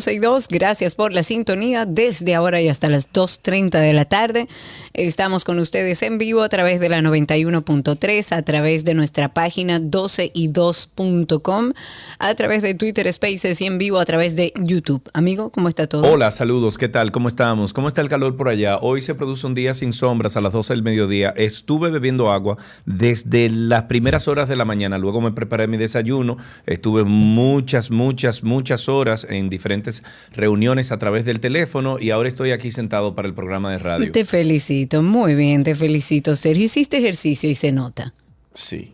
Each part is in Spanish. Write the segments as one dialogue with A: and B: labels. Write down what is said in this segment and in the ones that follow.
A: Bienvenidos a 12 y 2, gracias por la sintonía desde ahora y hasta las 2.30 de la tarde. Estamos con ustedes en vivo a través de la 91.3, a través de nuestra página 12y2.com, a través de Twitter Spaces y en vivo a través de YouTube. Amigo, ¿cómo está todo?
B: Hola, saludos, ¿qué tal? ¿Cómo estamos? ¿Cómo está el calor por allá? Hoy se produce un día sin sombras a las 12 del mediodía. Estuve bebiendo agua desde las primeras horas de la mañana, luego me preparé mi desayuno, estuve muchas, muchas, muchas horas en diferentes reuniones a través del teléfono y ahora estoy aquí sentado para el programa de radio.
A: Te felicito, muy bien, te felicito, Sergio. Hiciste ejercicio y se nota.
B: Sí.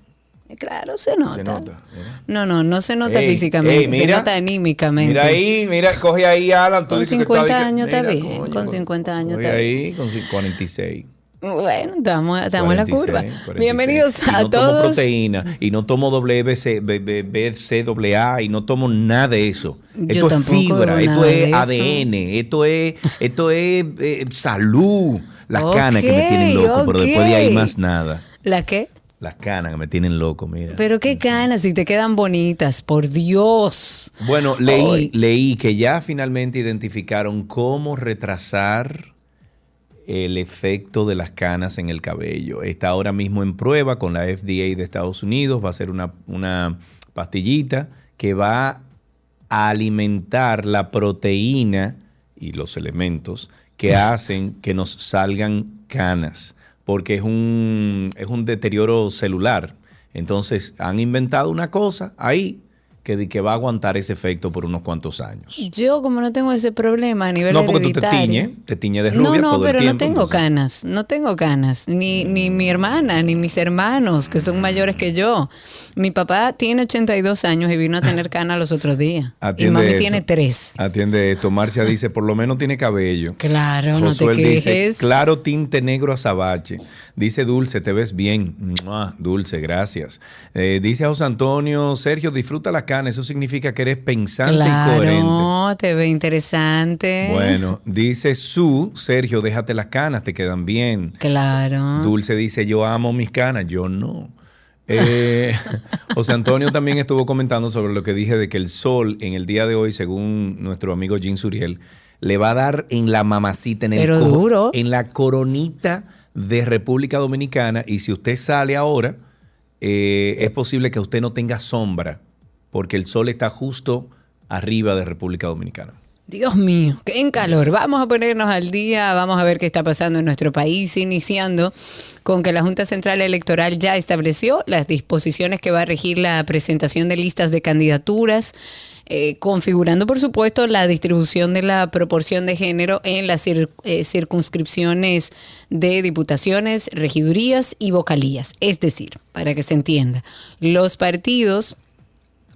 A: Claro, se nota. Se nota no, no, no se nota físicamente, se nota anímicamente.
B: Mira ahí, mira, coge ahí, Alan.
A: Con 50 años está bien, con 50 años está
B: ahí, con 46.
A: Bueno, estamos, estamos en la curva. Bienvenidos a
B: no
A: todos.
B: Tomo proteína y no tomo WBC, BCAA y no tomo nada de eso. esto es fibra, esto es ADN, esto es, esto es eh, salud. Las canas que me tienen loco, pero después de ahí más nada.
A: ¿La qué?
B: Las canas que me tienen loco, mira.
A: Pero qué canas, si te quedan bonitas, por Dios.
B: Bueno, leí, leí que ya finalmente identificaron cómo retrasar el efecto de las canas en el cabello. Está ahora mismo en prueba con la FDA de Estados Unidos. Va a ser una, una pastillita que va a alimentar la proteína y los elementos que hacen que nos salgan canas, porque es un, es un deterioro celular. Entonces han inventado una cosa ahí que, que va a aguantar ese efecto por unos cuantos años.
A: Yo como no tengo ese problema a nivel No, porque tú
B: te tiñes, te tiñes de rubia
A: No,
B: no,
A: pero
B: no
A: tengo canas, no tengo canas, ni, ni mi hermana, ni mis hermanos, que son mayores que yo. Mi papá tiene 82 años y vino a tener canas los otros días. y mami tiene tres.
B: Atiende esto. Marcia dice, por lo menos tiene cabello.
A: Claro, no te quejes. Dice,
B: claro tinte negro azabache. Dice Dulce, te ves bien. Dulce, gracias. Eh, dice José Antonio, Sergio, disfruta la cana. Eso significa que eres pensante y coherente.
A: No, te ve interesante.
B: Bueno, dice Su, Sergio, déjate las canas, te quedan bien.
A: Claro.
B: Dulce dice, yo amo mis canas, yo no. Eh, José Antonio también estuvo comentando sobre lo que dije de que el sol en el día de hoy, según nuestro amigo Jean Suriel, le va a dar en la mamacita, en el
A: duro.
B: en la coronita de República Dominicana. Y si usted sale ahora, eh, es posible que usted no tenga sombra porque el sol está justo arriba de República Dominicana.
A: Dios mío, qué en calor. Vamos a ponernos al día, vamos a ver qué está pasando en nuestro país, iniciando con que la Junta Central Electoral ya estableció las disposiciones que va a regir la presentación de listas de candidaturas. Eh, configurando, por supuesto, la distribución de la proporción de género en las eh, circunscripciones de diputaciones, regidurías y vocalías. Es decir, para que se entienda, los partidos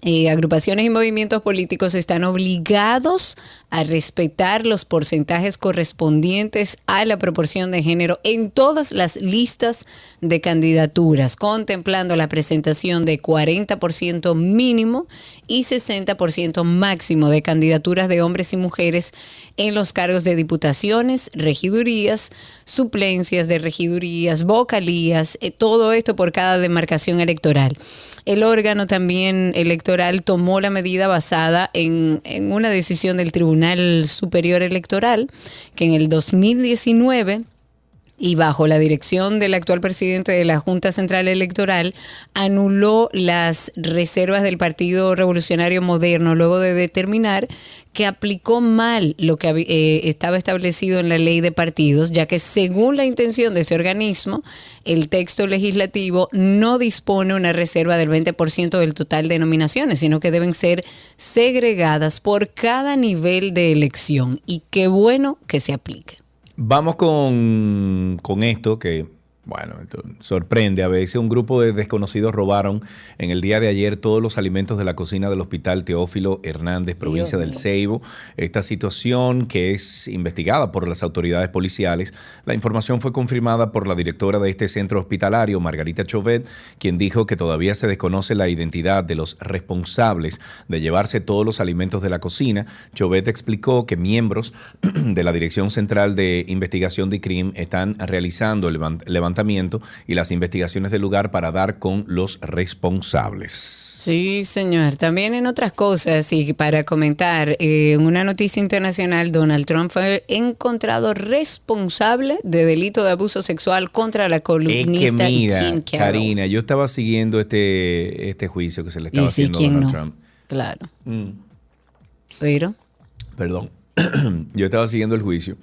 A: eh, agrupaciones y movimientos políticos están obligados a respetar los porcentajes correspondientes a la proporción de género en todas las listas de candidaturas, contemplando la presentación de 40% mínimo y 60% máximo de candidaturas de hombres y mujeres en los cargos de diputaciones, regidurías, suplencias de regidurías, vocalías, eh, todo esto por cada demarcación electoral. El órgano también electoral tomó la medida basada en, en una decisión del Tribunal Superior Electoral que en el 2019 y bajo la dirección del actual presidente de la Junta Central Electoral, anuló las reservas del Partido Revolucionario Moderno luego de determinar que aplicó mal lo que eh, estaba establecido en la ley de partidos, ya que según la intención de ese organismo, el texto legislativo no dispone una reserva del 20% del total de nominaciones, sino que deben ser segregadas por cada nivel de elección. Y qué bueno que se aplique.
B: Vamos con, con esto que bueno, sorprende. A veces un grupo de desconocidos robaron en el día de ayer todos los alimentos de la cocina del Hospital Teófilo Hernández, provincia del Ceibo. Esta situación que es investigada por las autoridades policiales. La información fue confirmada por la directora de este centro hospitalario, Margarita Chovet, quien dijo que todavía se desconoce la identidad de los responsables de llevarse todos los alimentos de la cocina. Chovet explicó que miembros de la Dirección Central de Investigación de CRIM están realizando el levantamiento y las investigaciones del lugar para dar con los responsables.
A: Sí, señor. También en otras cosas, y para comentar, eh, en una noticia internacional, Donald Trump fue encontrado responsable de delito de abuso sexual contra la columnista
B: Jean Karina, yo estaba siguiendo este, este juicio que se le estaba haciendo a Donald Trump.
A: Claro. Mm. Pero.
B: Perdón. yo estaba siguiendo el juicio.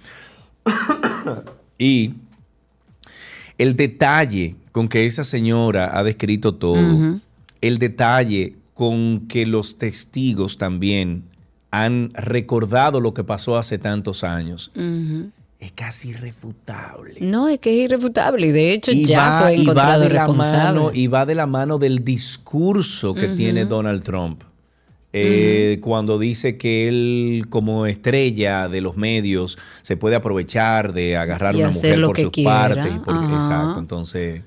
B: y el detalle con que esa señora ha descrito todo, el detalle con que los testigos también han recordado lo que pasó hace tantos años. Es casi irrefutable.
A: No, es que es irrefutable. Y de hecho ya fue encontrado y responsable.
B: y va de la mano del discurso que tiene Donald Trump. Eh, cuando dice que él como estrella de los medios se puede aprovechar de agarrar a una mujer por sus partes. exacto, entonces...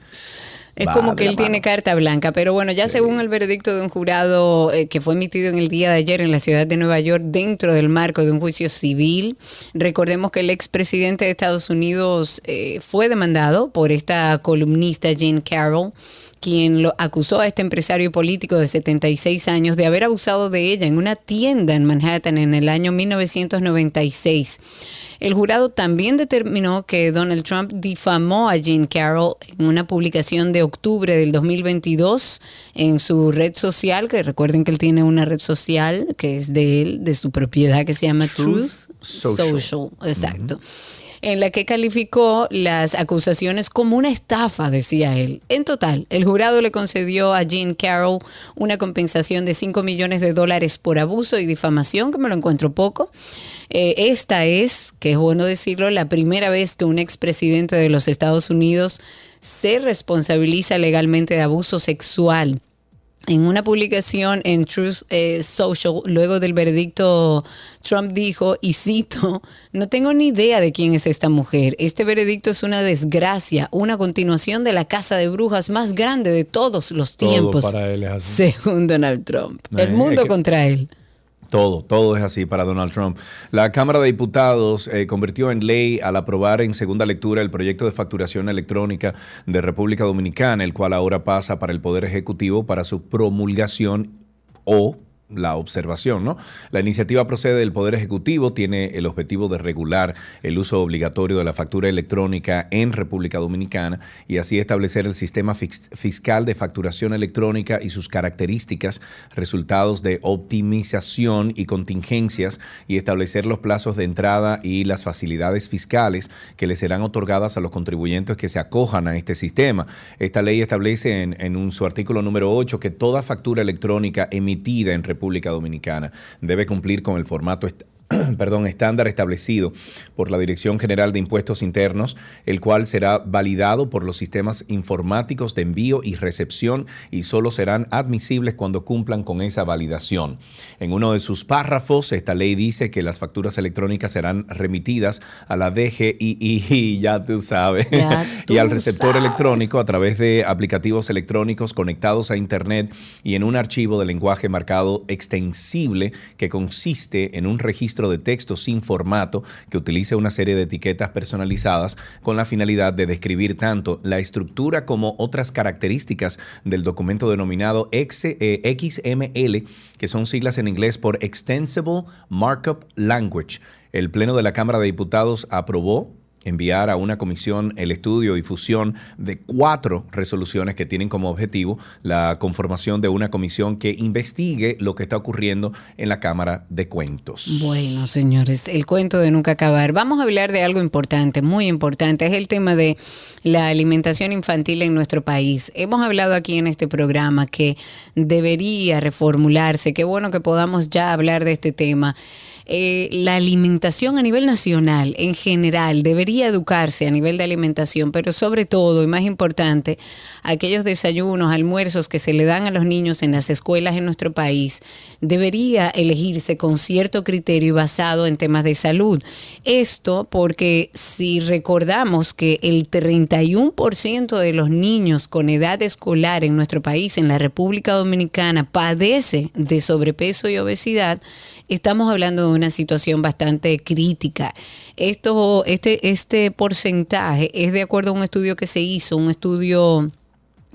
A: Es como que él tiene carta blanca, pero bueno, ya según el veredicto de un jurado eh, que fue emitido en el día de ayer en la ciudad de Nueva York dentro del marco de un juicio civil, recordemos que el expresidente de Estados Unidos eh, fue demandado por esta columnista Jane Carroll quien lo acusó a este empresario político de 76 años de haber abusado de ella en una tienda en Manhattan en el año 1996. El jurado también determinó que Donald Trump difamó a Jean Carroll en una publicación de octubre del 2022 en su red social, que recuerden que él tiene una red social que es de él, de su propiedad, que se llama Truth, Social. Exacto en la que calificó las acusaciones como una estafa, decía él. En total, el jurado le concedió a Jean Carroll una compensación de 5 millones de dólares por abuso y difamación, que me lo encuentro poco. Eh, esta es, que es bueno decirlo, la primera vez que un expresidente de los Estados Unidos se responsabiliza legalmente de abuso sexual en una publicación en Truth eh, Social, luego del veredicto, Trump dijo, y cito, no tengo ni idea de quién es esta mujer. Este veredicto es una desgracia, una continuación de la casa de brujas más grande de todos los tiempos. Según Donald Trump. El mundo contra él.
B: Todo, todo es así para Donald Trump. La Cámara de Diputados eh, convirtió en ley al aprobar en segunda lectura el proyecto de facturación electrónica de República Dominicana, el cual ahora pasa para el Poder Ejecutivo para su promulgación o la observación, ¿no? La iniciativa procede del Poder Ejecutivo, tiene el objetivo de regular el uso obligatorio de la factura electrónica en República Dominicana y así establecer el sistema fiscal de facturación electrónica y sus características, resultados de optimización y contingencias y establecer los plazos de entrada y las facilidades fiscales que le serán otorgadas a los contribuyentes que se acojan a este sistema. Esta ley establece en, su artículo número 8 que toda factura electrónica emitida en República República Dominicana. Debe cumplir con el formato perdón, estándar establecido por la Dirección General de Impuestos Internos, el cual será validado por los sistemas informáticos de envío y recepción y solo serán admisibles cuando cumplan con esa validación. En uno de sus párrafos, esta ley dice que las facturas electrónicas serán remitidas a la DGI, ya tú sabes, y al receptor electrónico a través de aplicativos electrónicos conectados a Internet y en un archivo de lenguaje marcado extensible que consiste en un registro de texto sin formato que utilice una serie de etiquetas personalizadas con la finalidad de describir tanto la estructura como otras características del documento denominado XML, eh, que son siglas en inglés por Extensible Markup Language. El Pleno de la Cámara de Diputados aprobó enviar a una comisión el estudio y fusión de cuatro resoluciones que tienen como objetivo la conformación de una comisión que investigue lo que está ocurriendo en la Cámara de Cuentos.
A: Bueno, señores, el cuento de nunca acabar. Vamos a hablar de algo importante, muy importante. Es el tema de la alimentación infantil en nuestro país. Hemos hablado aquí en este programa que debería reformularse. Qué bueno que podamos ya hablar de este tema. Eh, la alimentación a nivel nacional en general debería educarse a nivel de alimentación, pero sobre todo y más importante, aquellos desayunos, almuerzos que se le dan a los niños en las escuelas en nuestro país, debería elegirse con cierto criterio basado en temas de salud. Esto porque si recordamos que el 31% de los niños con edad escolar en nuestro país, en la República Dominicana, padece de sobrepeso y obesidad, estamos hablando de una situación bastante crítica. Esto, este, este porcentaje es de acuerdo a un estudio que se hizo, un estudio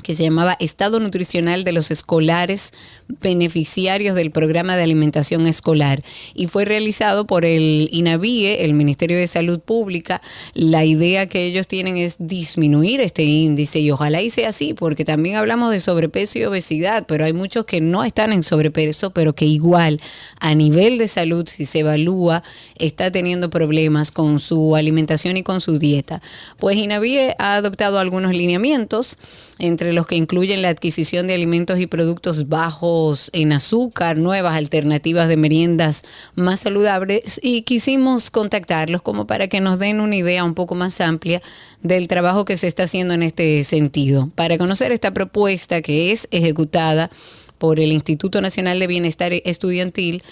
A: que se llamaba Estado Nutricional de los Escolares Beneficiarios del Programa de Alimentación Escolar y fue realizado por el INAVIE, el Ministerio de Salud Pública. La idea que ellos tienen es disminuir este índice y ojalá y sea así, porque también hablamos de sobrepeso y obesidad, pero hay muchos que no están en sobrepeso, pero que igual a nivel de salud, si se evalúa, está teniendo problemas con su alimentación y con su dieta. Pues INAVIE ha adoptado algunos lineamientos entre los que incluyen la adquisición de alimentos y productos bajos en azúcar, nuevas alternativas de meriendas más saludables y quisimos contactarlos como para que nos den una idea un poco más amplia del trabajo que se está haciendo en este sentido. Para conocer esta propuesta que es ejecutada por el Instituto Nacional de Bienestar Estudiantil,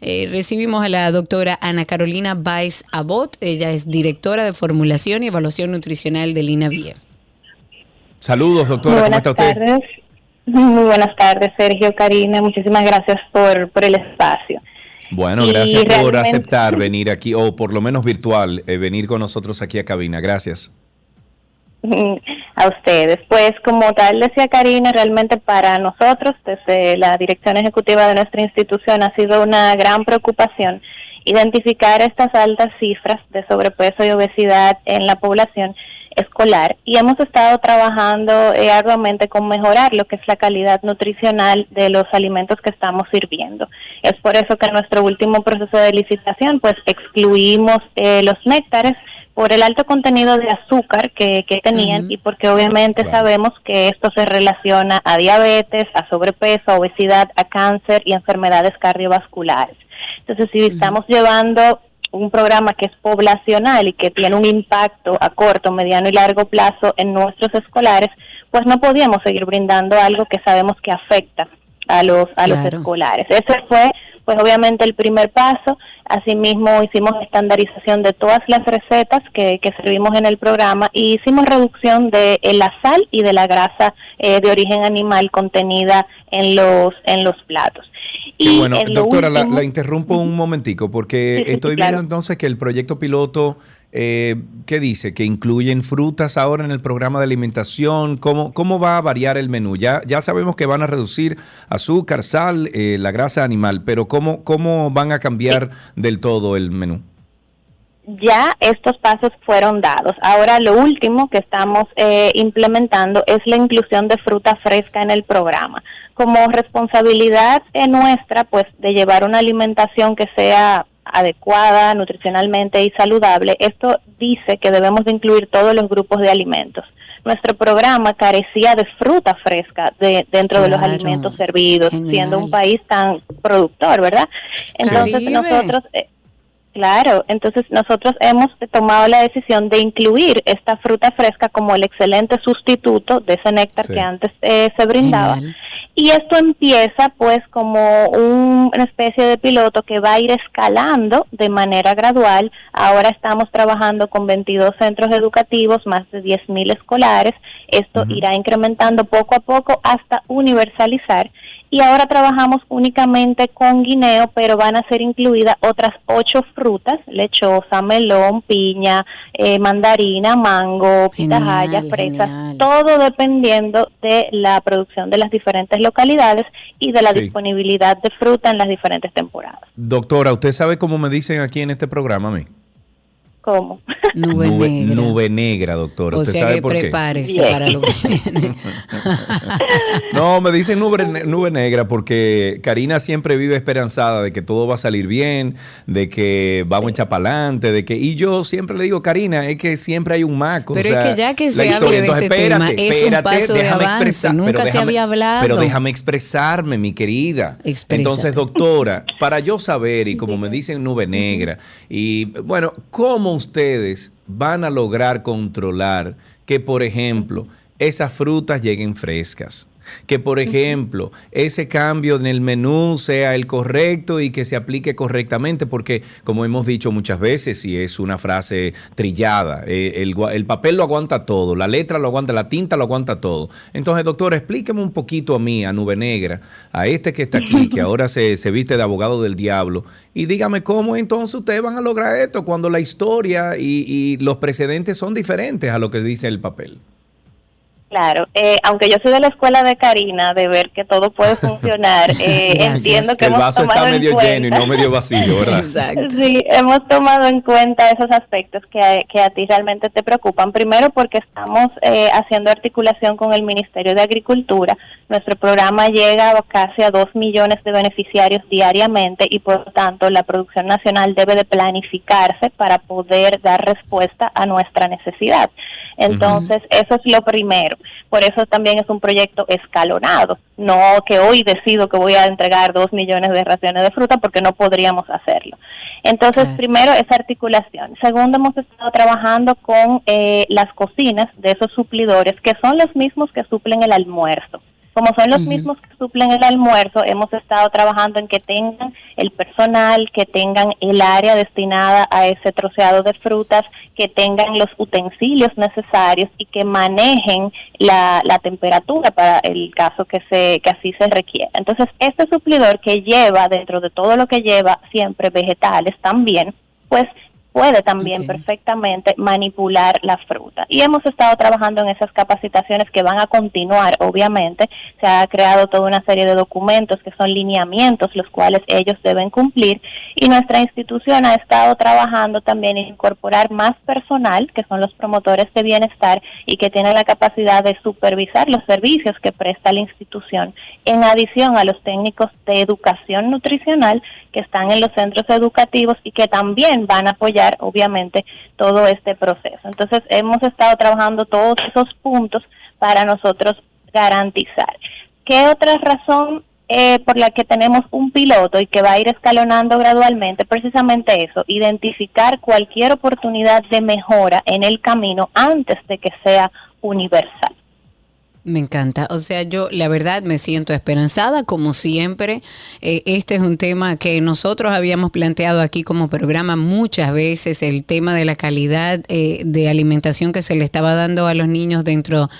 A: eh, recibimos a la doctora Ana Carolina Baez Abot. Ella es directora de formulación y evaluación nutricional del INAVIE.
B: Saludos, doctora, ¿cómo está usted?
C: Tardes. Muy buenas tardes, Sergio, Karina, muchísimas gracias por, por el espacio.
B: Bueno, gracias por aceptar venir aquí, o por lo menos virtual, eh, venir con nosotros aquí a cabina. Gracias.
C: A ustedes. Pues como tal decía Karina, realmente para nosotros, desde la dirección ejecutiva de nuestra institución, ha sido una gran preocupación identificar estas altas cifras de sobrepeso y obesidad en la población escolar y hemos estado trabajando eh, arduamente con mejorar lo que es la calidad nutricional de los alimentos que estamos sirviendo. Es por eso que en nuestro último proceso de licitación pues excluimos eh, los néctares por el alto contenido de azúcar que, tenían y porque obviamente sabemos que esto se relaciona a diabetes, a sobrepeso, a obesidad, a cáncer y enfermedades cardiovasculares. Entonces, si estamos llevando un programa que es poblacional y que tiene un impacto a corto, mediano y largo plazo en nuestros escolares, pues no podíamos seguir brindando algo que sabemos que afecta a los a los escolares. Ese fue pues obviamente el primer paso. Asimismo hicimos estandarización de todas las recetas que, que servimos en el programa y hicimos reducción de la sal y de la grasa eh, de origen animal contenida en los en los platos.
B: Y bueno, doctora, la, interrumpo un momentico porque estoy viendo entonces que el proyecto piloto, eh, ¿qué dice? Que incluyen frutas ahora en el programa de alimentación. ¿Cómo, cómo va a variar el menú? Ya, ya sabemos que van a reducir azúcar, sal, eh, la grasa animal, pero ¿cómo, cómo van a cambiar del todo el menú?
C: Ya estos pasos fueron dados. Ahora lo último que estamos eh, implementando es la inclusión de fruta fresca en el programa como responsabilidad nuestra, pues, de llevar una alimentación que sea adecuada nutricionalmente y saludable, esto dice que debemos de incluir todos los grupos de alimentos. Nuestro programa carecía de fruta fresca de, dentro de los alimentos servidos, siendo un país tan productor, ¿verdad? Entonces nosotros, eh, Claro, entonces nosotros hemos tomado la decisión de incluir esta fruta fresca como el excelente sustituto de ese néctar que antes eh, se brindaba. Y esto empieza pues como una especie de piloto que va a ir escalando de manera gradual. Ahora estamos trabajando con 22 centros educativos, más de 10.000 escolares. Esto irá incrementando poco a poco hasta universalizar y ahora trabajamos únicamente con guineo, pero van a ser incluidas otras ocho frutas, lechosa, melón, piña, eh, mandarina, mango, pitahaya, fresas, todo dependiendo de la producción de las diferentes localidades y de la disponibilidad de fruta en las diferentes temporadas.
B: Doctora, ¿usted sabe cómo me dicen aquí en este programa a mí?
C: ¿Cómo?
B: Nube, negra. Nube negra, doctor.
A: O sea que prepárese para lo que viene.
B: no, me dicen nube, nube negra porque Karina siempre vive esperanzada de que todo va a salir bien, de que vamos a echar para adelante, de que... Y yo siempre le digo, Karina, es que siempre hay un maco.
A: Pero es que ya que se hable de este tema, es un paso de avance. Nunca se había hablado.
B: Pero déjame expresarme, mi querida. Entonces, doctora, para yo saber, y como me dicen nube negra, y bueno, ¿cómo ustedes van a lograr controlar que, por ejemplo, esas frutas lleguen frescas? Que por ejemplo ese cambio en el menú sea el correcto y que se aplique correctamente, porque como hemos dicho muchas veces, y es una frase trillada, eh, el, papel lo aguanta todo, la letra lo aguanta, la tinta lo aguanta todo. Entonces, doctor, explíqueme un poquito a mí, a Nube Negra, a este que está aquí, que ahora se, se viste de abogado del diablo, y dígame cómo entonces ustedes van a lograr esto cuando la historia y los precedentes son diferentes a lo que dice el papel.
C: Claro, eh, aunque yo soy de la escuela de Karina, de ver que todo puede funcionar, eh, entiendo que
B: el vaso está medio lleno y no medio vacío, ¿verdad?
C: Exacto. Sí, hemos tomado en cuenta esos aspectos que a, que a ti realmente te preocupan. Primero porque estamos eh, haciendo articulación con el Ministerio de Agricultura. Nuestro programa llega casi a dos millones de beneficiarios diariamente y por lo tanto la producción nacional debe de planificarse para poder dar respuesta a nuestra necesidad. Entonces, eso es lo primero. Por eso también es un proyecto escalonado. No que hoy decido que voy a entregar dos millones de raciones de fruta porque no podríamos hacerlo. Entonces, primero, esa articulación. Segundo, hemos estado trabajando con eh, las cocinas de esos suplidores que son los mismos que suplen el almuerzo. Como son los mismos que suplen el almuerzo, hemos estado trabajando en que tengan el personal, que tengan el área destinada a ese troceado de frutas, que tengan los utensilios necesarios y que manejen la, la temperatura para el caso que, se, que así se requiera. Entonces, este suplidor que lleva, dentro de todo lo que lleva, siempre vegetales también, pues puede también perfectamente manipular la fruta. Y hemos estado trabajando en esas capacitaciones que van a continuar, obviamente. Se ha creado toda una serie de documentos que son lineamientos, los cuales ellos deben cumplir. Y nuestra institución ha estado trabajando también en incorporar más personal, que son los promotores de bienestar y que tienen la capacidad de supervisar los servicios que presta la institución, en adición a los técnicos de educación nutricional que están en los centros educativos y que también van a apoyar, obviamente, todo este proceso. Entonces, hemos estado trabajando todos esos puntos para nosotros garantizar. ¿Qué otra razón eh, por la que tenemos un piloto y que va a ir escalonando gradualmente? Precisamente eso, identificar cualquier oportunidad de mejora en el camino antes de que sea universal.
A: Me encanta. O sea, yo la verdad me siento esperanzada, como siempre. Eh, este es un tema que nosotros habíamos planteado aquí como programa muchas veces, el tema de la calidad eh, de alimentación que se le estaba dando a los niños dentro de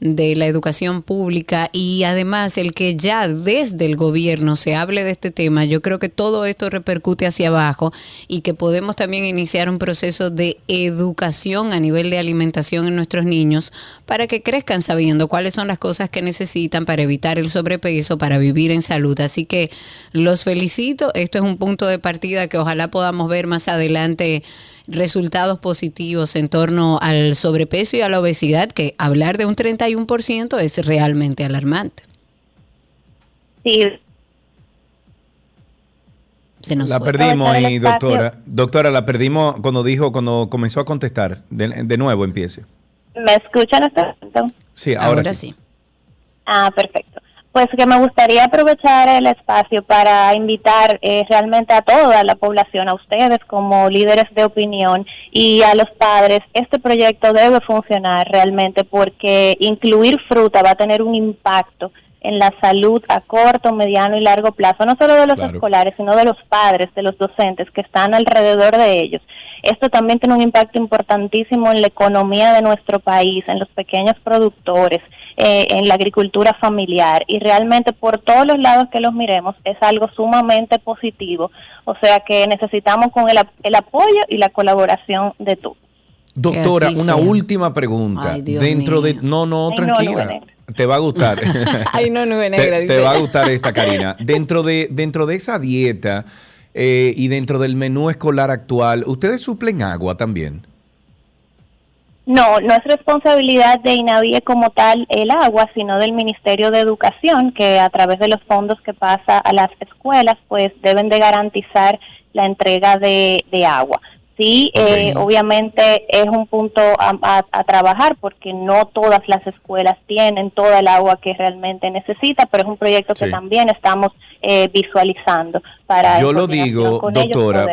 A: la educación pública y además el que ya desde el gobierno se hable de este tema, yo creo que todo esto repercute hacia abajo y que podemos también iniciar un proceso de educación a nivel de alimentación en nuestros niños para que crezcan sabiendo cuáles son las cosas que necesitan para evitar el sobrepeso, para vivir en salud. Así que los felicito, esto es un punto de partida que ojalá podamos ver más adelante resultados positivos en torno al sobrepeso y a la obesidad, que hablar de un 31% es realmente alarmante.
C: Sí.
B: Se nos la perdimos ahí, doctora. Doctora, la perdimos cuando dijo, cuando comenzó a contestar. De, nuevo, empiece.
C: ¿Me escuchan hasta
B: Sí, ahora, sí.
C: Ah, perfecto pues que me gustaría aprovechar el espacio para invitar eh, realmente a toda la población, a ustedes como líderes de opinión y a los padres. Este proyecto debe funcionar realmente porque incluir fruta va a tener un impacto en la salud a corto, mediano y largo plazo, no solo de los escolares, sino de los padres, de los docentes que están alrededor de ellos. Esto también tiene un impacto importantísimo en la economía de nuestro país, en los pequeños productores, eh, en la agricultura familiar y realmente por todos los lados que los miremos es algo sumamente positivo. O sea que necesitamos con el, el apoyo y la colaboración de todos.
B: Doctora, una última pregunta. Dentro de no, no, tranquila. te va a gustar.
A: Ay, no, nube
B: negra, te, va a gustar esta, Karina. Dentro de, dentro de esa dieta eh, y dentro del menú escolar actual, ¿ustedes suplen agua también?
C: No, no es responsabilidad de INAVIE como tal el agua, sino del Ministerio de Educación, que a través de los fondos que pasa a las escuelas, pues deben de garantizar la entrega de, de agua. Sí, eh, obviamente es un punto a, trabajar porque no todas las escuelas tienen toda el agua que realmente necesita, pero es un proyecto que también estamos eh, visualizando para
B: yo lo digo doctora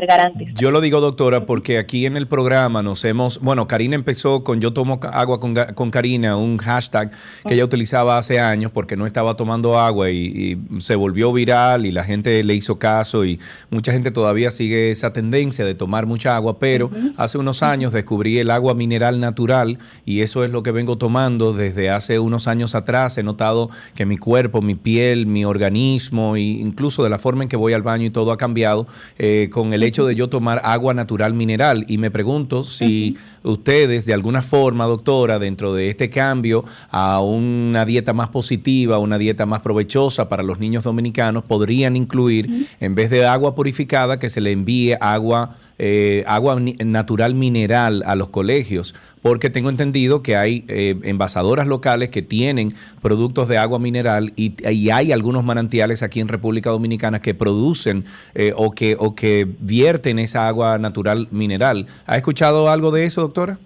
B: yo lo digo doctora porque aquí en el programa nos hemos bueno Karina empezó con yo tomo agua con, con Karina un hashtag que ella utilizaba hace años porque no estaba tomando agua y, se volvió viral y la gente le hizo caso y mucha gente todavía sigue esa tendencia de tomar mucha agua pero hace unos años descubrí el agua mineral natural y eso es lo que vengo tomando desde hace unos años atrás. He notado que mi cuerpo mi piel mi organismo e incluso de la forma en que voy al baño y todo ha cambiado eh, con el hecho de yo tomar agua natural mineral. Y me pregunto si ustedes, de alguna forma, doctora, dentro de este cambio a una dieta más positiva, una dieta más provechosa para los niños dominicanos, podrían incluir, en vez de agua purificada, que se le envíe agua eh, agua natural mineral a los colegios, porque tengo entendido que hay eh, envasadoras locales que tienen productos de agua mineral y, hay algunos manantiales aquí en República Dominicana que producen eh, o, que, o que vierten esa agua natural mineral. ¿Ha escuchado algo de eso, doctora?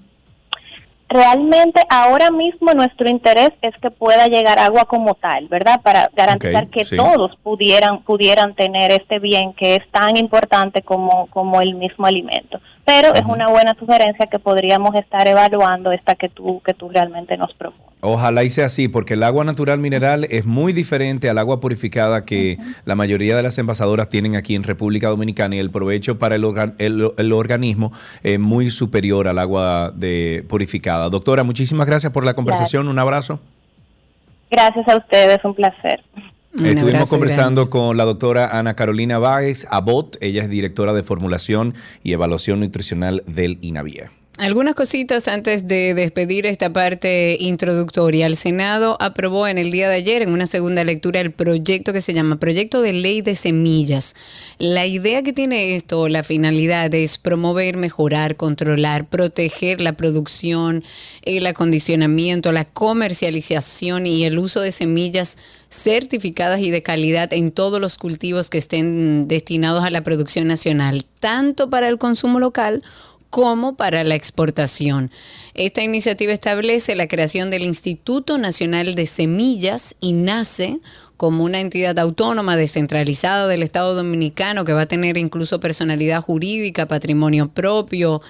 C: Realmente ahora mismo nuestro interés es que pueda llegar agua como tal, ¿verdad? Para garantizar que todos pudieran pudieran tener este bien que es tan importante como como el mismo alimento pero es una buena sugerencia que podríamos estar evaluando esta que tú que tú realmente nos propones.
B: Ojalá y sea así, porque el agua natural mineral es muy diferente al agua purificada que la mayoría de las envasadoras tienen aquí en República Dominicana y el provecho para el, el, organismo es muy superior al agua de purificada. Doctora, muchísimas gracias por la conversación. Un abrazo.
C: Gracias a ustedes, un placer.
B: Estuvimos conversando con la doctora Ana Carolina Báez Abot, ella es directora de formulación y evaluación nutricional del INAVIE.
A: Algunas cositas antes de despedir esta parte introductoria. El Senado aprobó en el día de ayer, en una segunda lectura, el proyecto que se llama Proyecto de Ley de Semillas. La idea que tiene esto, la finalidad es promover, mejorar, controlar, proteger la producción, el acondicionamiento, la comercialización y el uso de semillas certificadas y de calidad en todos los cultivos que estén destinados a la producción nacional, tanto para el consumo local como para la exportación. Esta iniciativa establece la creación del Instituto Nacional de Semillas y nace como una entidad autónoma descentralizada del Estado Dominicano que va a tener incluso personalidad jurídica, patrimonio propio,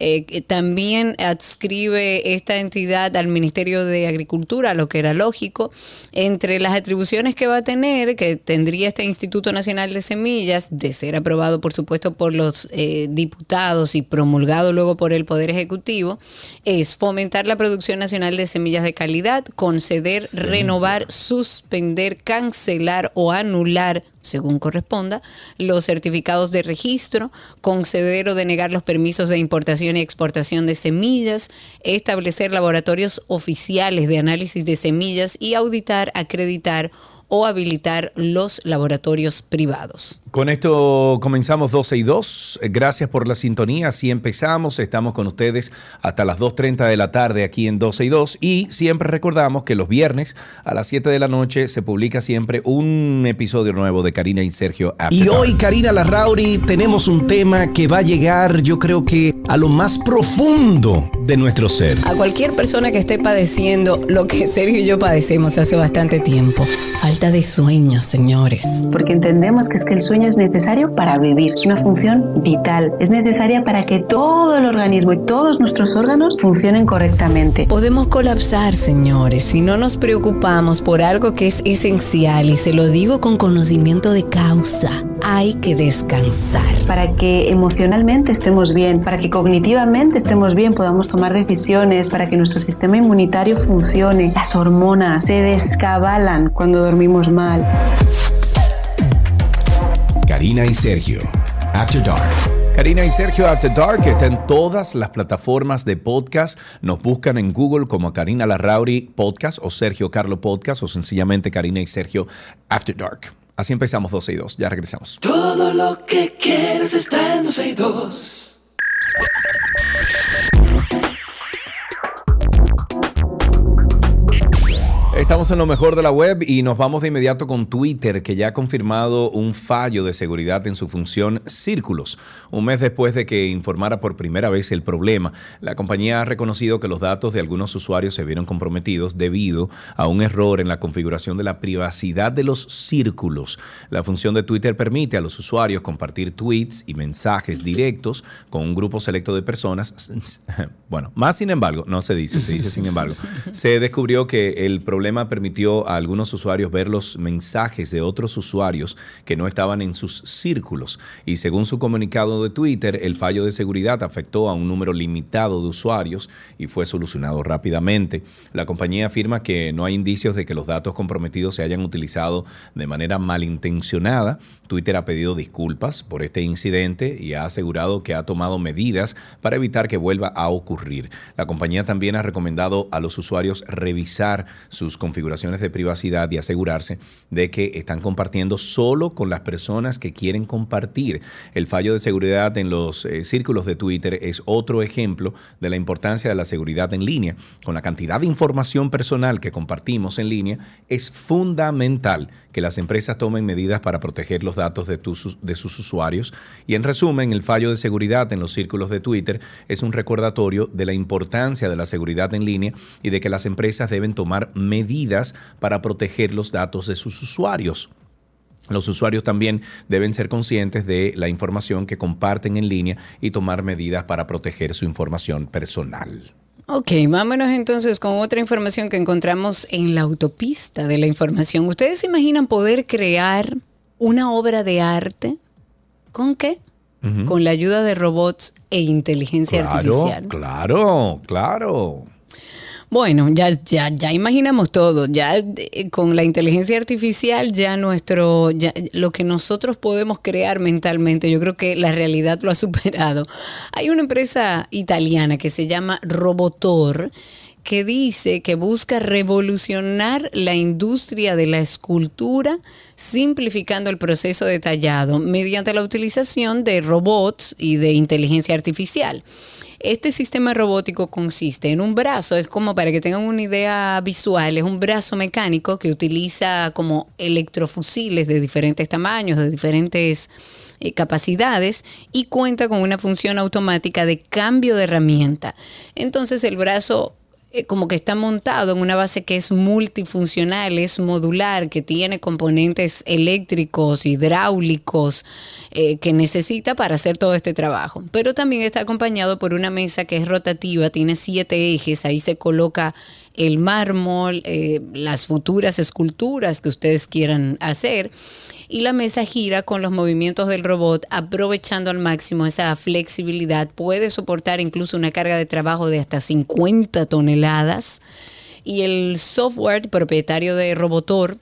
A: eh, también adscribe esta entidad al Ministerio de Agricultura, lo que era lógico. Entre las atribuciones que va a tener, que tendría este Instituto Nacional de Semillas, de ser aprobado por supuesto por los eh, diputados y promulgado luego por el Poder Ejecutivo, es fomentar la producción nacional de semillas de calidad, conceder, renovar, suspender, cancelar o anular según corresponda, los certificados de registro, conceder o denegar los permisos de importación y exportación de semillas, establecer laboratorios oficiales de análisis de semillas y auditar, acreditar o habilitar los laboratorios privados.
B: Con esto comenzamos 12 y 2. Gracias por la sintonía. Así empezamos. Estamos con ustedes hasta las 2.30 de la tarde aquí en 12 y 2. Y siempre recordamos que los viernes a las 7 de la noche se publica siempre un episodio nuevo de Karina y Sergio.
D: y hoy, Karina Larrauri, tenemos un tema que va a llegar, yo creo que a lo más profundo de nuestro ser.
A: A cualquier persona que esté padeciendo lo que Sergio y yo padecemos hace bastante tiempo. Falta de sueños, señores.
E: Porque entendemos que es que el sueño es necesario para vivir, es una función vital, es necesaria para que todo el organismo y todos nuestros órganos funcionen correctamente.
A: Podemos colapsar, señores, si no nos preocupamos por algo que es esencial y se lo digo con conocimiento de causa. Hay que descansar.
E: Para que emocionalmente estemos bien, para que cognitivamente estemos bien, podamos tomar decisiones, para que nuestro sistema inmunitario funcione. Las hormonas se descabalan cuando dormimos mal.
D: Karina y Sergio, After Dark.
B: Karina y Sergio After Dark está en todas las plataformas de podcast. Nos buscan en Google como Karina Larrauri Podcast o Sergio Carlo Podcast o sencillamente Karina y Sergio After Dark. Así empezamos 12 y 2. Ya regresamos.
F: Todo lo que quieres está en 12 y 2.
B: Estamos en lo mejor de la web y nos vamos de inmediato con Twitter, que ya ha confirmado un fallo de seguridad en su función Círculos. Un mes después de que informara por primera vez el problema, la compañía ha reconocido que los datos de algunos usuarios se vieron comprometidos debido a un error en la configuración de la privacidad de los círculos. La función de Twitter permite a los usuarios compartir tweets y mensajes directos con un grupo selecto de personas. Bueno, más sin embargo, no se dice, se dice sin embargo. Se descubrió que el problema problema permitió a algunos usuarios ver los mensajes de otros usuarios que no estaban en sus círculos. Y según su comunicado de Twitter, el fallo de seguridad afectó a un número limitado de usuarios y fue solucionado rápidamente. La compañía afirma que no hay indicios de que los datos comprometidos se hayan utilizado de manera malintencionada. Twitter ha pedido disculpas por este incidente y ha asegurado que ha tomado medidas para evitar que vuelva a ocurrir. La compañía también ha recomendado a los usuarios revisar sus configuraciones de privacidad y asegurarse de que están compartiendo solo con las personas que quieren compartir. El fallo de seguridad en los eh, círculos de Twitter es otro ejemplo de la importancia de la seguridad en línea. Con la cantidad de información personal que compartimos en línea, es fundamental que las empresas tomen medidas para proteger los datos de, sus usuarios. Y en resumen, el fallo de seguridad en los círculos de Twitter es un recordatorio de la importancia de la seguridad en línea y de que las empresas deben tomar medidas para proteger los datos de sus usuarios. Los usuarios también deben ser conscientes de la información que comparten en línea y tomar medidas para proteger su información personal.
A: Ok, vámonos entonces con otra información que encontramos en la autopista de la información. ¿Ustedes se imaginan poder crear una obra de arte? ¿Con qué? Con la ayuda de robots e inteligencia artificial.
B: Claro, claro.
A: Bueno, ya, ya, ya imaginamos todo. Ya eh, con la inteligencia artificial, ya nuestro, ya, lo que nosotros podemos crear mentalmente, yo creo que la realidad lo ha superado. Hay una empresa italiana que se llama Robotor que dice que busca revolucionar la industria de la escultura simplificando el proceso detallado mediante la utilización de robots y de inteligencia artificial. Este sistema robótico consiste en un brazo, es como para que tengan una idea visual, es un brazo mecánico que utiliza como electrofusiles de diferentes tamaños, de diferentes eh, capacidades y cuenta con una función automática de cambio de herramienta. Entonces el brazo eh, como que está montado en una base que es multifuncional, es modular, que tiene componentes eléctricos, hidráulicos, eh, que necesita para hacer todo este trabajo. Pero también está acompañado por una mesa que es rotativa, tiene siete ejes, ahí se coloca el mármol, eh, las futuras esculturas que ustedes quieran hacer y la mesa gira con los movimientos del robot aprovechando al máximo esa flexibilidad. Puede soportar incluso una carga de trabajo de hasta 50 toneladas. Y el software propietario de Robotor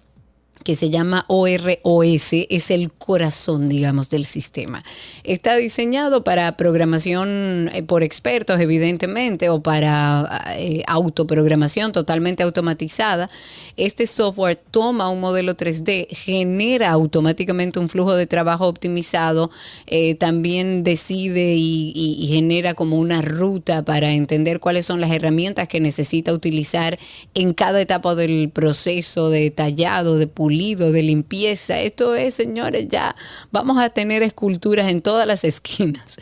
A: que se llama OROS, es el corazón, digamos, del sistema. Está diseñado para programación eh, por expertos, evidentemente, o para eh, autoprogramación totalmente automatizada. Este software toma un modelo 3D, genera automáticamente un flujo de trabajo optimizado, eh, también decide y, genera como una ruta para entender cuáles son las herramientas que necesita utilizar en cada etapa del proceso de tallado, de pulido de limpieza. Esto es, señores, ya vamos a tener esculturas en todas las esquinas.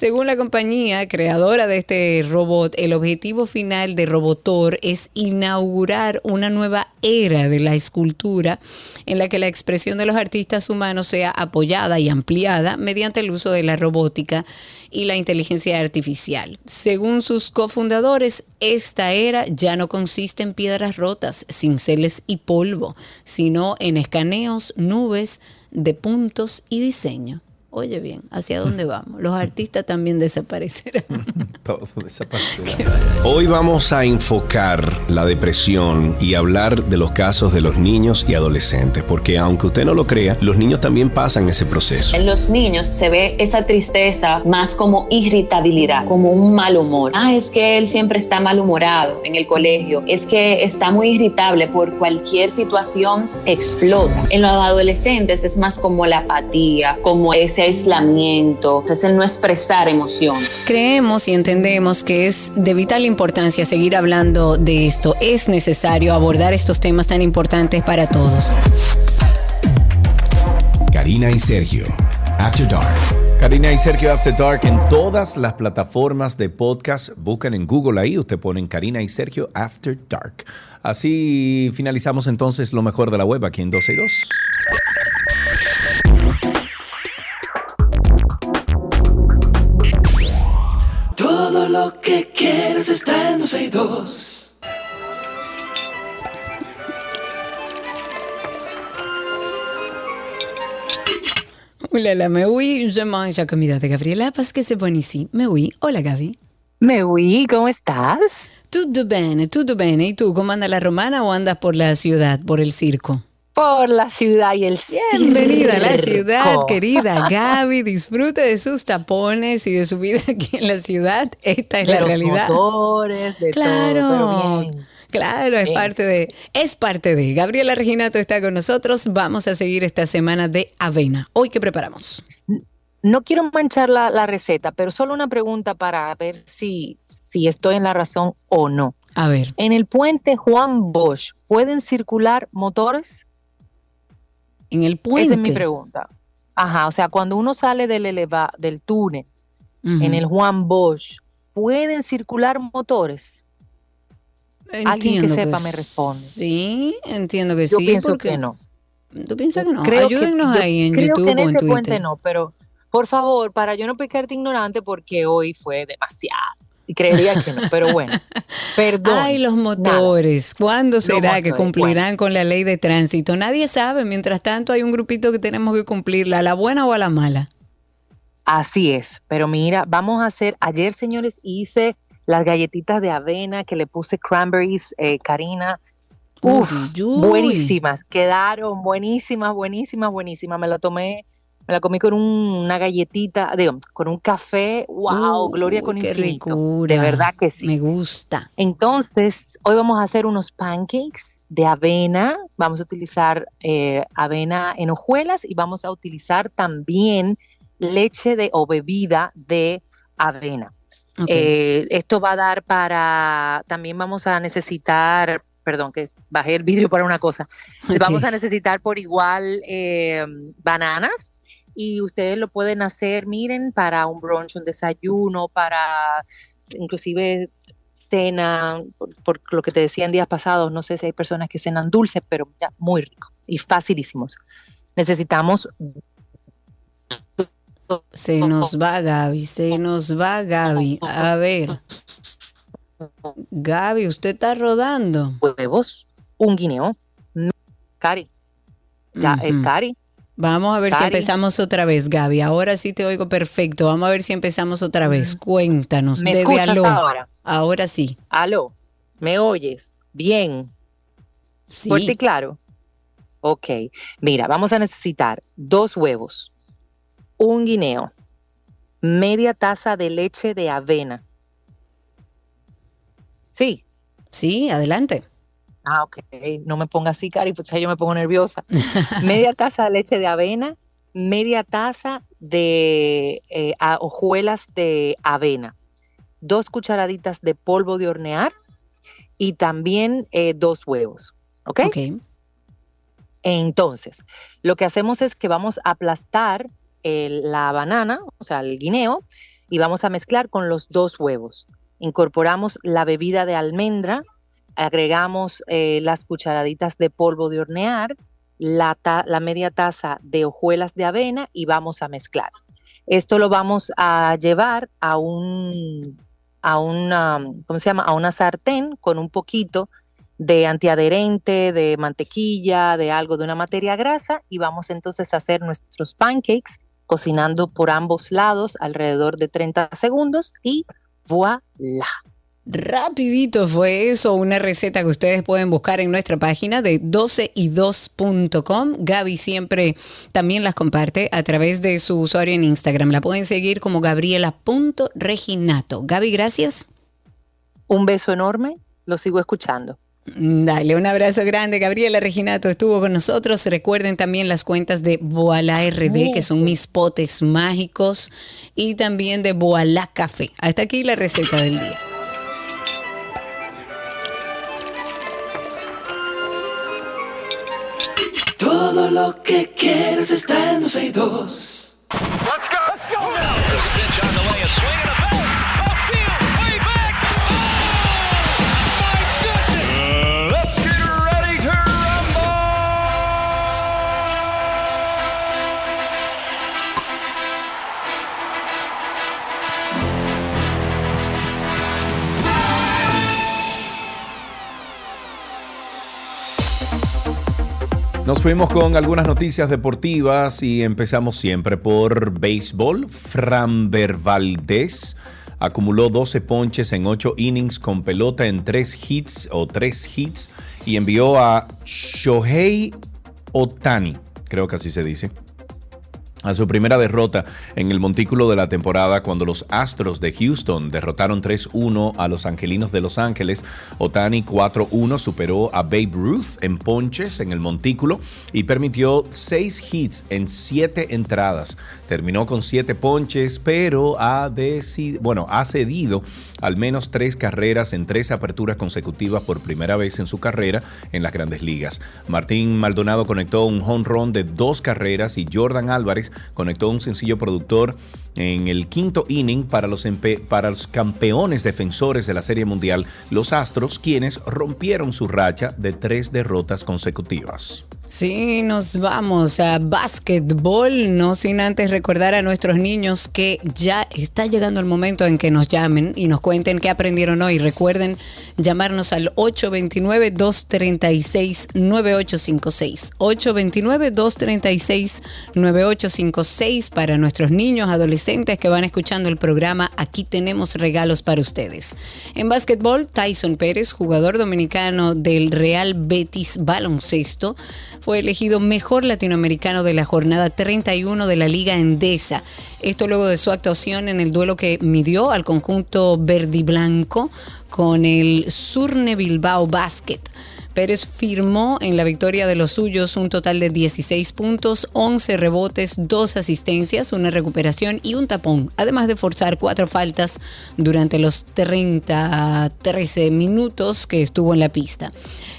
A: Según la compañía creadora de este robot, el objetivo final de Robotor es inaugurar una nueva era de la escultura en la que la expresión de los artistas humanos sea apoyada y ampliada mediante el uso de la robótica y la inteligencia artificial. Según sus cofundadores, esta era ya no consiste en piedras rotas, cinceles y polvo, sino en escaneos, nubes de puntos y diseño. Oye bien, ¿hacia dónde vamos? Los artistas también desaparecerán. Todos
D: desaparecerán. Hoy vamos a enfocar la depresión y hablar de los casos de los niños y adolescentes, porque aunque usted no lo crea, los niños también pasan ese proceso.
G: En los niños se ve esa tristeza más como irritabilidad, como un mal humor. Ah, es que él siempre está malhumorado en el colegio, es que está muy irritable por cualquier situación, explota. En los adolescentes es más como la apatía, como ese aislamiento, es el no expresar emociones.
A: Creemos y entendemos que es de vital importancia seguir hablando de esto. Es necesario abordar estos temas tan importantes para todos.
D: Karina y Sergio, After Dark.
B: Karina y Sergio After Dark en todas las plataformas de podcast. Buscan en Google ahí, usted ponen Karina y Sergio After Dark. Así finalizamos entonces lo mejor de la web aquí en 12 y 2.
A: Ulala, me oui, je mange la comida de Gabriela parce que c'est bon ici. Me oui. Hola, Gaby.
H: Me oui, ¿cómo estás?
A: Tutto bene, tutto bene. ¿Y tú, cómo anda la romana o andas por la ciudad, por el circo?
H: Por la ciudad y el
A: Bienvenida a la
H: circo.
A: ciudad, querida Gaby. Disfrute de sus tapones y de su vida aquí en la ciudad. Esta es
H: De
A: la
H: los
A: realidad.
H: motores, de
A: Claro.
H: todo, pero bien.
A: Claro, es parte de, es parte de. Gabriela Reginato está con nosotros. Vamos a seguir esta semana de avena. Hoy qué preparamos.
H: No quiero manchar la, la receta, pero solo una pregunta para ver si, si estoy en la razón o no.
A: A ver,
H: En el puente Juan Bosch, ¿pueden circular motores?
A: en el puente.
H: Esa es mi pregunta. Ajá, o sea, cuando uno sale del eleva, del túnel en el Juan Bosch, ¿pueden circular motores? Alguien que sepa me responde.
A: Sí, entiendo que
H: Yo
A: sí.
H: pienso
A: porque-
H: que no.
A: ¿Tú piensas que no?
H: Creo que-
A: Ayúdennos
H: yo
A: ahí en
H: creo
A: YouTube
H: que en
A: o en
H: ese
A: Twitter.
H: puente no, pero por favor, para yo no pecarte ignorante, porque hoy fue demasiado. Y creería que no, pero bueno. Perdón.
A: Ay, los
H: nada.
A: motores. ¿Cuándo será que cumplirán con la ley de tránsito? Nadie sabe. Mientras tanto, hay un grupito que tenemos que cumplirla, a la buena o a la mala.
H: Así es, pero mira, vamos a hacer, ayer señores hice las galletitas de avena que le puse cranberries, eh, Karina. Uf,
A: Uy, uy.
H: buenísimas, quedaron buenísimas, buenísimas, buenísimas. Me la tomé, me la comí con un- una galletita, digo, con un café. Wow, gloria con
A: qué
H: infinito.
A: ricura.
H: De verdad que sí.
A: Me gusta.
H: Entonces, hoy vamos a hacer unos pancakes de avena. Vamos a utilizar eh, avena en hojuelas y vamos a utilizar también leche de o bebida de avena.
A: Ok.
H: Eh, esto va a dar para, también vamos a necesitar, perdón, que bajé el vidrio para una cosa. Vamos
A: Ok.
H: a necesitar por igual eh, bananas y ustedes lo pueden hacer, miren, para un brunch, un desayuno, para inclusive cena, por, por lo que te decía en días pasados, no sé si hay personas que cenan dulces, pero mira, muy rico y facilísimos. Necesitamos
A: Se nos va Gaby, se nos va Gaby. A ver. Gaby, usted está rodando.
H: huevos, un guineo, Cari, ya, eh. Cari,
A: Vamos a ver si empezamos otra vez, Gaby. Ahora sí te oigo perfecto. Vamos a ver si empezamos otra vez. Cuéntanos.
H: ¿me
A: Desde aló.
H: ahora?
A: Ahora sí.
H: Aló, ¿me oyes? Bien, fuerte y
A: Sí.
H: claro. Ok, mira, vamos a necesitar dos huevos, un guineo, media taza de leche de avena. Sí.
A: Sí, adelante.
H: Ah, ok. No me ponga así, Cari, pues yo me pongo nerviosa. media taza de leche de avena, media taza de eh, hojuelas de avena, dos cucharaditas de polvo de hornear y también eh, dos huevos. ¿Ok?
A: Ok.
H: Entonces, lo que hacemos es que vamos a aplastar la banana, o sea, el guineo, y vamos a mezclar con los dos huevos. Incorporamos la bebida de almendra, agregamos eh, las cucharaditas de polvo de hornear, la, la media taza de hojuelas de avena y vamos a mezclar. Esto lo vamos a llevar a un, a una, ¿cómo se llama? A una sartén con un poquito de antiadherente, de mantequilla, de algo, de una materia grasa y vamos entonces a hacer nuestros pancakes cocinando por ambos lados alrededor de 30 segundos y voilà.
A: Rapidito fue eso, una receta que ustedes pueden buscar en nuestra página de 12y2.com. Gaby siempre también las comparte a través de su usuario en Instagram. La pueden seguir como gabriela.reginato. Gaby, gracias.
H: Un beso enorme, lo sigo escuchando.
A: Dale, un abrazo grande. Gabriela Reginato estuvo con nosotros. Recuerden también las cuentas de Voila RD, que son mis potes mágicos, y también de Voila Café. Hasta aquí la receta del día.
F: Todo lo que quieres está en 12 y 2.
B: Nos fuimos con algunas noticias deportivas y empezamos siempre por béisbol. Framber Valdez acumuló 12 ponches en 8 innings con pelota en 3 hits o 3 hits y envió a Shohei Otani, creo que así se dice, a su primera derrota en el montículo de la temporada cuando los Astros de Houston derrotaron 3-1 a los Angelinos de Los Ángeles. Otani 4-1 superó a Babe Ruth en ponches en el montículo y permitió 6 hits en 7 entradas. Terminó con 7 ponches, pero ha, bueno, ha cedido al menos 3 carreras en 3 aperturas consecutivas por primera vez en su carrera en las grandes ligas. Martín Maldonado conectó un home run de 2 carreras y Jordan Álvarez conectó un sencillo productor en el quinto inning para los, para los campeones defensores de la Serie Mundial, los Astros, quienes rompieron su racha de tres derrotas consecutivas.
A: Sí, nos vamos a básquetbol, no sin antes recordar a nuestros niños que ya está llegando el momento en que nos llamen y nos cuenten qué aprendieron hoy. Recuerden llamarnos al 829-236-9856. 829-236-9856 para nuestros niños, adolescentes que van escuchando el programa. Aquí tenemos regalos para ustedes. En básquetbol, Tyson Pérez, jugador dominicano del Real Betis Baloncesto, fue elegido mejor latinoamericano de la jornada 31 de la Liga Endesa. Esto luego de su actuación en el duelo que midió al conjunto verde blanco con el Surne Bilbao Basket. Pérez firmó en la victoria de los suyos un total de 16 puntos, 11 rebotes, 2 asistencias, una recuperación y un tapón, además de forzar cuatro faltas durante los 30 13 minutos que estuvo en la pista.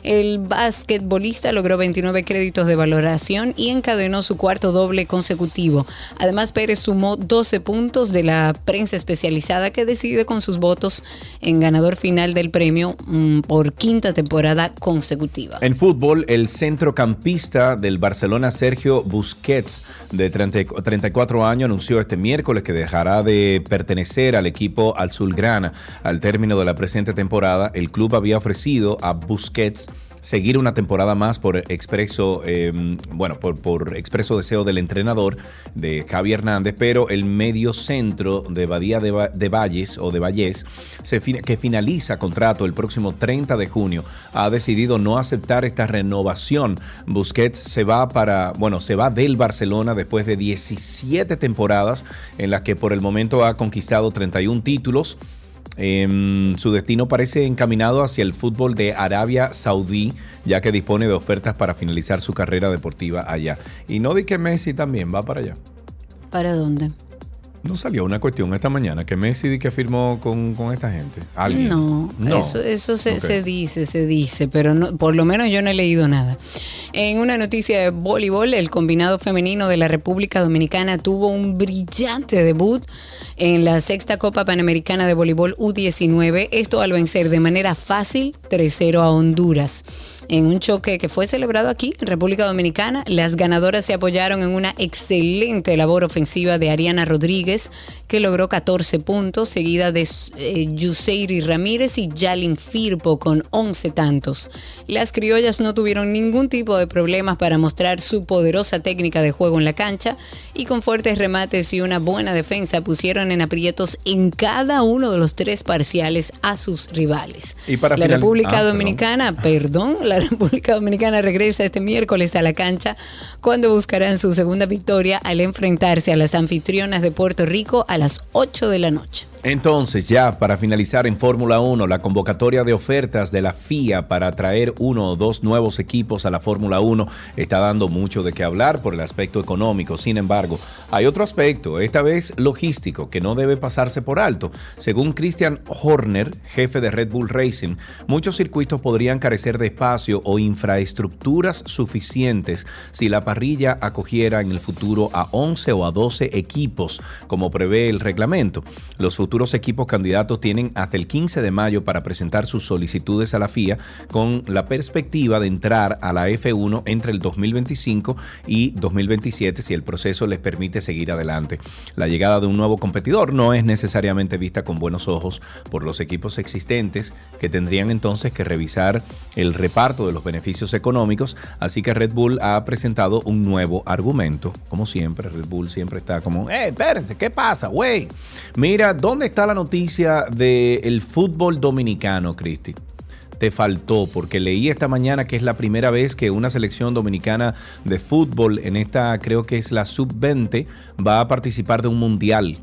A: El basquetbolista logró 29 créditos de valoración y encadenó su cuarto doble consecutivo. Además, Pérez sumó 12 puntos de la prensa especializada que decide con sus votos en ganador final del premio mm, por quinta temporada con
B: en fútbol, el centrocampista del Barcelona, Sergio Busquets, de 34 años, anunció este miércoles que dejará de pertenecer al equipo Azulgrana. Al término de la presente temporada, el club había ofrecido a Busquets seguir una temporada más por expreso, em, bueno, por, expreso deseo del entrenador de Javi Hernández, pero el medio centro de Badía de, Valles o de Valles, que finaliza contrato el próximo 30 de junio, ha decidido no aceptar esta renovación. Busquets se va para, bueno, se va del Barcelona después de 17 temporadas en las que por el momento ha conquistado 31 títulos Em, su destino parece encaminado hacia el fútbol de Arabia Saudí, ya que dispone de ofertas para finalizar su carrera deportiva allá. Y no di que Messi también va para allá.
A: ¿Para dónde?
B: No salió una cuestión esta mañana que Messi di que firmó con, esta gente. ¿Alguien?
A: No, eso, se, dice, se dice, pero no, por lo menos yo no he leído nada. En una noticia de voleibol, el combinado femenino de la República Dominicana tuvo un brillante debut en la sexta Copa Panamericana de Voleibol U19, esto al vencer de manera fácil 3-0 a Honduras en un choque que fue celebrado aquí en República Dominicana. Las ganadoras se apoyaron en una excelente labor ofensiva de Ariana Rodríguez, que logró 14 puntos, seguida de eh, Yuseiri Ramírez y Yalin Firpo con 11 tantos. Las criollas no tuvieron ningún tipo de problemas para mostrar su poderosa técnica de juego en la cancha y con fuertes remates y una buena defensa pusieron en aprietos en cada uno de los tres parciales a sus rivales.
B: ¿Y para
A: la República ah, Dominicana, perdón, la República Dominicana regresa este miércoles a la cancha cuando buscarán su segunda victoria al enfrentarse a las anfitrionas de Puerto Rico a las 8 de la noche.
B: Entonces, ya para finalizar en Fórmula 1, la convocatoria de ofertas de la FIA para traer uno o dos nuevos equipos a la Fórmula 1 está dando mucho de qué hablar por el aspecto económico. Sin embargo, hay otro aspecto, esta vez logístico, que no debe pasarse por alto. Según Christian Horner, jefe de Red Bull Racing, muchos circuitos podrían carecer de espacio o infraestructuras suficientes si la parrilla acogiera en el futuro a 11 o a 12 equipos, como prevé el reglamento. Los equipos candidatos tienen hasta el 15 de mayo para presentar sus solicitudes a la FIA con la perspectiva de entrar a la F1 entre el 2025 y 2027 si el proceso les permite seguir adelante. La llegada de un nuevo competidor no es necesariamente vista con buenos ojos por los equipos existentes que tendrían entonces que revisar el reparto de los beneficios económicos, así que Red Bull ha presentado un nuevo argumento. Como siempre, Red Bull siempre está como, eh, espérense, ¿qué pasa, güey? Mira, ¿dónde está la noticia del fútbol dominicano, Cristi? te faltó, porque leí esta mañana que es la primera vez que una selección dominicana de fútbol, en esta creo que es la sub-20, va a participar de un mundial.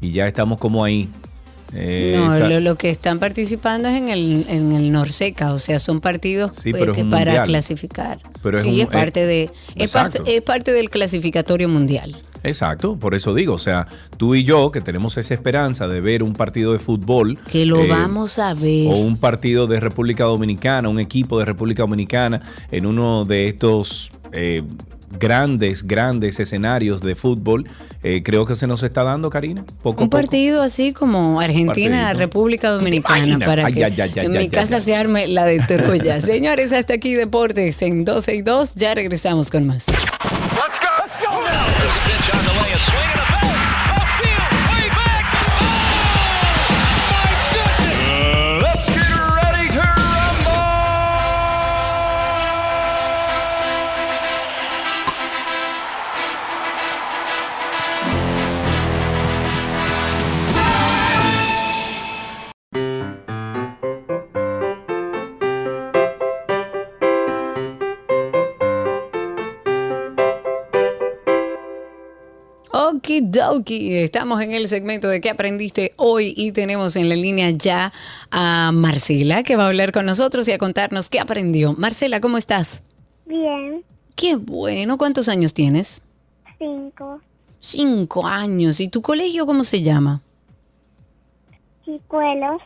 B: Y ya estamos como ahí.
A: Eh, no, lo, que están participando es en el, en el Norseca, o sea, son partidos pues, para clasificar.
B: Pero
A: sí, es, parte de es parte del clasificatorio mundial.
B: Exacto, por eso digo, o sea, tú y yo que tenemos esa esperanza de ver un partido de fútbol.
A: Que lo eh, vamos a ver.
B: O un partido de República Dominicana, un equipo de República Dominicana en uno de estos eh, grandes, grandes escenarios de fútbol. Eh, creo que se nos está dando, Karina.
A: Poco un partido así como Argentina, República Dominicana, para que en mi casa se arme la de Troya. Señores, hasta aquí Deportes en 12 y 2. Ya regresamos con más. Swing Okidoki, estamos en el segmento de qué aprendiste hoy y tenemos en la línea ya a Marcela que va a hablar con nosotros y a contarnos qué aprendió. Marcela, ¿cómo estás?
I: Bien.
A: Qué bueno, ¿cuántos años tienes?
I: Cinco.
A: Cinco años. ¿Y tu colegio cómo se llama?
I: Chicuelos.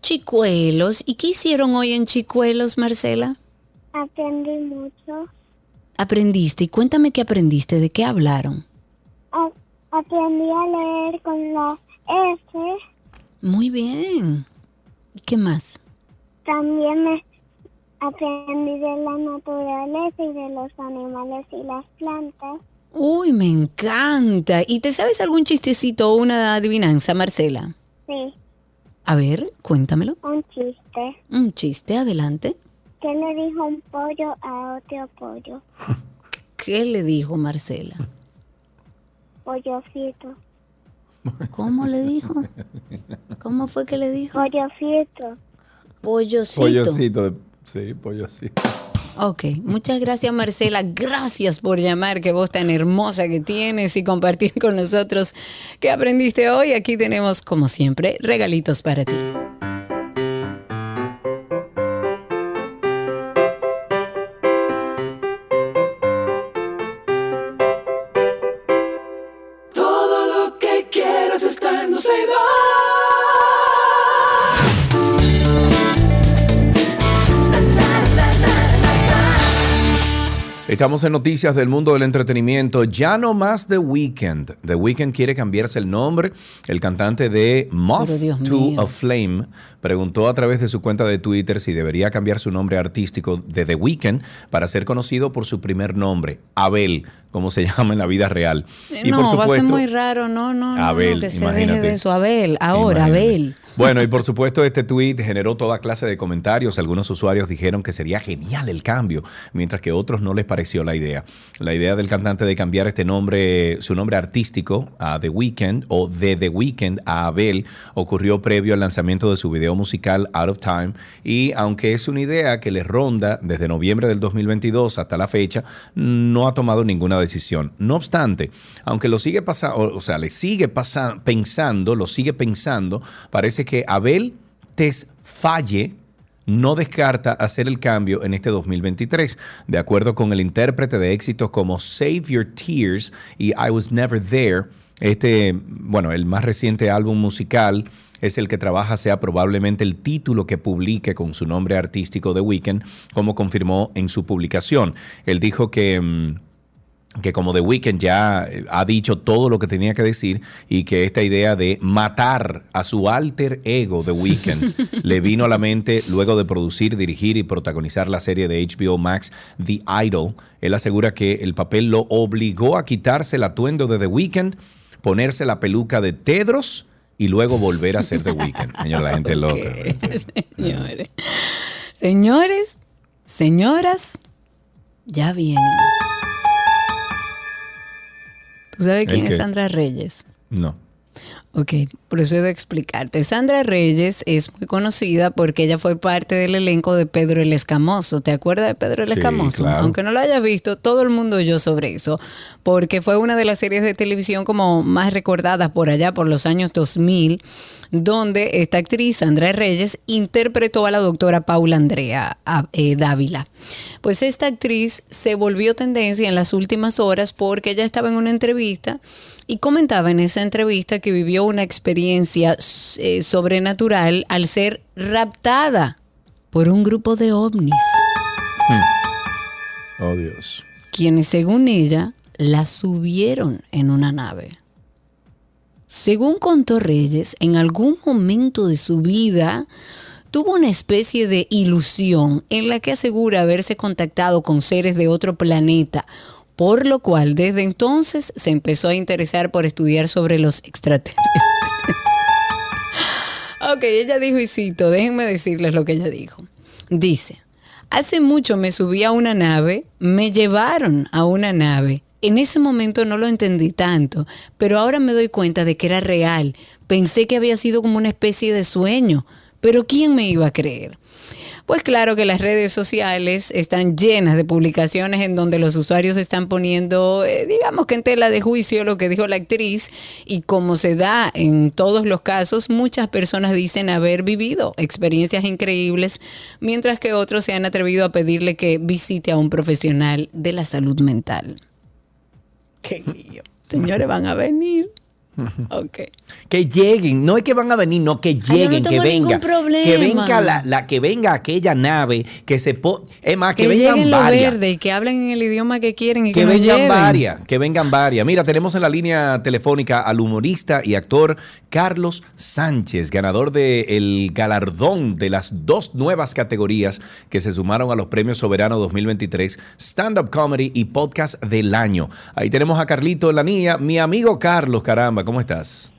A: Chicuelos. ¿Y qué hicieron hoy en Chicuelos, Marcela?
I: Aprendí mucho.
A: Aprendiste. Y cuéntame qué aprendiste, de qué hablaron
I: aprendí a leer con la S.
A: Muy bien. ¿Y qué más?
I: También me aprendí de la naturaleza y de los animales y las plantas.
A: Uy, me encanta. ¿Y te sabes algún chistecito o una adivinanza, Marcela?
I: Sí.
A: A ver, cuéntamelo.
I: Un chiste.
A: Un chiste, adelante.
I: ¿Qué le dijo un pollo a otro pollo?
A: ¿Qué le dijo Marcela?
I: Pollocito.
A: ¿Cómo le dijo? ¿Cómo fue que le dijo?
I: Pollocito.
A: Pollocito.
B: Pollocito, sí, pollocito.
A: Ok, muchas gracias Marcela, gracias por llamar, qué voz tan hermosa que tienes y compartir con nosotros qué aprendiste hoy. Aquí tenemos, como siempre, regalitos para ti. say the.
B: Estamos en noticias del mundo del entretenimiento. Ya no más The Weeknd. The Weeknd quiere cambiarse el nombre. El cantante de Moth to a Flame preguntó a través de su cuenta de Twitter si debería cambiar su nombre artístico de The Weeknd para ser conocido por su primer nombre, Abel, como se llama en la vida real.
A: Y no, va a ser muy raro, no, no, Abel, que se deje de eso. Abel, ahora, Abel.
B: Bueno, y por supuesto este tweet generó toda clase de comentarios. Algunos usuarios dijeron que sería genial el cambio, mientras que otros no les pareció la idea. La idea del cantante de cambiar este nombre, su nombre artístico a The Weeknd o de The Weeknd a Abel ocurrió previo al lanzamiento de su video musical Out of Time y aunque es una idea que le ronda desde noviembre del 2022 hasta la fecha, no ha tomado ninguna decisión. No obstante, aunque lo sigue pasando, o sea, le sigue pasando, pensando, lo sigue pensando, parece que Abel Tesfaye no descarta hacer el cambio en este 2023. De acuerdo con el intérprete de éxitos como Save Your Tears y I Was Never There, este, bueno, el más reciente álbum musical es el que trabaja sea probablemente el título que publique con su nombre artístico de Weekend, como confirmó en su publicación. Él dijo que... Que como The Weeknd ya eh, ha dicho todo lo que tenía que decir y que esta idea de matar a su alter ego The Weeknd le vino a la mente luego de producir, dirigir y protagonizar la serie de HBO Max The Idol. Él asegura que el papel lo obligó a quitarse el atuendo de The Weeknd, ponerse la peluca de Tedros y luego volver a ser The Weeknd. Señor, la gente loca.
A: Señores. Señores, señoras, ya vienen. ¿Tú sabes quién
B: ¿El
A: es? Sandra Reyes?
B: No.
A: Ok, procedo a explicarte. Sandra Reyes es muy conocida porque ella fue parte del elenco de Pedro el Escamoso. ¿Te acuerdas de Pedro el
B: Sí,
A: Escamoso?
B: claro.
A: Aunque no lo hayas visto, todo el mundo oyó sobre eso, porque fue una de las series de televisión como más recordadas por allá, por los años 2000, donde esta actriz, Sandra Reyes, interpretó a la doctora Paula Andrea eh, Dávila. Pues esta actriz se volvió tendencia en las últimas horas porque ella estaba en una entrevista y comentaba en esa entrevista que vivió una experiencia eh, sobrenatural al ser raptada por un grupo de ovnis,
B: Oh, Dios.
A: quienes según ella la subieron en una nave. Según contó Reyes, en algún momento de su vida tuvo una especie de ilusión en la que asegura haberse contactado con seres de otro planeta, por lo cual desde entonces se empezó a interesar por estudiar sobre los extraterrestres. ok, ella dijo y cito, déjenme decirles lo que ella dijo. Dice, hace mucho me subí a una nave, me llevaron a una nave. En ese momento no lo entendí tanto, pero ahora me doy cuenta de que era real. Pensé que había sido como una especie de sueño, pero ¿quién me iba a creer? Pues claro que las redes sociales están llenas de publicaciones en donde los usuarios están poniendo, eh, digamos que en tela de juicio lo que dijo la actriz y como se da en todos los casos, muchas personas dicen haber vivido experiencias increíbles, mientras que otros se han atrevido a pedirle que visite a un profesional de la salud mental. Qué lío. Señores, van a venir. Ok.
B: Que lleguen, no es que van a venir, no que
A: no
B: lleguen, que venga, que venga la, la- que venga aquella nave, que se po es más, que,
A: Que,
B: vengan
A: lleguen
B: varias.
A: verdes y que hablen en el idioma que quieren y que,
B: vengan
A: lleven.
B: varias, que vengan varias. Mira, tenemos en la línea telefónica al humorista y actor Carlos Sánchez, ganador del galardón de las dos nuevas categorías que se sumaron a los Premios Soberano 2023, Stand Up Comedy y Podcast del Año. Ahí tenemos a Carlito en la línea. Mi amigo Carlos, caramba, ¿cómo estás?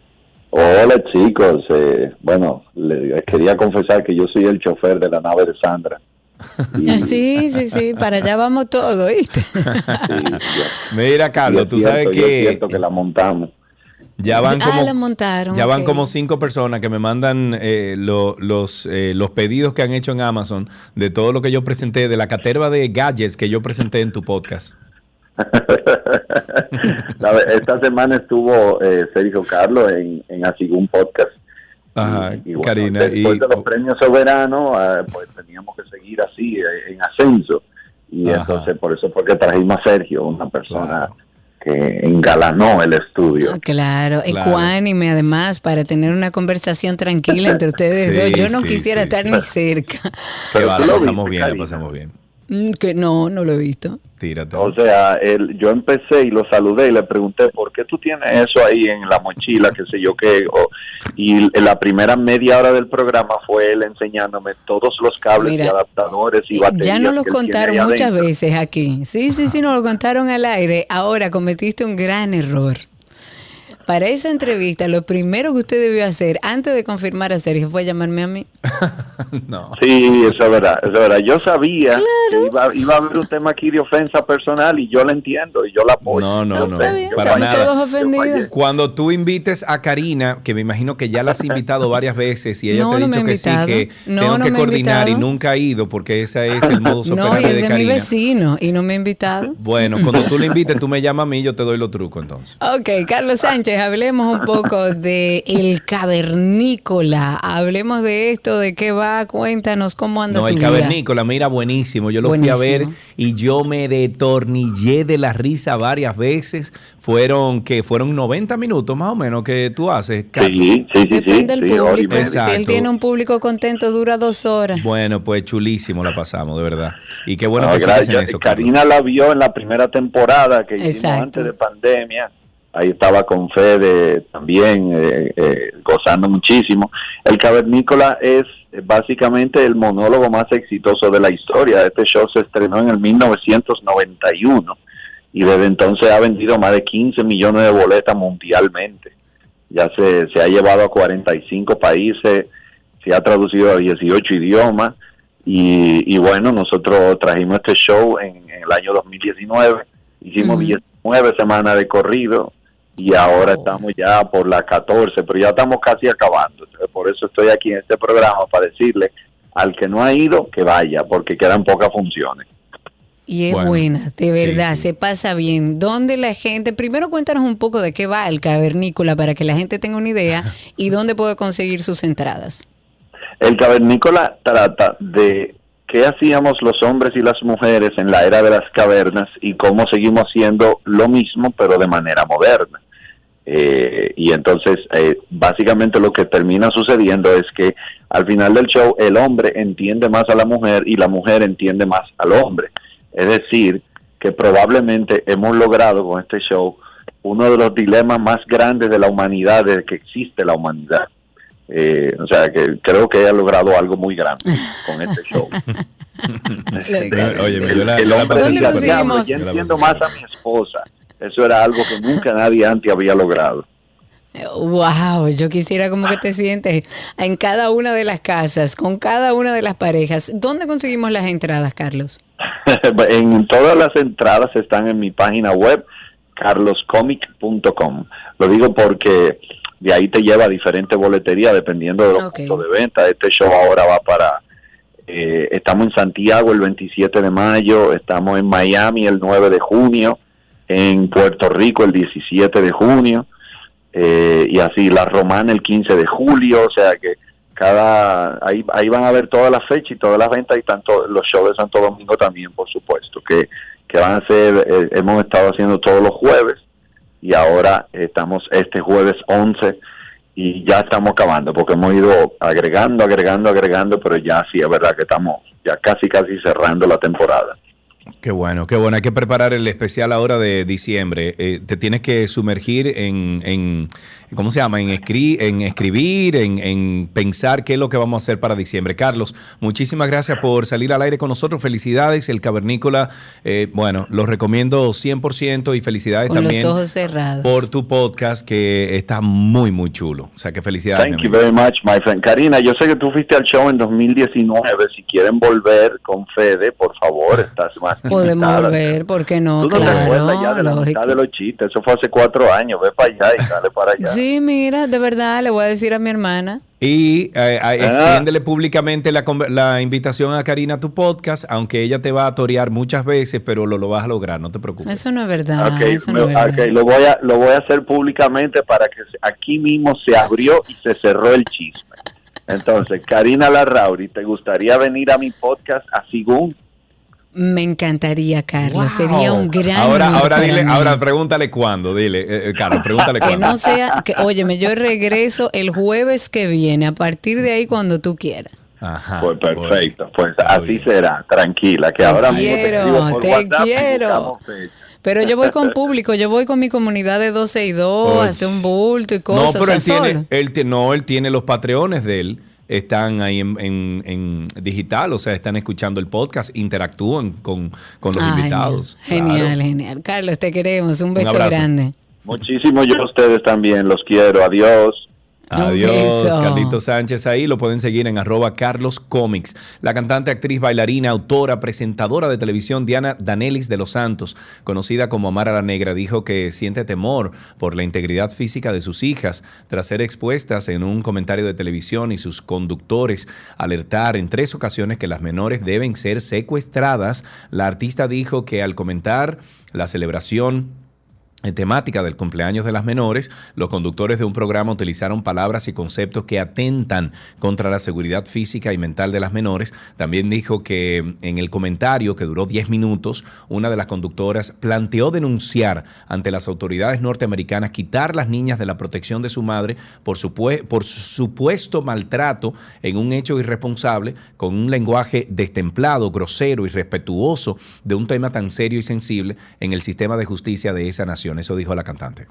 J: Hola chicos, eh, bueno, les quería confesar que yo soy el chofer de la nave de Sandra. Y-
A: Sí, sí, sí, para allá vamos todos, ¿viste?
B: Mira, Carlos, tú sabes
J: y es
B: que
J: cierto que la montamos.
B: ya van
A: ah,
B: como...
A: la montaron.
B: Ya van como cinco personas que me mandan eh, lo- los, eh, los pedidos que han hecho en Amazon de todo lo que yo presenté, de la caterva de gadgets que yo presenté en tu podcast.
J: Esta semana estuvo eh, Sergio Carlos en, en Así un podcast.
B: Ajá,
J: Y bueno,
B: Karina.
J: después
B: Y,
J: de los premios soberanos, ah, pues teníamos que seguir así, eh, en ascenso. Y
B: Ajá.
J: entonces por eso fue que trajimos a Sergio, una persona que engalanó el estudio.
A: Ah, Claro,
B: Claro.
A: ecuánime además para tener una conversación tranquila entre ustedes
B: Sí,
A: dos. Yo no
B: sí,
A: quisiera
B: sí,
A: estar
B: sí.
A: ni cerca.
J: Pero
B: la
J: lo
B: pasamos
J: viste,
B: bien, la pasamos bien.
A: Mm, Que no, no lo he visto.
B: Tírate.
J: O sea, él, yo empecé y lo saludé y le pregunté, ¿por qué tú tienes eso ahí en la mochila, qué sé yo qué? O- y en la primera media hora del programa fue él enseñándome todos los cables
A: Mira,
J: y adaptadores y
A: Eh,
J: baterías.
A: Ya nos lo
J: que él tiene
A: contaron muchas
J: adentro.
A: veces aquí. Sí, sí, sí, nos lo contaron al aire. Ahora cometiste un gran error. Para esa entrevista, lo primero que usted debió hacer antes de confirmar a Sergio fue llamarme a mí.
B: no.
J: Sí, eso es verdad, eso es verdad. Yo sabía que iba, iba a haber un tema aquí de ofensa personal y yo lo entiendo y yo la apoyo.
B: No, no,
J: Yo
B: no. para nada. Cuando tú invites a Karina, que me imagino que ya la has invitado varias veces y ella
A: No,
B: te ha dicho que sí, que
A: No,
B: tengo
A: no
B: que coordinar y nunca ha ido porque ese es el modo
A: No, y ese
B: de
A: es mi vecino y no me ha invitado.
B: Bueno, cuando tú le invites, tú me llamas a mí y yo te doy los trucos entonces.
A: Ok, Carlos Sánchez, Señores, hablemos un poco de el cavernícola. Hablemos de esto, de qué va, cuéntanos cómo anda
B: No,
A: tu
B: el
A: vida.
B: cavernícola, mira, buenísimo. Yo lo fui a ver y yo me detornillé de la risa varias veces. Fueron, que Fueron 90 minutos más o menos que tú haces.
J: Sí, sí, sí, sí.
A: Depende del
J: sí,
A: público. Si él tiene un público contento, dura dos horas.
B: Bueno, pues chulísimo la pasamos, de verdad. Y qué bueno
J: No,
B: que
J: gracias.
B: en eso, Carlos.
J: Karina la vio en la primera temporada que hicimos
A: Exacto.
J: antes de pandemia. Ahí estaba con Fede también, eh, eh, gozando muchísimo. El Cavernícola es eh, básicamente el monólogo más exitoso de la historia. Este show se estrenó en el 1991 y desde entonces ha vendido más de 15 millones de boletas mundialmente. Ya se, se ha llevado a 45 países, se ha traducido a 18 idiomas y, y bueno, nosotros trajimos este show en, en el año 2019, hicimos
A: Ujú.
J: 19 semanas de corrido y ahora estamos ya por la 14, pero ya estamos casi acabando. Entonces, Por eso estoy aquí en este programa para decirle al que no ha ido que vaya, porque quedan pocas funciones.
A: Y es
B: Bueno,
A: buena, de
B: sí,
A: verdad,
B: sí.
A: se pasa bien. ¿Dónde la gente? Primero cuéntanos un poco de qué va el cavernícola para que la gente tenga una idea y dónde puede conseguir sus entradas.
J: El cavernícola trata de qué hacíamos los hombres y las mujeres en la era de las cavernas y cómo seguimos haciendo lo mismo pero de manera moderna. Eh, y entonces, eh, básicamente lo que termina sucediendo es que al final del show el hombre entiende más a la mujer y la mujer entiende más al hombre. Es decir, que probablemente hemos logrado con este show uno de los dilemas más grandes de la humanidad desde que existe la humanidad. Eh, o sea, que creo que ha logrado algo muy grande con este show.
B: Oye,
J: el,
B: yo la-
J: el
B: yo la
J: hombre
B: pasé
A: ¿Dónde
J: dice,
B: súper bien.
J: "Diablo,
A: conseguimos?
J: yo
B: Yo la
J: entiendo más a mi esposa. Eso era algo que nunca nadie antes había logrado.
A: Wow, yo quisiera como que te sientes en cada una de las casas, con cada una de las parejas. ¿Dónde conseguimos las entradas, Carlos?
J: en todas las entradas están en mi página web carloscomic.com. Lo digo porque de ahí te lleva a diferentes boleterías dependiendo de los puntos de venta. Este show ahora va para eh, estamos en Santiago el 27 de mayo, estamos en Miami el 9 de junio, en Puerto Rico el 17 de junio eh, y así la Romana el 15 de julio, o sea que cada ahí, ahí van a ver todas las fechas y todas las ventas y tanto los shows de Santo Domingo también por supuesto que, que van a ser eh, hemos estado haciendo todos los jueves y ahora estamos este jueves 11 y ya estamos acabando porque hemos ido agregando agregando agregando pero ya sí es verdad que estamos ya casi casi cerrando la temporada
B: Qué bueno, qué bueno. Hay que preparar el especial ahora de diciembre. Eh, te tienes que sumergir en, en ¿cómo se llama? En, escri- en escribir, en, en pensar qué es lo que vamos a hacer para diciembre. Carlos, muchísimas gracias por salir al aire con nosotros. Felicidades. El Cavernícola, eh, bueno, lo recomiendo 100% y felicidades
A: Con
B: también
A: los ojos cerrados.
B: por tu podcast que está muy, muy chulo. O sea, que felicidades.
J: Thank you very much, my friend. Karina, yo sé que tú fuiste al show en 2019. Si quieren volver con Fede, por favor, estás más que
A: Podemos
J: invitada.
A: volver, ¿por qué no?
J: Tú no te acuerdas ya
A: claro,
J: de la mitad de los chistes. Eso fue hace cuatro años. Ve para allá y dale para allá.
A: Sí, mira, de verdad, le voy a decir a mi hermana.
B: Y eh,
J: Ah.
B: eh, extiéndele públicamente la, la invitación a Karina a tu podcast, aunque ella te va a torear muchas veces, pero lo, lo vas a lograr, no te preocupes.
A: Eso no es verdad.
J: Ok,
A: eso
J: me-
A: no es verdad.
J: lo voy a lo voy a hacer públicamente para que se- aquí mismo se abrió y se cerró el chisme. Entonces, Karina Larrauri, ¿te gustaría venir a mi podcast a Sigún?
A: Me encantaría, Carlos. Sería un gran
B: Ahora,
A: honor
B: ahora
A: para
B: dile,
A: mí.
B: ahora pregúntale cuándo, dile, eh, eh, Carlos, pregúntale
A: Que
B: cuándo.
A: no sea, que, óyeme, yo regreso el jueves que viene, a partir de ahí cuando tú quieras.
B: Ajá.
J: Pues perfecto, pues así
B: bien.
J: será, tranquila, que
A: Te
J: ahora mismo te
A: quiero,
J: por
A: te
J: y
A: quiero. Pero yo voy con público, yo voy con mi comunidad de 12 y 2,
B: Oye.
A: hacer un bulto y
B: No,
A: cosas.
B: pero
A: o sea,
B: él tiene, él no, él tiene los patreones de él, están ahí en, en- en digital, o sea, están escuchando el podcast, interactúan con, con los
A: Ah,
B: invitados.
A: Genial,
B: Claro.
A: genial. Carlos, te queremos. Un beso grande.
J: Muchísimo yo a ustedes también, los quiero, adiós.
B: Adiós. Carlito Sánchez. Ahí lo pueden seguir en arroba Carlos Comics. La cantante, actriz, bailarina, autora, presentadora de televisión Diana Danelis de los Santos, conocida como Amara la Negra, dijo que siente temor por la integridad física de sus hijas tras ser expuestas en un comentario de televisión y sus conductores alertar en tres ocasiones que las menores deben ser secuestradas. La artista dijo que al comentar la celebración temática del cumpleaños de las menores, los conductores de un programa utilizaron palabras y conceptos que atentan contra la seguridad física y mental de las menores. También dijo que en el comentario, que duró 10 minutos, una de las conductoras planteó denunciar ante las autoridades norteamericanas quitar las niñas de la protección de su madre por, por supuesto maltrato en un hecho irresponsable con un lenguaje destemplado, grosero, irrespetuoso de un tema tan serio y sensible en el sistema de justicia de esa nación. Eso dijo la cantante.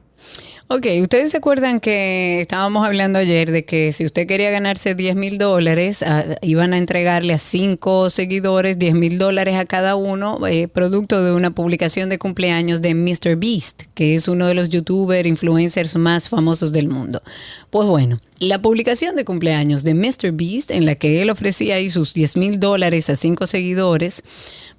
A: Ok, ustedes se acuerdan que estábamos hablando ayer de que si usted quería ganarse 10 mil dólares, ah, iban a entregarle a cinco seguidores 10 mil dólares a cada uno, eh, producto de una publicación de cumpleaños de Mr. Beast, que es uno de los youtubers, influencers más famosos del mundo. Pues bueno, la publicación de cumpleaños de Mr. Beast, en la que él ofrecía ahí sus 10 mil dólares a cinco seguidores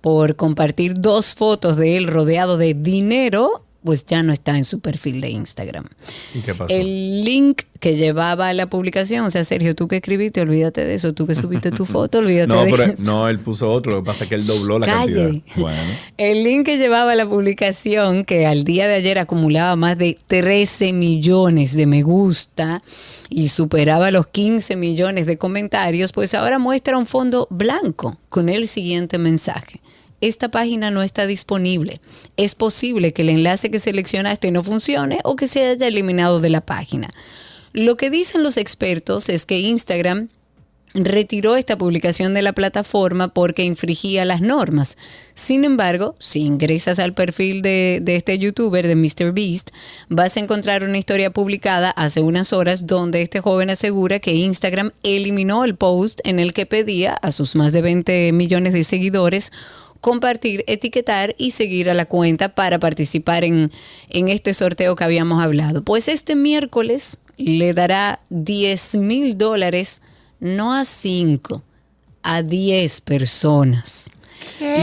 A: por compartir dos fotos de él rodeado de dinero, pues ya no está en su perfil de Instagram.
B: ¿Y qué pasó?
A: El link que llevaba a la publicación, o sea, Sergio, tú que escribiste, olvídate de eso, tú que subiste tu foto, olvídate
B: No,
A: de
B: pero
A: eso.
B: no, él puso otro, lo que pasa es que él dobló la
A: Calle.
B: cantidad. Bueno.
A: El link que llevaba a la publicación, que al día de ayer acumulaba más de 13 millones de me gusta y superaba los 15 millones de comentarios, pues ahora muestra un fondo blanco con el siguiente mensaje. Esta página no está disponible. Es posible que el enlace que seleccionaste no funcione o que se haya eliminado de la página. Lo que dicen los expertos es que Instagram retiró esta publicación de la plataforma porque infringía las normas. Sin embargo, si ingresas al perfil de, de este youtuber, de MrBeast, vas a encontrar una historia publicada hace unas horas donde este joven asegura que Instagram eliminó el post en el que pedía a sus más de 20 millones de seguidores compartir, etiquetar y seguir a la cuenta para participar en, en este sorteo que habíamos hablado. Pues este miércoles le dará 10 mil dólares, no a 5, a 10 personas.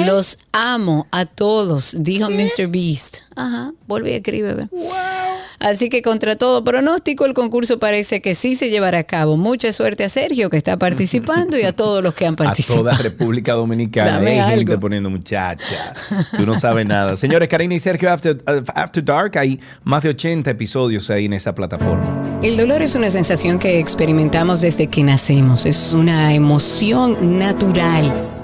A: Los amo a todos, dijo Mr. Beast. Ajá, volví a escribir. ve. Así que contra todo pronóstico, el concurso parece que sí se llevará a cabo. Mucha suerte a Sergio que está participando y a todos los que han
B: A
A: participado.
B: toda República Dominicana. Hay gente
A: algo.
B: poniendo muchacha. Tú no sabes nada. Señores, Karina y Sergio After, After Dark, hay más de 80 episodios ahí en esa plataforma.
A: El dolor es una sensación que experimentamos desde que nacemos. Es una emoción natural.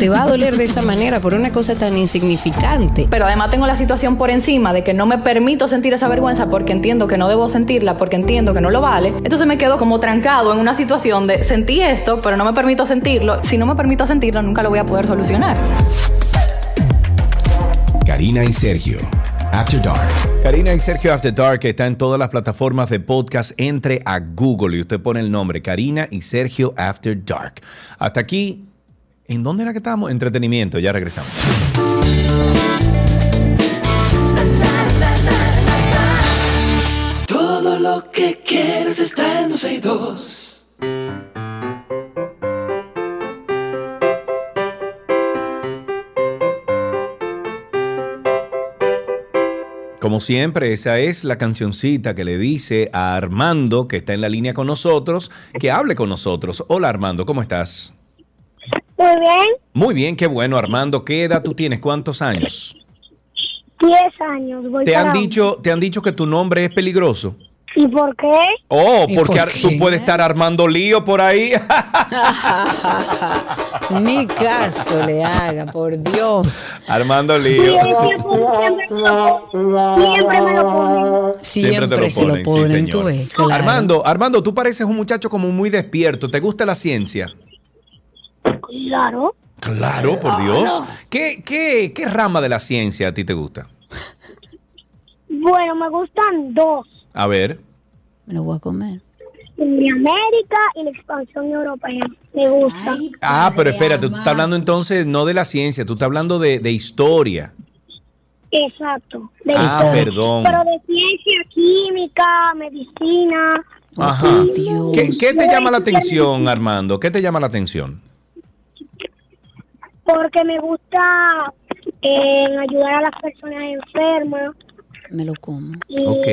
A: te va a doler de esa manera por una cosa tan insignificante.
K: Pero además tengo la situación por encima de que no me permito sentir esa vergüenza porque entiendo que no debo sentirla, porque entiendo que no lo vale. Entonces me quedo como trancado en una situación de sentí esto, pero no me permito sentirlo. Si no me permito sentirlo, nunca lo voy a poder solucionar.
D: Karina y Sergio, After Dark.
B: Karina y Sergio After Dark está en todas las plataformas de podcast. Entre a Google y usted pone el nombre Karina y Sergio After Dark. Hasta aquí, ¿en dónde era que estábamos? Entretenimiento, ya regresamos.
F: Todo lo que quieres está en 12 y 2.
B: Como siempre, esa es la cancioncita que le dice a Armando, que está en la línea con nosotros, que hable con nosotros. Hola Armando, ¿cómo estás?
I: Muy bien,
B: Muy bien, qué bueno Armando. ¿Qué edad tú tienes? ¿Cuántos años?
I: 10 años. Voy
B: ¿Te han dicho, te han dicho que tu nombre es peligroso?
I: ¿Y por qué?
B: Oh,
A: ¿Y
B: porque
A: por
B: tú puedes estar armando lío por ahí.
A: Ni caso le haga, por Dios.
B: armando lío.
I: siempre, me lo- siempre lo ponen.
A: Siempre, se lo ponen, tú ves. claro.
B: Armando, Armando, tú pareces un muchacho como muy despierto. ¿Te gusta la ciencia?
I: Claro.
B: Claro, por Dios. ¿Qué, qué, qué rama de la ciencia a ti te gusta?
I: Bueno, me gustan dos.
B: A ver.
A: Me lo voy a comer.
I: América y la expansión europea. Me gusta.
B: Ah, pero espérate, tú estás hablando entonces no de la ciencia, tú estás hablando de, de historia.
I: Exacto. De
B: Ah,
I: historia.
B: perdón.
I: Pero de ciencia, química, medicina.
B: Ajá.
A: Dios.
B: ¿Qué, qué te llama la atención, Armando? ¿Qué te llama la atención?
I: Porque me gusta eh, ayudar a las personas enfermas.
A: Me lo como.
I: Y,
B: Ok.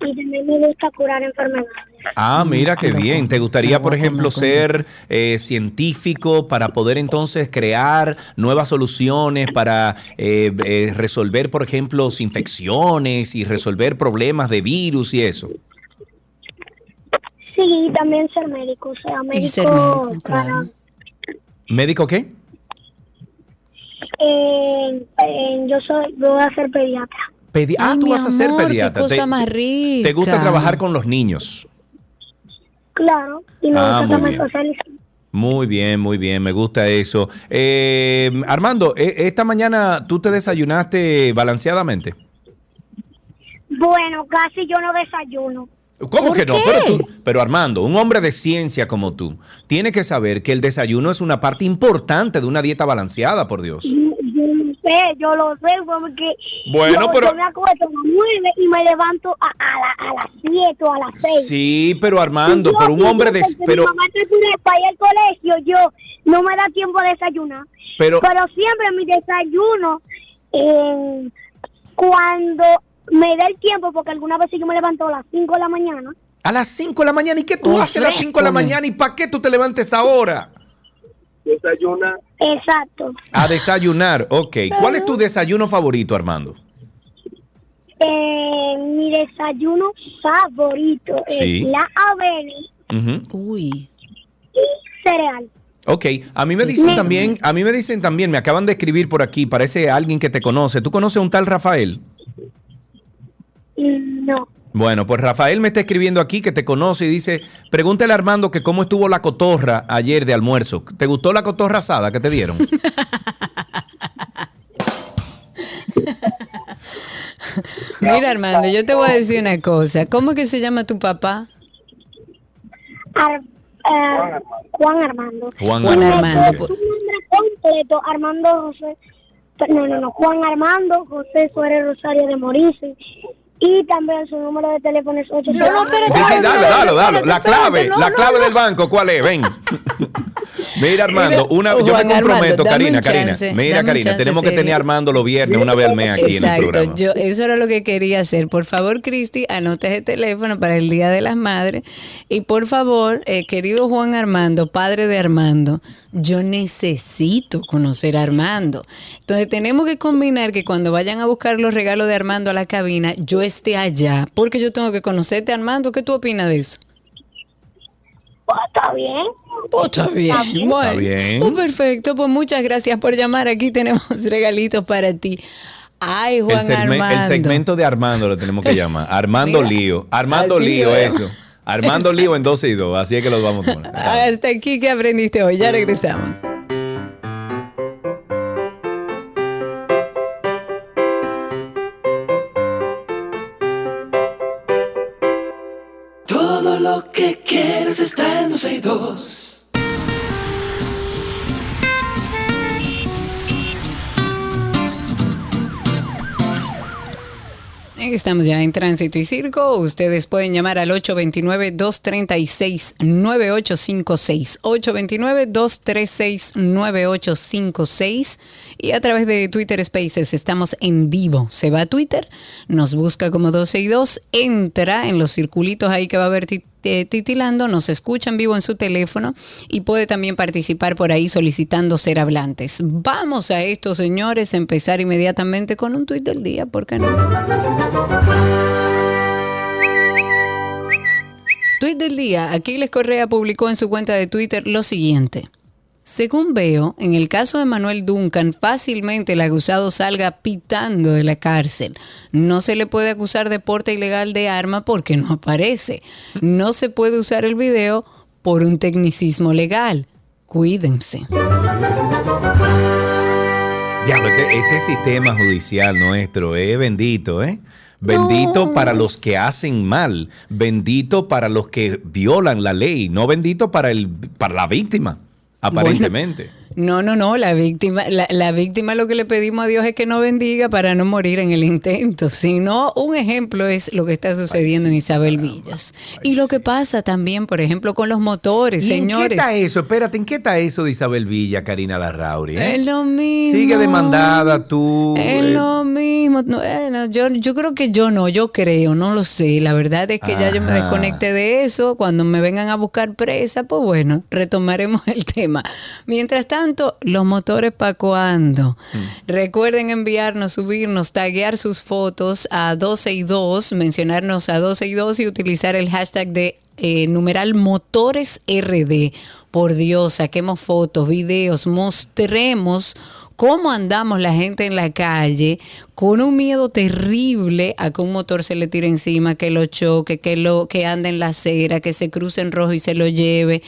I: y también me gusta curar enfermedades.
B: Ah, mira qué bien. ¿Te gustaría, por ejemplo, ser eh, científico para poder entonces crear nuevas soluciones para eh, eh, resolver, por ejemplo, infecciones y resolver problemas de virus y eso?
I: Sí, también ser médico. O sea, médico.
A: Y ser médico,
I: para-
A: claro.
B: ¿Médico qué?
I: Eh, eh, yo soy, voy a ser pediatra.
B: Pedi- ah, tú vas a ser
A: amor,
B: pediatra.
A: Qué cosa
B: ¿Te,
A: más rica.
B: te gusta trabajar con los niños?
I: Claro, y me
B: Ah,
I: gusta
B: muy
I: también
B: bien.
I: socializar.
B: Muy bien, muy bien, me gusta eso. Eh, Armando, eh, esta mañana tú te desayunaste balanceadamente.
I: Bueno, casi yo no desayuno.
B: ¿Cómo
A: ¿Por
B: que no? Pero, tú- pero Armando, un hombre de ciencia como tú, tiene que saber que el desayuno es una parte importante de una dieta balanceada, por Dios.
I: Lo sé, yo lo sé, porque
B: Bueno,
I: yo,
B: pero-
I: yo me acuesto a las nueve y me levanto a, a, la- a las siete o a las seis.
B: Sí, pero Armando,
I: yo-
B: pero un hombre de... Pero,
I: Mi mamá está para ir al colegio, yo no me da tiempo a desayunar.
B: pero,
I: Pero siempre mi desayuno, eh, cuando me da el tiempo, porque algunas veces yo me levanto a las 5 de la mañana,
B: a las 5 de la mañana, ¿y qué tú haces a las 5 de la mañana? ¿Y para qué tú te levantes ahora?
I: Exacto,
B: A desayunar, ok. ¿Cuál es tu desayuno favorito, Armando?
I: eh, mi desayuno favorito
B: Sí.
I: es la avena
B: Ujú.
A: Uy.
I: y cereal.
B: Ok, a mí me dicen también, a mí me dicen también, me acaban de escribir por aquí, parece alguien que te conoce. ¿Tú conoces a un tal Rafael?
I: Mm, No,
B: Bueno, pues Rafael me está escribiendo aquí que te conoce y dice, pregúntale a Armando que cómo estuvo la cotorra ayer de almuerzo. ¿Te gustó la cotorra asada que te dieron?
A: Mira, Armando, yo te voy a decir una cosa. ¿Cómo que se llama tu papá?
I: Ar- eh, Juan Armando.
B: Juan
A: Juan
B: Armando.
I: Su nombre completo, Armando José. No, no, no, Juan Armando José Suárez Rosario de Morici. Y también su número de teléfono es 8
A: No, no, espérate.
B: Sí, sí, dale, dale, dale. La clave,
A: no,
B: la clave
A: no.
B: del banco, ¿cuál es? Ven. Mira, Armando, una, yo me
A: Armando,
B: comprometo, Karina, Karina. Mira, Karina,
A: chance,
B: tenemos que
A: serio.
B: tener a Armando los viernes una vez al mes aquí en el programa.
A: yo, eso era lo que quería hacer. Por favor, Cristi, anota ese teléfono para el Día de las Madres. Y por favor, eh, querido Juan Armando, padre de Armando, yo necesito conocer a Armando. Entonces tenemos que combinar que cuando vayan a buscar los regalos de Armando a la cabina, yo esté allá, porque yo tengo que conocerte, Armando. ¿Qué tú opinas de eso?
I: Pues, está bien.
A: Pues está bien. Bueno,
B: Está bien.
A: pues perfecto. Pues muchas gracias por llamar. Aquí tenemos regalitos para ti. Ay, Juan
B: el,
A: Armando.
B: el segmento de Armando lo tenemos que llamar. Armando
A: Mira,
B: Lío. Armando Lío, eso. Armando Lío en 12 y 2. Así es que los vamos a poner.
A: Hasta aquí que aprendiste hoy. Ya regresamos.
F: Todo lo que quieres está en 12 y 2.
A: Estamos ya en Tránsito y Circo. Ustedes pueden llamar al 829-236-9856. 829-236-9856. Y a través de Twitter Spaces estamos en vivo. Se va a Twitter, nos busca como 12 y 2, entra en los circulitos ahí que va a ver titilando, nos escucha en vivo en su teléfono y puede también participar por ahí solicitando ser hablantes. Vamos a esto, señores, empezar inmediatamente con un tuit del día, ¿por qué no? Tuit del día. Aquiles Correa publicó en su cuenta de Twitter lo siguiente. Según veo, en el caso de Manuel Duncan, fácilmente el acusado salga pitando de la cárcel. No se le puede acusar de porte ilegal de arma porque no aparece. No se puede usar el video por un tecnicismo legal. Cuídense.
B: Diablo, este, este sistema judicial nuestro es bendito, ¿eh? Bendito para los que hacen mal, bendito para los que violan la ley, no bendito para el para la víctima, aparentemente.
A: No, no, no, la víctima, la, la, víctima lo que le pedimos a Dios es que no bendiga para no morir en el intento. Sino un ejemplo es lo que está sucediendo en Isabel Villas. y lo que pasa también, por ejemplo, con los motores, señores.
B: ¿En qué está eso? Espérate, ¿en qué está eso de Isabel Villa, Karina Larrauri?
A: Eh? Es lo mismo.
B: Sigue demandada tú.
A: Es lo mismo. bueno, yo, yo creo que yo no, yo creo, no lo sé. La verdad es que ya yo me desconecté de eso. Cuando me vengan a buscar presa, pues bueno, retomaremos el tema. Mientras tanto, los motores para cuando. Mm. Recuerden enviarnos, subirnos, taguear sus fotos a 12 y 2, mencionarnos a 12 y 2 y utilizar el hashtag de eh, numeral motores RD. Por Dios, saquemos fotos, videos, mostremos cómo andamos la gente en la calle con un miedo terrible a que un motor se le tire encima, que lo choque, que lo que ande en la acera, que se cruce en rojo y se lo lleve.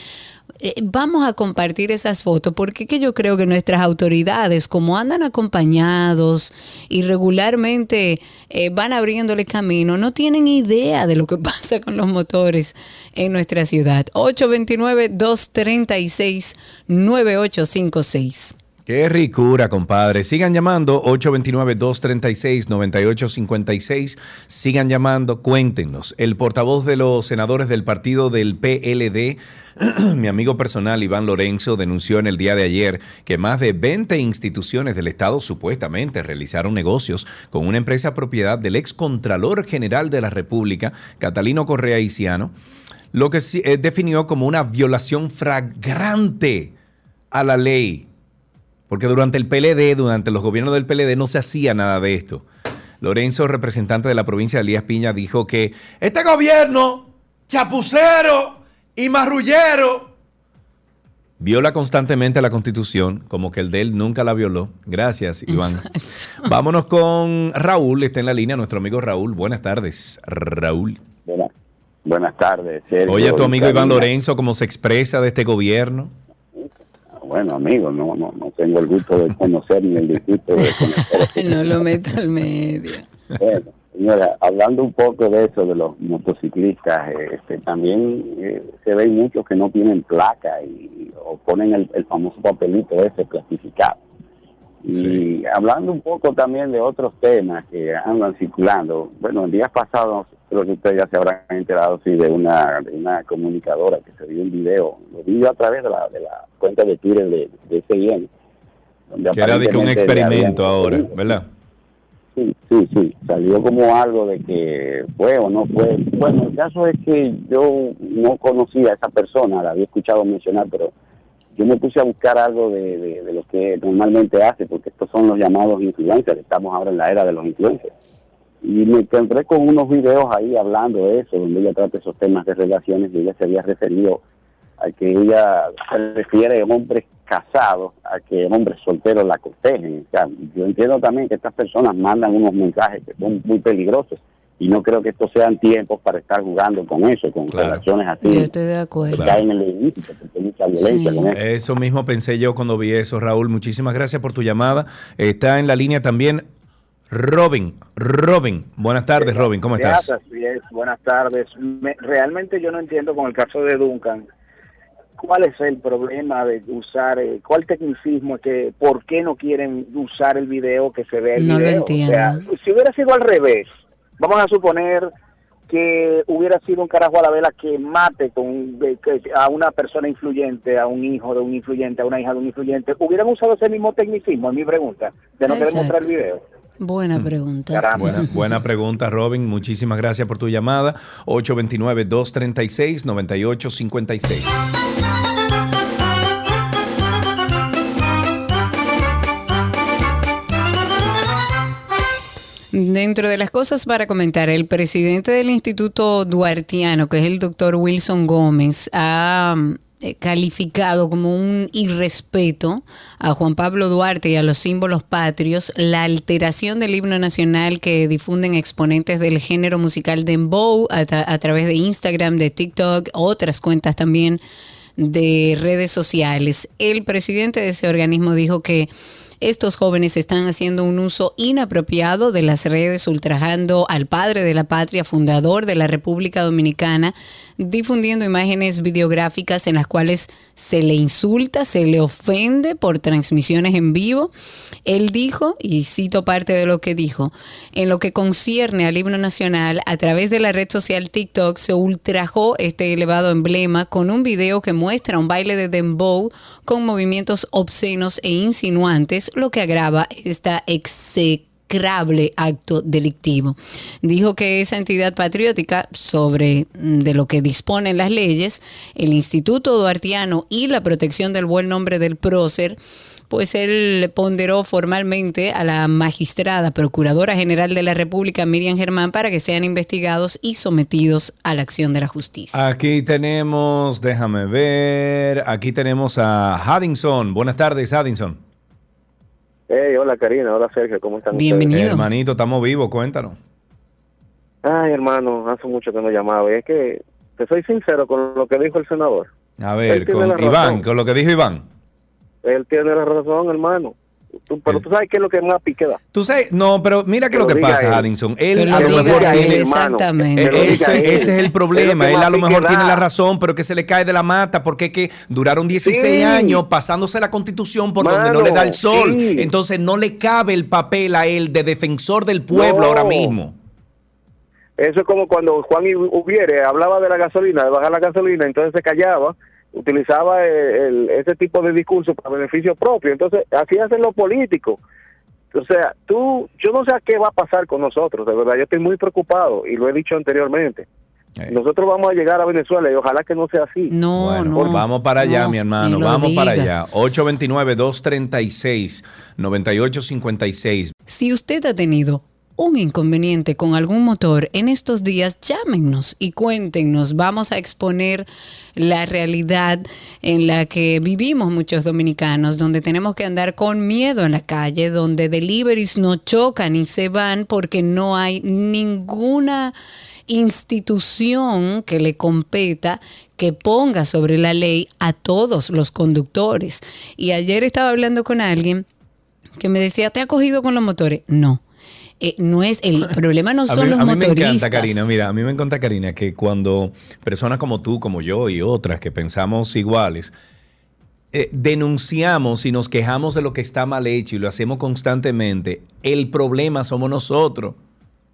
A: Eh, vamos a compartir esas fotos porque que yo creo que nuestras autoridades, como andan acompañados y regularmente eh, van abriéndole camino, no tienen idea de lo que pasa con los motores en nuestra ciudad. 829-236-9856.
B: Qué ricura, compadre. Sigan llamando 829-236-9856. Sigan llamando, cuéntenos. El portavoz de los senadores del partido del PLD, mi amigo personal Iván Lorenzo, denunció en el día de ayer que más de 20 instituciones del Estado supuestamente realizaron negocios con una empresa propiedad del ex Contralor General de la República, Catalino Correa Iciano, lo que eh, definió como una violación flagrante a la ley porque durante el PLD, durante los gobiernos del PLD, no se hacía nada de esto. Lorenzo, representante de la provincia de Elías Piña, dijo que este gobierno, chapucero y marrullero, viola constantemente la constitución, como que el de él nunca la violó. Gracias, Iván. Vámonos con Raúl, está en la línea, nuestro amigo Raúl. Buenas tardes, Raúl.
L: Buenas, tardes.
B: Oye, tu amigo Iván Lorenzo, ¿cómo se expresa de este gobierno?
L: Bueno, amigo, no, no, no tengo el gusto de conocer ni el disgusto de conocer.
A: no lo meta al medio.
L: Bueno, señora, hablando un poco de eso, de los motociclistas, este, también eh, se ven muchos que no tienen placa y, o ponen el, famoso papelito ese clasificado. Y hablando un poco también de otros temas que andan circulando, bueno, el día pasado creo que ustedes ya se habrán enterado sí, de una, de una comunicadora que se vio un video, lo vi a través de la, de la cuenta de Twitter de, de SIN.
B: Donde que era de que un experimento ahora, ¿verdad?
L: Sí, sí, sí, salió como algo de que fue o no fue. Bueno, el caso es que yo no conocía a esa persona, la había escuchado mencionar, pero yo me puse a buscar algo de, de, lo que normalmente hace, porque estos son los llamados influencers, estamos ahora en la era de los influencers. Y me encontré con unos videos ahí hablando de eso, donde ella trata esos temas de relaciones y ella se había referido a que ella se refiere a hombres casados, a que hombres solteros la cortejen. yo entiendo también que estas personas mandan unos mensajes que son muy peligrosos y no creo que estos sean tiempos para estar jugando con eso, con relaciones así.
A: Yo estoy de acuerdo.
B: eso. mismo pensé yo cuando vi eso, Raúl. Muchísimas gracias por tu llamada. Está en la línea también Robin. Robin, buenas tardes, Robin, ¿cómo estás?
M: buenas tardes. realmente yo no entiendo con el caso de Duncan cuál es el problema de usar, eh, cuál tecnicismo, que por qué no quieren usar el video que se ve el
A: no
M: video.
A: Lo entiendo.
M: si hubiera sido al revés, Vamos a suponer que hubiera sido un carajo a la vela que mate con, a una persona influyente, a un hijo de un influyente, a una hija de un influyente, hubieran usado ese mismo tecnicismo, es mi pregunta, de no querer mostrar el video.
A: Buena pregunta.
B: Buena, buena, pregunta, Robin. Muchísimas gracias por tu llamada. 829-236-9856.
A: Dentro de las cosas para comentar, el presidente del Instituto Duartiano, que es el doctor Wilson Gómez, ha calificado como un irrespeto a Juan Pablo Duarte y a los símbolos patrios la alteración del himno nacional que difunden exponentes del género musical dembow a, a través de Instagram, de TikTok, otras cuentas también de redes sociales. El presidente de ese organismo dijo que estos jóvenes están haciendo un uso inapropiado de las redes, ultrajando al padre de la patria, fundador de la República Dominicana, difundiendo imágenes videográficas en las cuales se le insulta, se le ofende por transmisiones en vivo. Él dijo, y cito parte de lo que dijo, en lo que concierne al himno nacional, a través de la red social TikTok se ultrajó este elevado emblema con un video que muestra un baile de dembow con movimientos obscenos e insinuantes, lo que agrava esta execrable acto delictivo. Dijo que esa entidad patriótica, sobre mm, de lo que disponen las leyes, el Instituto Duartiano y la protección del buen nombre del prócer, pues él ponderó formalmente a la magistrada Procuradora General de la República, Miriam Germán, para que sean investigados y sometidos a la acción de la justicia.
B: Aquí tenemos, déjame ver, aquí tenemos a Haddington. Buenas tardes, Haddington.
N: Hey, hola Karina, hola Sergio, ¿cómo están
A: Bienvenido.
N: ustedes?
B: Hermanito, estamos vivos, cuéntanos.
N: Ay, hermano, hace mucho que no llamaba. Y es que te soy sincero con lo que dijo el senador.
B: A ver, con. Iván, con lo que dijo Iván.
N: Él tiene la razón, hermano. Tú- pero tú sabes qué es lo que más pique da.
B: Tú sabes, no, pero mira que
N: Que
B: lo que pasa,
N: él.
B: Addison.
N: Que
B: Él a lo mejor
N: él,
B: tiene-.
A: Exactamente.
B: Ese, es el
N: Es
B: problema. Él a lo mejor tiene la razón, pero que se le cae de la mata porque es que duraron 16
N: Sí.
B: años pasándose la constitución por donde no le da el sol.
N: sí.
B: Entonces no le cabe el papel a él de defensor del pueblo
N: No.
B: ahora mismo.
N: Eso es como cuando Juan Hubiere hablaba de la gasolina, de bajar la gasolina, entonces se callaba, utilizaba el- el- ese tipo de discurso para beneficio propio. Entonces, así hacen los políticos. O sea, tú, yo no sé a qué va a pasar con nosotros, de verdad, yo estoy muy preocupado y lo he dicho anteriormente. Nosotros vamos a llegar a Venezuela y ojalá que no sea así.
A: No,
B: Bueno,
A: no.
B: vamos para allá,
A: no,
B: mi hermano. Vamos para allá. 829-236-9856.
A: Si usted ha tenido un inconveniente con algún motor en estos días, llámenos y cuéntenos. Vamos a exponer la realidad en la que vivimos muchos dominicanos, donde tenemos que andar con miedo en la calle, donde deliveries no chocan y se van porque no hay ninguna institución que le competa que ponga sobre la ley a todos los conductores. Y ayer estaba hablando con alguien que me decía, ¿te ha cogido con los motores? No. Eh, no es el problema no
B: A
A: son
B: mí,
A: los
B: a mí me
A: motoristas.
B: encanta, Karina. Mira, a mí me encanta, Karina, que cuando personas como tú, como yo y otras que pensamos iguales, eh, denunciamos y nos quejamos de lo que está mal hecho y lo hacemos constantemente, el problema somos nosotros.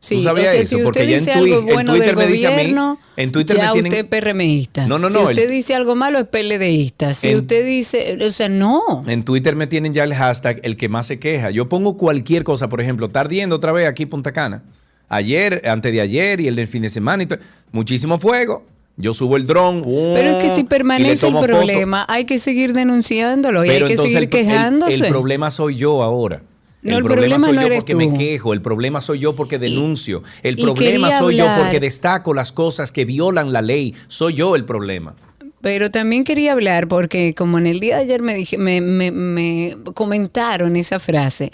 A: Sí,
B: ¿Tú sabías
A: o sea,
B: eso?
A: si
B: Porque
A: usted
B: ya en
A: dice algo
B: en
A: bueno
B: Twitter
A: del
B: me dice a mí-
A: gobierno,
B: en Twitter
A: ya
B: me tienen-
A: usted es PRMista.
B: No, no,
A: si usted
B: el-
A: dice algo malo es PLDista. Si
B: En-
A: usted dice, o sea, no.
B: En Twitter me tienen ya el hashtag el que más se queja. Yo pongo cualquier cosa, por ejemplo, está ardiendo otra vez aquí Punta Cana. Ayer, antes de ayer y el del fin de semana y todo. Muchísimo fuego. Yo subo el dron.
A: Pero es que si
B: y le
A: permanece el
B: foto.
A: problema, hay que seguir denunciándolo y
B: Pero
A: hay que seguir
B: el- el-
A: quejándose.
B: El, problema soy yo ahora.
A: No,
B: el
A: el
B: problema,
A: problema
B: soy
A: no
B: yo porque
A: tú.
B: me quejo, el problema soy yo porque denuncio, el problema soy yo porque destaco las cosas que violan la ley, soy yo el problema.
A: Pero también quería hablar porque como en el día de ayer me, dije, me, me- me comentaron esa frase.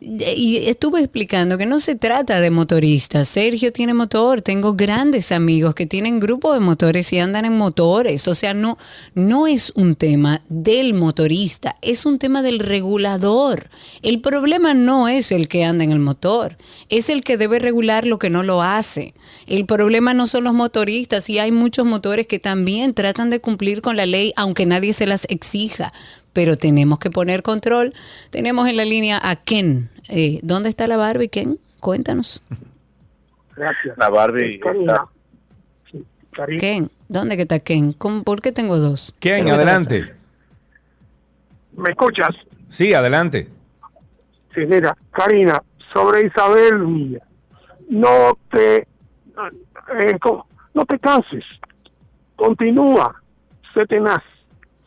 A: Y estuve explicando que no se trata de motoristas. Sergio tiene motor, tengo grandes amigos que tienen grupo de motores y andan en motores. O sea, no, no es un tema del motorista, es un tema del regulador. El problema no es el que anda en el motor, es el que debe regular lo que no lo hace. El problema no son los motoristas y hay muchos motores que también tratan de cumplir con la ley aunque nadie se las exija. Pero tenemos que poner control. Tenemos en la línea a Ken. Eh, ¿Dónde está la Barbie, Ken? Cuéntanos.
O: Gracias.
J: La Barbie está-
O: Sí.
A: Ken, ¿dónde que está Ken? ¿Cómo- ¿Por qué tengo dos?
B: ¿Quién?
A: ¿Qué pasa?
B: Adelante.
O: ¿Me escuchas?
B: Sí, adelante.
O: Sí, mira, Karina, sobre Isabel Villa, no te, eh, no te canses, continúa, sé tenaz,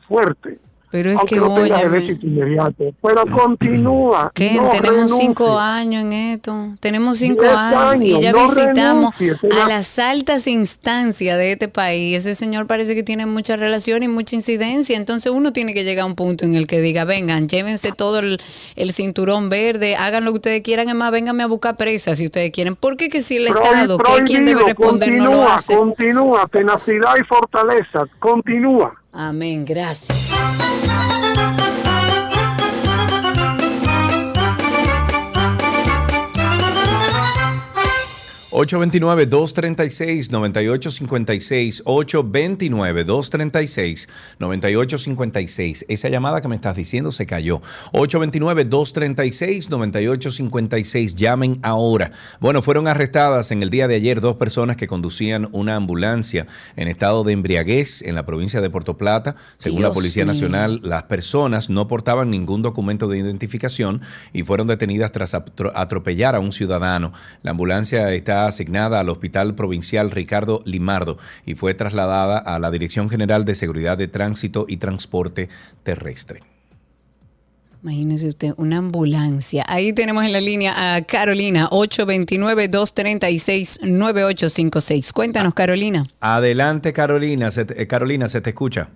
O: fuerte.
A: Pero es
O: aunque
A: que,
O: no tengas el
A: óyeme.
O: éxito inmediato, pero continúa.
A: Ken,
O: no
A: tenemos
O: renuncies.
A: cinco años en esto. Tenemos cinco años, y ya
O: no
A: visitamos
O: renuncies,
A: a las altas instancias de este país. Ese señor parece que tiene mucha relación y mucha incidencia. Entonces uno tiene que llegar a un punto en el que diga, vengan, llévense todo el, el cinturón verde, hagan lo que ustedes quieran, es más, vénganme a buscar presas si ustedes quieren. ¿Por qué que si el Estado, que es quien debe responder, no lo
O: continúa,
A: hace?
O: Continúa, tenacidad y fortaleza, continúa.
A: Amén, gracias. Thank you.
B: 829-236-9856. 829-236-9856. Esa llamada que me estás diciendo se cayó. 829-236-9856. Llamen ahora. Bueno, fueron arrestadas en el día de ayer dos personas que conducían una ambulancia en estado de embriaguez en la provincia de Puerto Plata. Según la Policía
A: mío.
B: Nacional, las personas no portaban ningún documento de identificación y fueron detenidas tras atro- atropellar a un ciudadano. La ambulancia está asignada al Hospital Provincial Ricardo Limardo y fue trasladada a la Dirección General de Seguridad de Tránsito y Transporte Terrestre.
A: Imagínese usted, una ambulancia. Ahí tenemos en la línea a Carolina, 829-236-9856. Cuéntanos, Carolina.
B: Adelante, Carolina. Se te- eh, Carolina, se te escucha.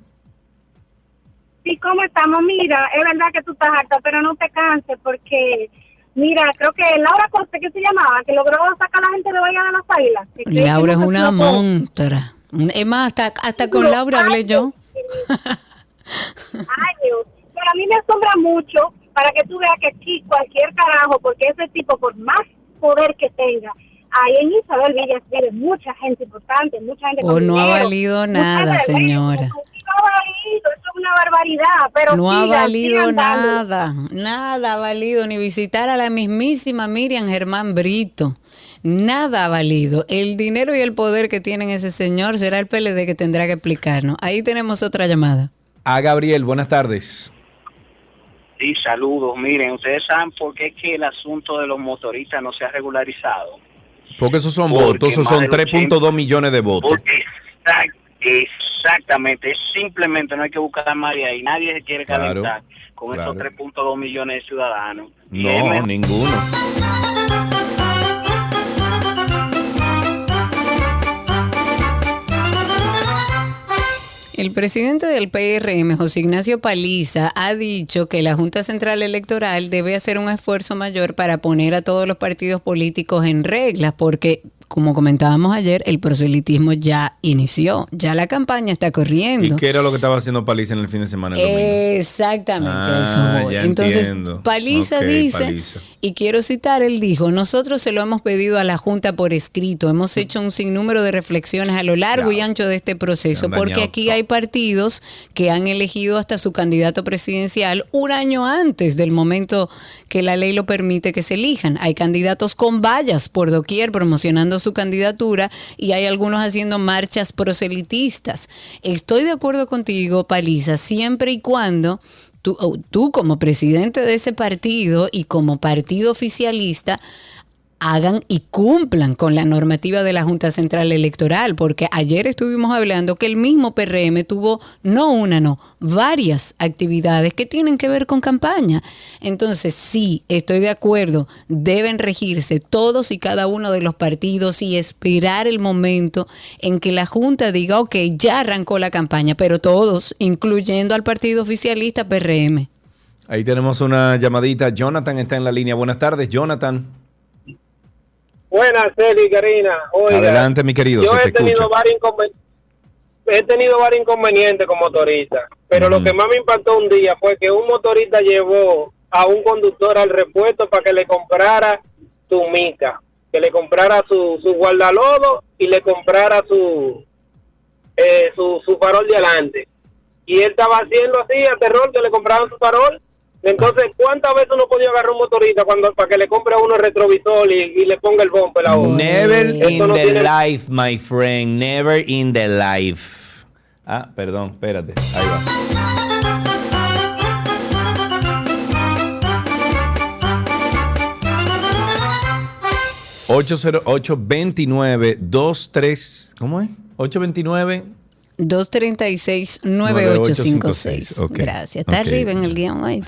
P: Sí, ¿cómo estamos? Mira, es verdad que tú estás harta, pero no te canses porque, mira, creo que Laura Costa, que se llamaba, que logró sacar a la gente de Bahía de las Águilas.
A: Laura es una montra. Es más, hasta, hasta con Laura hablé yo.
P: años. Pero a mí me asombra mucho para que tú veas que aquí cualquier carajo, porque ese tipo, por más poder que tenga, ahí en Isabel Villas vive mucha gente importante, mucha gente
A: Oh,
P: con
A: no ha valido nada,
P: gente
A: señora.
P: México. No ha valido, eso es una barbaridad, pero
A: No ha
P: sigan,
A: valido
P: sigan dándole.
A: nada, nada ha valido, ni visitar a la mismísima Miriam Germán Brito. Nada ha valido. El dinero y el poder que tiene ese señor será el PLD que tendrá que explicarnos. Ahí tenemos otra llamada.
B: A Gabriel, buenas tardes.
Q: Sí, saludos. Miren, ustedes saben por qué es que el asunto de los motoristas no se ha regularizado.
B: Porque esos son
Q: Porque
B: votos, esos son
Q: del
B: 3.2 millones de votos.
Q: Porque exact- exactamente, es simplemente no hay que buscar más de ahí. Nadie se quiere
B: Claro,
Q: calentar con
B: claro.
Q: esos 3.2 millones de ciudadanos.
B: No, ninguno.
A: El presidente del PRM, José Ignacio Paliza, ha dicho que la Junta Central Electoral debe hacer un esfuerzo mayor para poner a todos los partidos políticos en reglas, porque, como comentábamos ayer, el proselitismo ya inició, ya la campaña está
B: ¿Y
A: corriendo.
B: qué era lo que estaba haciendo Paliza en el fin de semana? el?
A: Exactamente, eso
B: Ah,
A: Entonces. Paliza dice,
B: Paliza.
A: Y quiero citar, él dijo, nosotros se lo hemos pedido a la Junta por escrito, hemos hecho un sinnúmero de reflexiones a lo largo y ancho de este proceso, porque aquí hay partidos que han elegido hasta su candidato presidencial un año antes del momento que la ley lo permite que se elijan. Hay candidatos con vallas por doquier promocionando su candidatura y hay algunos haciendo marchas proselitistas. Estoy de acuerdo contigo, Paliza, siempre y cuando tú, oh, tú como presidente de ese partido y como partido oficialista hagan y cumplan con la normativa de la Junta Central Electoral, porque ayer estuvimos hablando que el mismo PRM tuvo no una, no, varias actividades que tienen que ver con campaña. Entonces, sí, estoy de acuerdo, deben regirse todos y cada uno de los partidos y esperar el momento en que la Junta diga, ok, ya arrancó la campaña, pero todos, incluyendo al partido oficialista PRM.
B: Ahí tenemos una llamadita. Jonathan está en la línea. Buenas tardes, Jonathan.
R: Buenas, Celi, Karina. Oiga,
B: Adelante, mi querido,
R: Yo
B: te
R: he tenido, varios inconven- he tenido varios inconvenientes con motoristas, pero lo que más me impactó un día fue que un motorista llevó a un conductor al repuesto para que le comprara su mica, que le comprara su, su guardalodo y le comprara su, eh, su, su farol de adelante. Y él estaba haciendo así, a terror, que le compraban su farol. Entonces, ¿cuántas veces uno podía agarrar un motorista cuando para que le compre a uno el retrovisor y, y le ponga el bumper ahora?
B: Never
R: Eso
B: in
R: no
B: the
R: tiene-
B: life, my friend. Never in the life. Ah, perdón, espérate. Ahí va. ...808 29 23 ¿Cómo es? 829
A: 236-9856.
B: Ok,
A: Gracias. Está arriba en el guion. ahí.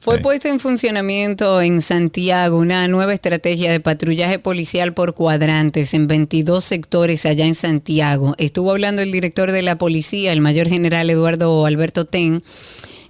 A: Fue puesta en funcionamiento en Santiago una nueva estrategia de patrullaje policial por cuadrantes en 22 sectores allá en Santiago. Estuvo hablando el director de la policía, el mayor general Eduardo Alberto Ten.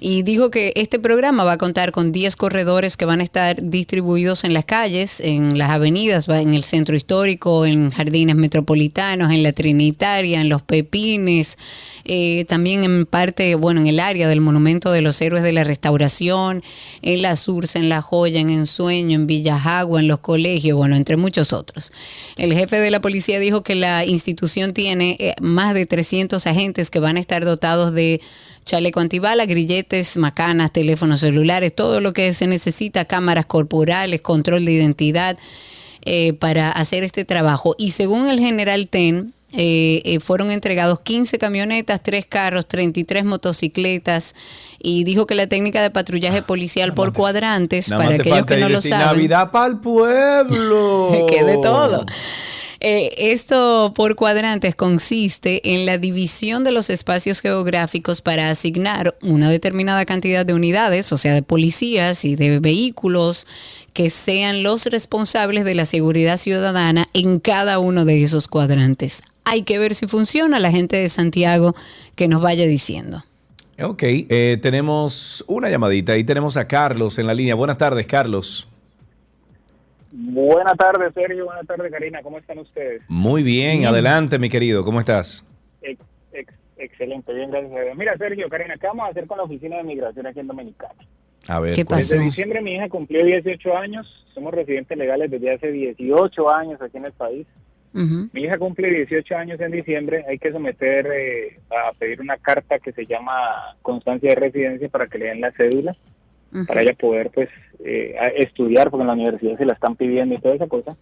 A: Y dijo que este programa va a contar con 10 corredores que van a estar distribuidos en las calles, en las avenidas, en el centro histórico, en jardines metropolitanos, en la Trinitaria, en los Pepines, eh, también en parte, bueno, en el área del Monumento de los Héroes de la Restauración, en la Sursa, en La Joya, en Ensueño, en Villajagua, en los colegios, bueno, entre muchos otros. El jefe de la policía dijo que la institución tiene eh, más de 300 agentes que van a estar dotados de chaleco antibala, grilletes, macanas, teléfonos celulares, todo lo que se necesita, cámaras corporales, control de identidad eh, para hacer este trabajo. Y según el general Ten, eh, eh, fueron entregados 15 camionetas, 3 carros, 33 motocicletas y dijo que la técnica de patrullaje policial por cuadrantes, para aquellos que no lo saben,
B: Navidad para el pueblo.
A: que de todo. Eh, esto por cuadrantes consiste en la división de los espacios geográficos para asignar una determinada cantidad de unidades, o sea, de policías y de vehículos que sean los responsables de la seguridad ciudadana en cada uno de esos cuadrantes. Hay que ver si funciona la gente de Santiago que nos vaya diciendo.
B: Ok, eh, tenemos una llamadita y tenemos a Carlos en la línea. Buenas tardes, Carlos.
M: Buenas tardes, Sergio. Buenas tardes, Karina. ¿Cómo están ustedes?
B: Muy bien,
A: Bien.
B: adelante, mi querido. ¿Cómo estás?
M: Ex- ex- excelente, bien, gracias a Dios. Mira, Sergio, Karina, ¿qué vamos a hacer con la oficina de migración aquí en Dominicana?
B: A ver,
A: ¿Qué pasó?
M: Desde diciembre mi hija cumplió 18 años. Somos residentes legales desde hace 18 años aquí en el país. Mi hija cumple 18 años en diciembre. Hay que someter eh, a pedir una carta que se llama constancia de residencia para que le den la cédula, Para ella poder pues eh, estudiar, porque en la universidad se la están pidiendo y toda esa cosa.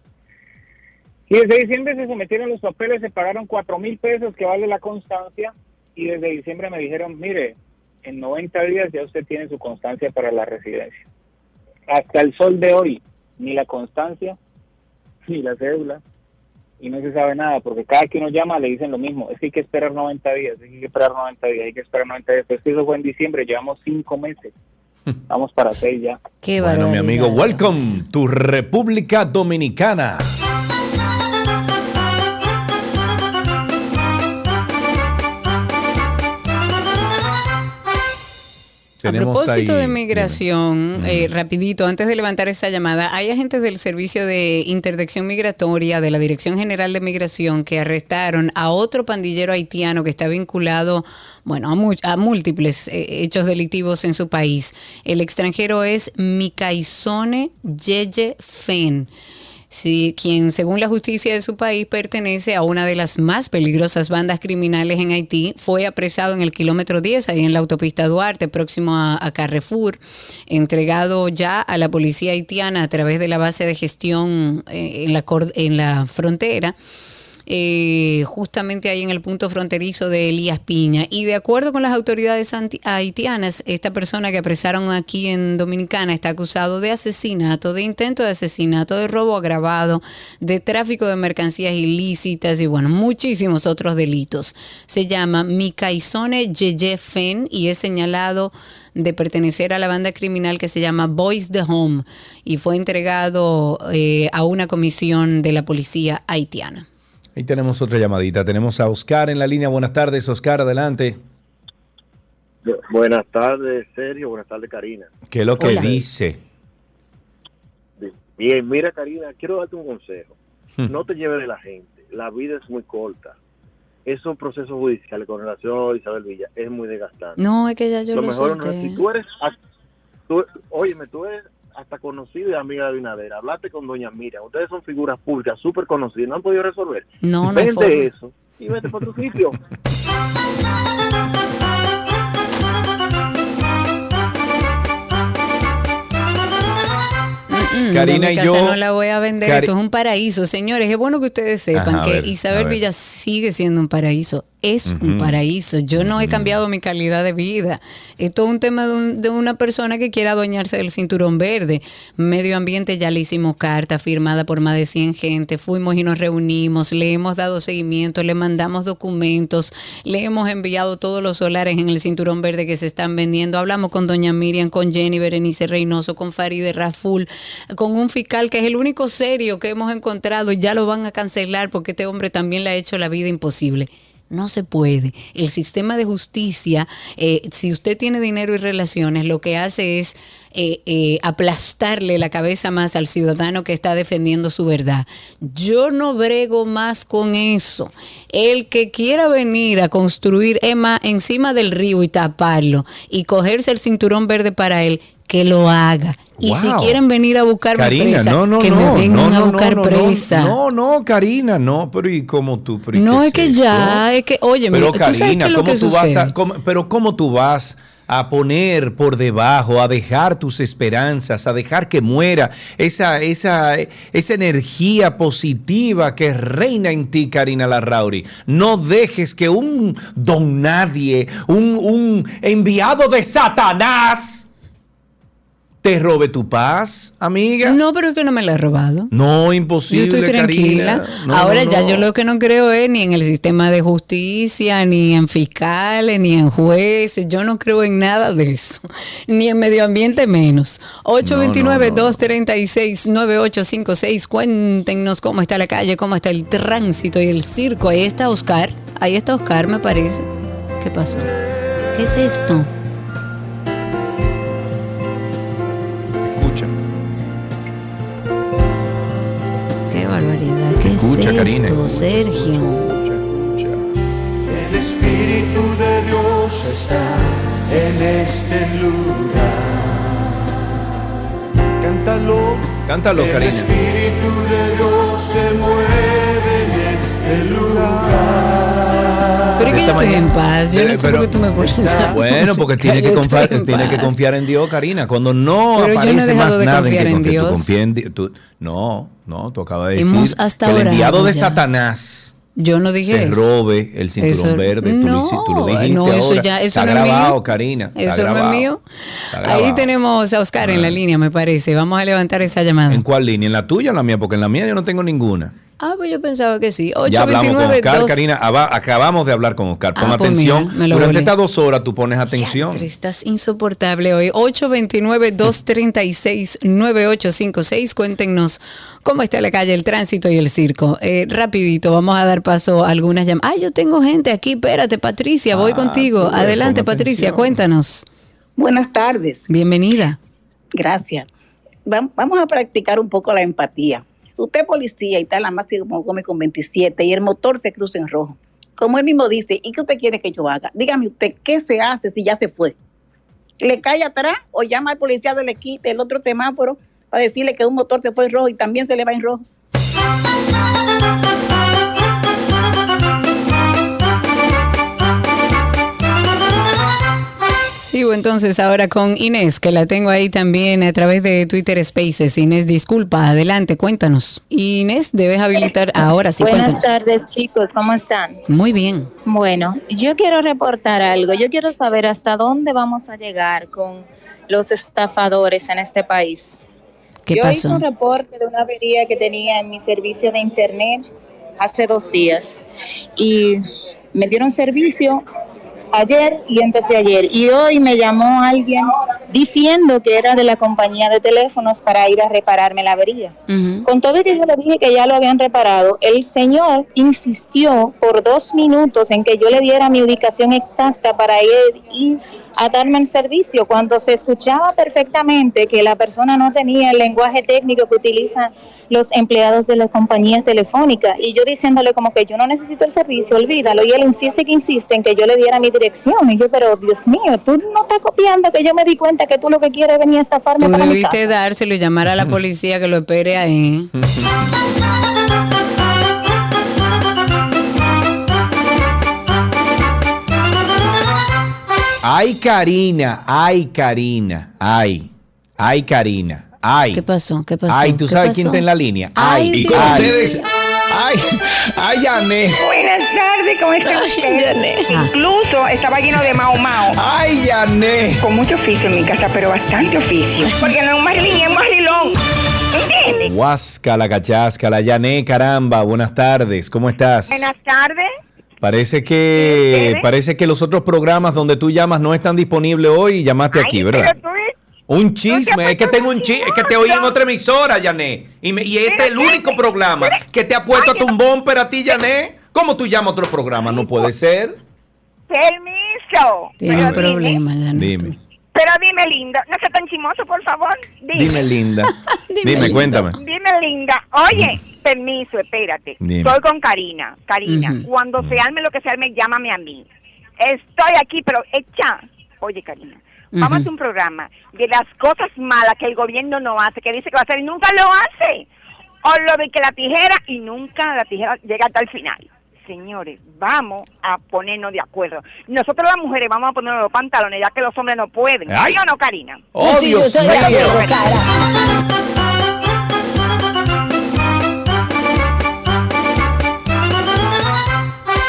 M: Y desde diciembre se sometieron los papeles, se pagaron cuatro mil pesos que vale la constancia y desde diciembre me dijeron, mire, en 90 días ya usted tiene su constancia para la residencia. Hasta el sol de hoy, ni la constancia, ni la cédula, y no se sabe nada, porque cada que uno llama le dicen lo mismo, es que hay que esperar 90 días, hay que esperar 90 días, hay que esperar 90 días, pues que eso fue en diciembre, llevamos cinco meses, vamos para seis ya.
A: Qué
B: Bueno, mi amigo, welcome to República Dominicana.
A: A propósito
B: ahí-
A: de migración, eh, rapidito, antes de levantar esa llamada, hay agentes del Servicio de Interdicción Migratoria de la Dirección General de Migración que arrestaron a otro pandillero haitiano que está vinculado, bueno, a, mu- a múltiples eh, hechos delictivos en su país. El extranjero es Mikaisone Yeye Fen. Sí, quien según la justicia de su país pertenece a una de las más peligrosas bandas criminales en Haití, fue apresado en el kilómetro 10, ahí en la autopista Duarte, próximo a, a Carrefour, entregado ya a la policía haitiana a través de la base de gestión eh, en, la, en la frontera. Eh, justamente ahí en el punto fronterizo de Elías Piña. Y de acuerdo con las autoridades haitianas, esta persona que apresaron aquí en Dominicana está acusado de asesinato, de intento de asesinato, de robo agravado, de tráfico de mercancías ilícitas y bueno, muchísimos otros delitos. Se llama Mikaisone Yeye Fen y es señalado de pertenecer a la banda criminal que se llama Boys the Home y fue entregado eh, a una comisión de la policía haitiana.
B: Ahí tenemos otra llamadita. Tenemos a Oscar en la línea. Buenas tardes, Oscar, adelante.
S: Buenas tardes, Sergio. Buenas tardes, Karina.
B: ¿Qué es lo que
S: Hola.
B: dice?
S: Bien, mira, Karina, quiero darte un consejo.
B: Hmm.
S: No te lleves de la gente. La vida es muy corta. Esos procesos judiciales con relación a Isabel Villa es muy desgastante.
A: No, es que ya yo lo,
S: mejor no es, si tú eres, tú, óyeme, tú eres hasta conocida y amiga de Abinader, hablaste con doña Miriam, ustedes son figuras públicas súper conocidas, no han podido resolver.
A: No, no
S: Vende
A: forma.
S: eso y vete por tu sitio.
A: Mm,
B: Karina
A: de mi
B: y yo-
A: no la voy a vender.
B: Cari-
A: Esto es un paraíso, señores. Es bueno que ustedes sepan
B: Ajá,
A: que
B: ver,
A: Isabel. Villa sigue siendo un paraíso. Es un paraíso. Yo no he cambiado mi calidad de vida. Esto es un tema de, un- de una persona que quiera adueñarse del cinturón verde. Medio ambiente ya le hicimos carta firmada por más de 100 gente. Fuimos y nos reunimos. Le hemos dado seguimiento. Le mandamos documentos. Le hemos enviado todos los solares en el cinturón verde que se están vendiendo. Hablamos con doña Miriam, con Jenny Berenice Reynoso, con Faride Raful, con un fiscal que es el único serio que hemos encontrado ya lo van a cancelar porque este hombre también le ha hecho la vida imposible. No se puede. El sistema de justicia, eh, si usted tiene dinero y relaciones, lo que hace es eh, eh, aplastarle la cabeza más al ciudadano que está defendiendo su verdad. Yo no brego más con eso. El que quiera venir a construir Emma encima del río y taparlo y cogerse el cinturón verde para él, que lo haga. Y si quieren venir a buscarme
B: Karina,
A: presa,
B: no, no,
A: que
B: no,
A: me vengan a buscar presa.
B: No, no, Karina, no, pero ¿y cómo tú? Pero ¿y
A: No, es que ya, es que, oye,
B: Pero
A: tú sabes qué
B: Karina,
A: lo
B: ¿cómo
A: que
B: tú vas a, cómo- pero cómo tú vas a poner por debajo, a dejar tus esperanzas, a dejar que muera esa, esa, esa energía positiva que reina en ti, Karina Larrauri? No dejes que un don nadie, un, un enviado de Satanás, te robe tu paz, amiga.
A: No, pero es que no me la he robado.
B: No,
A: Yo
B: imposible.
A: estoy tranquila.
B: No,
A: Ahora
B: no,
A: ya yo lo que no creo es ni en el sistema de justicia, ni en fiscales, ni en jueces. Yo no creo en nada de eso. Ni en medio ambiente menos. 829-236-9856. Cuéntenos cómo está la calle, cómo está el tránsito y el circo. Ahí está Oscar. Ahí está Oscar, me parece. ¿Qué pasó? ¿Qué es esto? Barbaridad. ¿Qué
B: Escucha,
A: es
B: Karina,
A: Sergio?
F: El Espíritu de Dios está en este lugar. Cántalo.
B: Cántalo,
F: El
B: Karina.
F: Espíritu de Dios se mueve en este lugar.
A: Pero es que yo estoy en paz. Yo no
B: Pero-
A: sé por qué tú me pones esa
B: Bueno, porque tiene que, confiar, tiene que confiar en Dios, Karina. Cuando no
A: Pero yo no he
B: aparece
A: dejado
B: más
A: de
B: nada en que
A: en
B: tú
A: Dios.
B: confía en Di- tú- no, no, tú acabas de decir
A: Hemos hasta
B: que el enviado
A: orado
B: de
A: ya.
B: Satanás
A: Yo no dije
B: se
A: eso.
B: robe el cinturón
A: Eso-
B: verde. Tú, lo,
A: no,
B: hici- tú lo dijiste
A: no, eso
B: ahora.
A: ya- eso
B: está
A: no es
B: grabado,
A: mío.
B: Karina. está
A: Eso no es
B: grabado.
A: mío. Ahí
B: grabado.
A: tenemos a Oscar en la línea, me parece. Vamos a levantar esa llamada.
B: ¿En cuál línea? ¿En la tuya o en la mía? Porque en la mía yo no tengo ninguna.
A: Ah, pues yo pensaba que sí.
B: Ya hablamos con
A: 829
B: Oscar, Karina. aba- Acabamos de hablar con Oscar. Pon
A: Ah, pues
B: atención.
A: mira,
B: Durante estas dos horas tú pones atención.
A: Pero Estás insoportable hoy. 829-236-9856. Cuéntenos cómo está la calle, el tránsito y el circo. Eh, rapidito, vamos a dar paso a algunas llamadas. Ah, yo tengo gente aquí. Espérate, Patricia, voy
T: Ah,
A: contigo.
T: ves,
A: Adelante, Patricia,
T: atención.
A: cuéntanos.
T: Buenas tardes.
A: Bienvenida.
T: Gracias. Vam- Vamos a practicar un poco la empatía. Usted policía y en la máxima como come con 27 y el motor se cruza en rojo. Como él mismo dice, ¿y qué usted quiere que yo haga? Dígame usted, ¿qué se hace si ya se fue? ¿Le cae atrás o llama al policía del equipo, del otro semáforo, para decirle que un motor se fue en rojo y también se le va en rojo?
A: Entonces ahora con Inés, que la tengo ahí también a través de Twitter Spaces. Inés, disculpa, adelante, cuéntanos. Inés, debes habilitar ahora sí,
U: Buenas
A: cuéntanos.
U: tardes, chicos, ¿cómo están?
A: Muy bien.
U: Bueno, yo quiero reportar algo. Yo quiero saber hasta dónde vamos a llegar con los estafadores en este país.
A: ¿Qué
U: yo hice un reporte de una avería que tenía en mi servicio de internet hace dos días y me dieron servicio ayer y antes de ayer y hoy me llamó alguien diciendo que era de la compañía de teléfonos para ir a repararme la avería. Con todo que yo le dije que ya lo habían reparado, el señor insistió por dos minutos en que yo le diera mi ubicación exacta para ir, ir a darme el servicio, cuando se escuchaba perfectamente que la persona no tenía el lenguaje técnico que utilizan los empleados de las compañías telefónicas. Y yo diciéndole como que yo no necesito el servicio, olvídalo. Y él insiste que insiste en que yo le diera mi dirección. Y yo, pero Dios mío, tú no estás copiando que yo me di cuenta que tú lo que quieres es venir a estafarme
A: Tú
U: para mi
A: debiste
U: casa.
A: dárselo y llamar a la policía que lo espere ahí.
B: Ay, Karina, ay, Karina, ay, ay, Karina, ay.
A: ¿Qué pasó? ¿Qué pasó?
B: Ay, ¿tú
A: ¿Qué
B: sabes quién
A: pasó?
B: está en la línea?
A: Ay,
B: Ay,
A: Y
B: con
A: Dios.
B: ustedes, ay, ay, Yané.
V: Buenas tardes, ¿cómo están ustedes? Incluso estaba lleno de mao mao.
B: Ay, Yané.
V: Con mucho oficio en mi casa, pero bastante oficio. Porque no es Marilyn, es Marilón. ¿Entiendes?
B: Huasca, la cachasca, la Yané, caramba, buenas tardes, ¿cómo estás?
V: Buenas tardes.
B: Parece que, parece que los otros programas donde tú llamas no están disponibles hoy y llamaste aquí, ¿verdad?
V: Pero tú
B: Un chisme, es que tengo un chisme, es que te oí en otra emisora, Yané. Y, me- y este es el único programa que te ha puesto a tu bumper a ti, Yané. ¿Cómo tú llamas a otro programa? No puede ser.
V: Permiso.
A: Tiene
V: Pero
A: un problema,
V: Dime,
B: Dime,
V: pero dime, linda. No seas tan chimoso, por favor. Dime.
B: dime linda. Dime, cuéntame.
V: Dime, linda. Oye, permiso, espérate.
B: Dime.
V: Estoy con Karina. Karina, cuando se arme lo que se arme, llámame a mí. Estoy aquí, pero echa. Oye, Karina, vamos a hacer un programa de las cosas malas que el gobierno no hace, que dice que va a hacer y nunca lo hace. O lo de que la tijera y nunca la tijera llega hasta el final. Señores, vamos a ponernos de acuerdo. Nosotros las mujeres vamos a ponernos los pantalones ya que los hombres no pueden.
B: Ay.
V: ¿Sí o no, Karina?
B: ¡Oh,
V: Sí, yo
B: Dios
V: estoy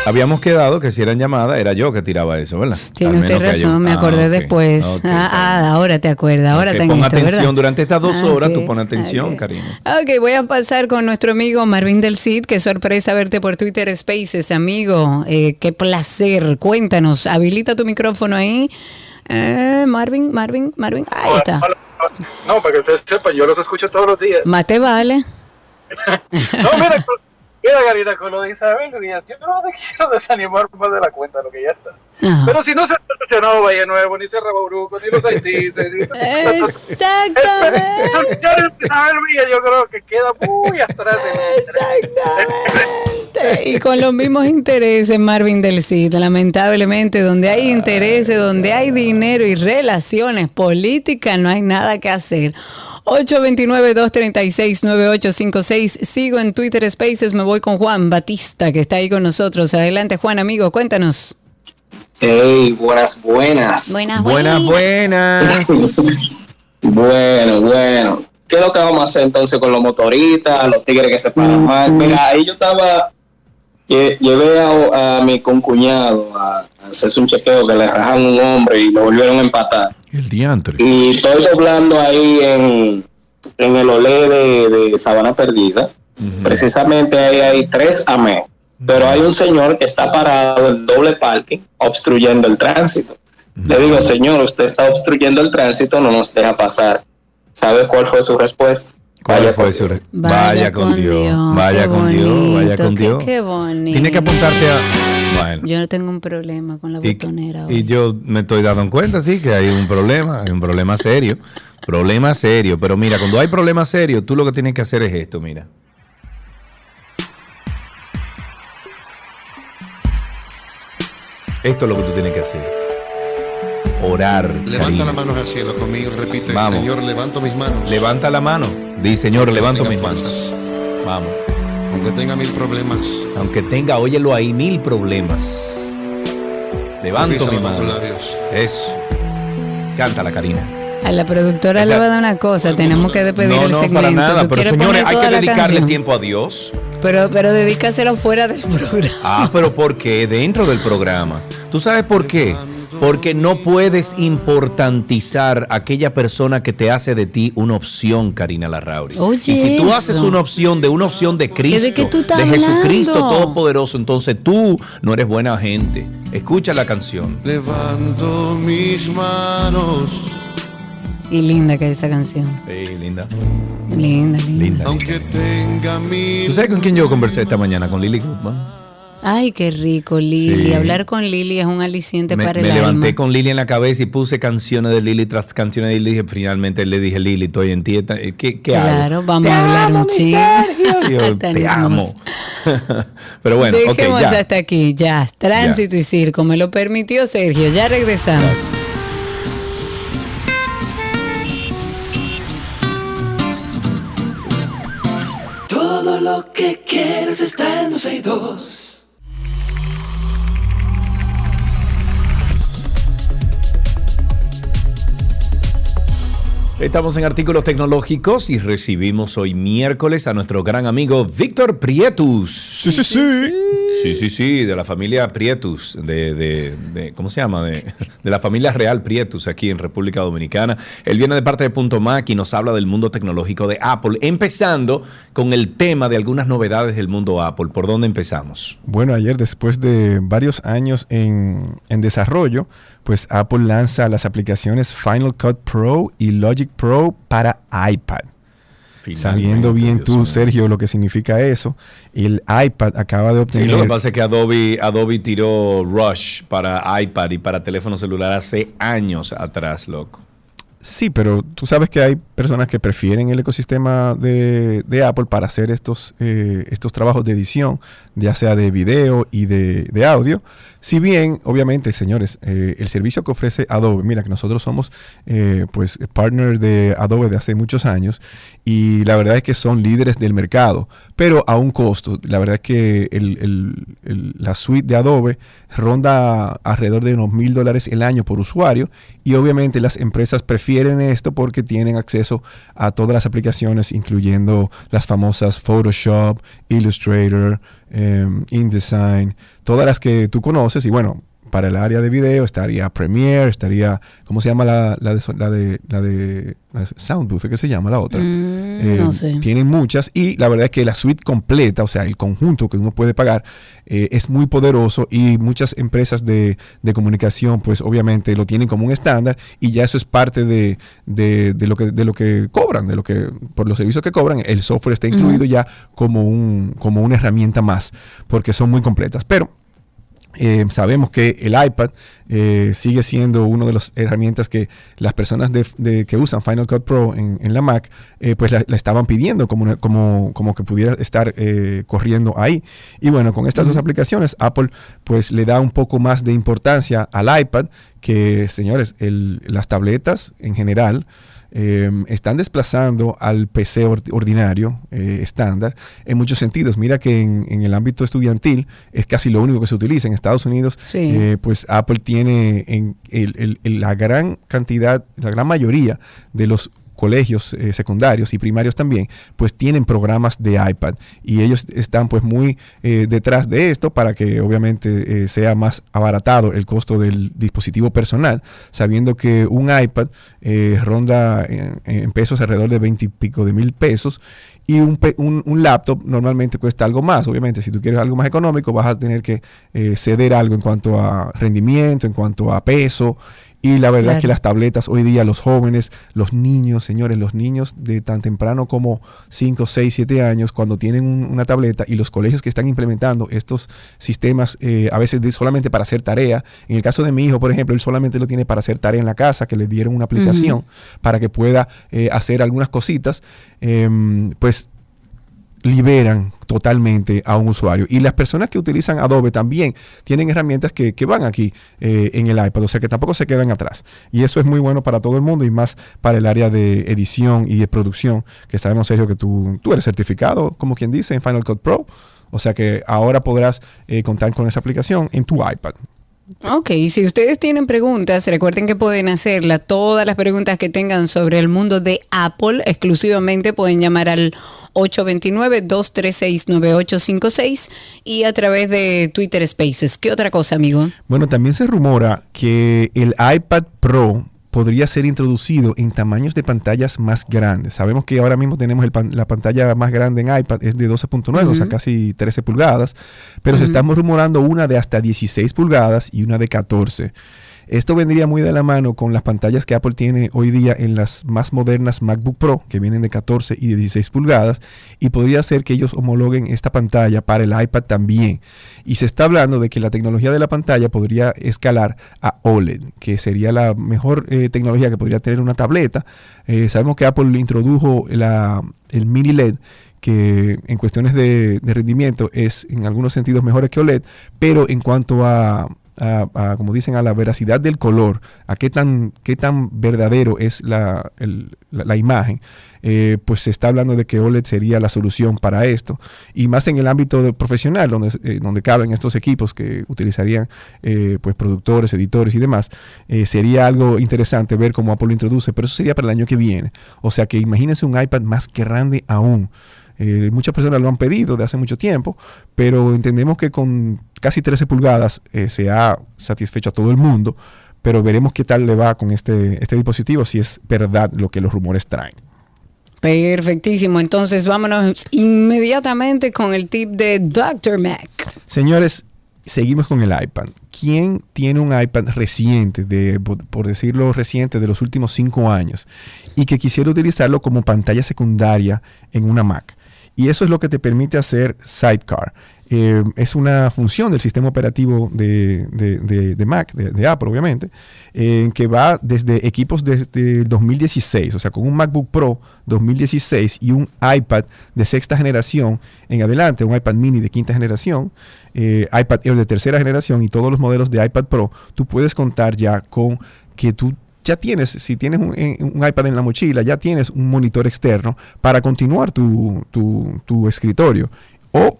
B: Habíamos quedado que si eran llamadas, era yo que tiraba eso, ¿verdad?
A: Tiene usted razón, me
B: Ah,
A: acordé después.
B: ok.
A: ah, ah, ahora te acuerdas, ahora
B: Ok,
A: te
B: Pon
A: esto,
B: atención
A: ¿verdad?
B: durante estas dos
A: Ah,
B: horas, tú pon atención, cariño.
A: Ok, voy a pasar con nuestro amigo Marvin del Cid. Qué sorpresa verte por Twitter Spaces, amigo. Eh, qué placer. Cuéntanos, habilita tu micrófono ahí. Eh, Marvin, Marvin, Marvin. Ahí está.
W: No, para que ustedes sepan, yo los escucho todos los días.
A: Más te vale.
W: No, mira, con- mira, Karina, con lo de Isabel Díaz, yo no te quiero desanimar más de la cuenta, lo que ya está.
A: Ajá.
W: Pero si no se ha escuchado Valle Nuevo, ni Cerro Bauruco, ni los Haitíes, ni...
A: Exactamente.
W: Villa yo creo que queda muy atrás de
A: Y con los mismos intereses, Marvin del Cid. Lamentablemente, donde hay intereses, donde hay dinero y relaciones políticas, no hay nada que hacer. 829-236-9856. Sigo en Twitter Spaces. Me voy con Juan Batista, que está ahí con nosotros. Adelante, Juan, amigo, cuéntanos.
X: Hey, buenas, buenas.
A: Buenas,
B: Buenas, buenas.
X: Bueno, bueno. ¿Qué es lo que vamos a hacer entonces con los motoristas, los tigres que se paran mal? Mira, ahí yo estaba, lle- llevé a, a mi concuñado a, a hacerse un chequeo que le rajaron un hombre y lo volvieron a empatar.
B: El diantre.
X: Y estoy doblando ahí en, en el olé de, de Sabana Perdida. Precisamente ahí hay tres AME. Pero hay un señor que está parado en doble parking obstruyendo el tránsito. Le digo, señor, usted está obstruyendo el tránsito, no nos deja pasar. ¿Sabe cuál fue su respuesta?
B: ¿Cuál fue su re- Vaya, con Dios, vaya
A: qué
B: con Dios, vaya con
A: qué-
B: Dios.
A: Qué bonito.
B: Tiene que apuntarte a... Bueno.
A: Yo no tengo un problema con la
B: Y,
A: botonera.
B: y yo me estoy dando cuenta, sí, que hay un problema, hay un problema serio, problema serio. Pero mira, cuando hay problema serio, tú lo que tienes que hacer es esto, mira. Esto es lo que tú tienes que hacer. Orar.
Y: Levanta
B: cariño.
Y: las manos al cielo conmigo, repite,
B: Vamos.
Y: Señor, levanto mis manos.
B: Levanta la mano. Di, Señor,
Y: Aunque
B: levanto mis manos. Vamos.
Y: Aunque tenga mil problemas.
B: Aunque tenga, óyelo ahí, mil problemas. Levanto
Y: Fíjala
B: mi
Y: con tus
B: mano.
Y: labios.
B: Eso. Cántala, Karina.
A: A la productora le va a dar una cosa. Tenemos que despedir
B: no,
A: el
B: no,
A: segmento.
B: para nada.
A: ¿Tú
B: Pero señores, hay que dedicarle tiempo a Dios.
A: Pero, pero dedícaselo fuera del programa.
B: Ah, pero ¿por qué? Dentro del programa. ¿Tú sabes por qué? Porque no puedes importantizar a aquella persona que te hace de ti una opción, Karina Larrauri.
A: Oye,
B: y si tú
A: eso.
B: haces una opción de una opción de Cristo,
A: ¿De
B: de Jesucristo? Todopoderoso, entonces tú no eres buena gente. Escucha la canción.
Y: Levanto mis manos.
A: Y linda que es esa canción.
B: Sí, linda.
A: Linda, linda.
B: Linda.
Y: Aunque tenga mil.
B: ¿Tú sabes con quién yo conversé esta mañana? Con Lily Goodman.
A: Ay, qué rico, Lili.
B: Sí.
A: Hablar con Lili es un aliciente
B: Me,
A: para
B: me
A: el
B: levanté
A: alma.
B: con Lili en la cabeza y puse canciones de Lili tras canciones de Lili. Finalmente le dije, Lili, estoy en ti. ¿Qué, qué hago?
A: Claro, vamos
B: Te
A: a hablar
B: amo,
A: un chingo.
B: Yo, te amo. Pero bueno,
A: Dejemos
B: ya.
A: hasta aquí, ya. Tránsito y circo, me lo permitió Sergio. Ya regresamos.
F: Todo lo que quieres está en 262.
B: Estamos en artículos tecnológicos y recibimos hoy miércoles a nuestro gran amigo Víctor Prietus. Sí, sí, sí. Sí, sí, sí, de la familia Prietus, de, de- de- ¿cómo se llama? De, de la familia real Prietus aquí en República Dominicana. Él viene de parte de Punto Mac y nos habla del mundo tecnológico de Apple, empezando con el tema de algunas novedades del mundo Apple. ¿Por dónde empezamos?
Z: Bueno, ayer después de varios años en, en desarrollo, pues Apple lanza las aplicaciones Final Cut Pro y Logic Pro para iPad. sabiendo bien tú, Sergio, lo que significa eso. El iPad acaba de
B: Sí,
Z: obtener...
B: lo que pasa es que Adobe, Adobe tiró Rush para iPad y para teléfono celular hace años atrás, loco.
Z: Sí, pero tú sabes que hay personas que prefieren el ecosistema de, de Apple para hacer estos, eh, estos trabajos de edición, ya sea de video y de, de audio. Si bien, obviamente, señores, eh, el servicio que ofrece Adobe, mira que nosotros somos eh, pues partner de Adobe de hace muchos años y la verdad es que son líderes del mercado, pero a un costo. La verdad es que la suite de Adobe ronda alrededor de unos mil dólares el año por usuario y obviamente las empresas prefieren esto porque tienen acceso a todas las aplicaciones, incluyendo las famosas Photoshop, Illustrator, em, InDesign, todas las que tú conoces y bueno. Para el área de video estaría Premiere, estaría, ¿cómo se llama la, la de, la de, la de la de Soundbooth? ¿Qué se llama la otra?
A: Mm,
Z: Eh,
A: no sé.
Z: Tienen muchas y la verdad es que la suite completa, o sea, el conjunto que uno puede pagar, eh, es muy poderoso y muchas empresas de, de comunicación, pues obviamente lo tienen como un estándar y ya eso es parte de, de- de lo que, de lo que cobran, de lo que, por los servicios que cobran, el software está incluido ya como, un, como una herramienta más, porque son muy completas. Pero eh, sabemos que el iPad eh, sigue siendo una de las herramientas que las personas de, de- que usan Final Cut Pro en, en la Mac, eh, pues la, la estaban pidiendo como, una- como, como que pudiera estar corriendo ahí. Y bueno, con estas dos aplicaciones, Apple pues le da un poco más de importancia al iPad que, señores, el- las tabletas en general eh, están desplazando al PC or- ordinario, eh, estándar, en muchos sentidos. Mira que en, en el ámbito estudiantil es casi lo único que se utiliza. En Estados Unidos,
A: Sí.
Z: eh, pues Apple tiene en el- el- el- la gran cantidad, la gran mayoría de los colegios eh, secundarios y primarios también, pues tienen programas de iPad y ellos están pues muy eh, detrás de esto para que obviamente eh, sea más abaratado el costo del dispositivo personal, sabiendo que un iPad ronda en, pesos alrededor de 20 y pico de mil pesos y un, un- laptop normalmente cuesta algo más. Obviamente, si tú quieres algo más económico, vas a tener que ceder algo en cuanto a rendimiento, en cuanto a peso. Y la verdad es que las tabletas hoy día, los jóvenes, los niños, señores, los niños de tan temprano como 5, 6, 7 años, cuando tienen un- una tableta y los colegios que están implementando estos sistemas, eh, a veces de solamente para hacer tarea. En el caso de mi hijo, por ejemplo, él solamente lo tiene para hacer tarea en la casa, que le dieron una aplicación para que pueda eh, hacer algunas cositas. em, pues liberan totalmente a un usuario. Y las personas que utilizan Adobe también tienen herramientas que, que van aquí eh, en el iPad, o sea que tampoco se quedan atrás. Y eso es muy bueno para todo el mundo y más para el área de edición y de producción, que sabemos, Sergio, que tú, tú eres certificado, como quien dice, en Final Cut Pro. O sea que ahora podrás eh, contar con esa aplicación en tu iPad.
A: Ok, si ustedes tienen preguntas, recuerden que pueden hacerla. Todas las preguntas que tengan sobre el mundo de Apple exclusivamente pueden llamar al 829-236-9856 y a través de Twitter Spaces. ¿Qué otra cosa, amigo?
Z: Bueno, también se rumora que el iPad Pro podría ser introducido en tamaños de pantallas más grandes. Sabemos que ahora mismo tenemos el pan- la pantalla más grande en iPad, es de 12.9, o sea, casi 13 pulgadas, pero se estamos rumorando una de hasta 16 pulgadas y una de 14. Esto vendría muy de la mano con las pantallas que Apple tiene hoy día en las más modernas MacBook Pro, que vienen de 14 y de 16 pulgadas, y podría ser que ellos homologuen esta pantalla para el iPad también. Y se está hablando de que la tecnología de la pantalla podría escalar a OLED, que sería la mejor eh, tecnología que podría tener una tableta. Eh, sabemos que Apple introdujo el mini LED que en cuestiones de rendimiento es en algunos sentidos mejor que OLED, pero en cuanto a, a- a, como dicen, a la veracidad del color, a qué tan, qué tan verdadero es la, la- imagen, eh, pues se está hablando de que OLED sería la solución para esto. Y más en el ámbito profesional, donde, eh, donde caben estos equipos que utilizarían eh, pues productores, editores y demás, sería algo interesante ver cómo Apple lo introduce, pero eso sería para el año que viene. O sea que imagínense un iPad más grande aún. Eh, muchas personas lo han pedido de hace mucho tiempo, pero entendemos que con casi 13 pulgadas eh, se ha satisfecho a todo el mundo, pero veremos qué tal le va con este, este dispositivo, si es verdad lo que los rumores traen.
A: Perfectísimo. Entonces vámonos inmediatamente con el tip de Dr. Mac.
Z: Señores, seguimos con el iPad. ¿quién tiene un iPad reciente, de, por decirlo reciente, de los últimos cinco años, y que quisiera utilizarlo como pantalla secundaria en una Mac? Y eso es lo que te permite hacer Sidecar. Eh, es una función del sistema operativo de, Mac, de, Apple obviamente, que va desde equipos desde el 2016, o sea, con un MacBook Pro 2016 y un iPad de sexta generación en adelante, un iPad mini de quinta generación, eh, iPad Air de tercera generación y todos los modelos de iPad Pro, tú puedes contar ya con que tú ya tienes, si tienes un, un iPad en la mochila, ya tienes un monitor externo para continuar tu, tu- tu escritorio. O,